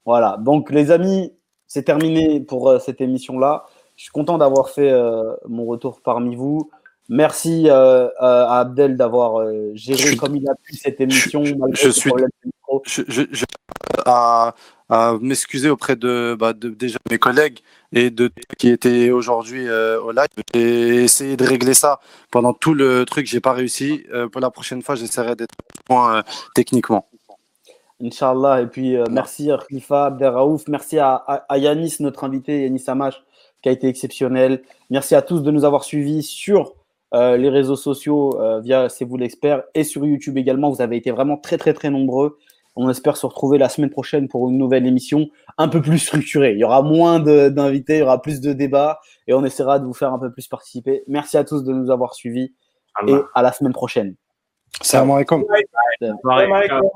Voilà. Donc, les amis, c'est terminé pour euh, cette émission-là. Je suis content d'avoir fait euh, mon retour parmi vous. Merci euh, à Abdel d'avoir euh, géré Je- comme il a pu cette émission. malgré je ses suis- problèmes de micro. je, je, je- à, à m'excuser auprès de, bah, de déjà mes collègues et de qui étaient aujourd'hui euh, au live. J'ai essayé de régler ça pendant tout le truc, j'ai pas réussi. Euh, pour la prochaine fois, j'essaierai d'être point euh, techniquement. Inch'Allah. Et puis, euh, merci à Khalifa Abderraouf. Merci à, à, à Yanis, notre invité, Yanis Amash, qui a été exceptionnel. Merci à tous de nous avoir suivis sur les réseaux sociaux via C'est vous l'expert et sur YouTube également. Vous avez été vraiment très, très, très nombreux. On espère se retrouver la semaine prochaine pour une nouvelle émission un peu plus structurée. Il y aura moins de- d'invités, il y aura plus de débats et on essaiera de vous faire un peu plus participer. Merci à tous de nous avoir suivis et à la semaine prochaine. Salam alaikum. Soirée. Salam alaikum.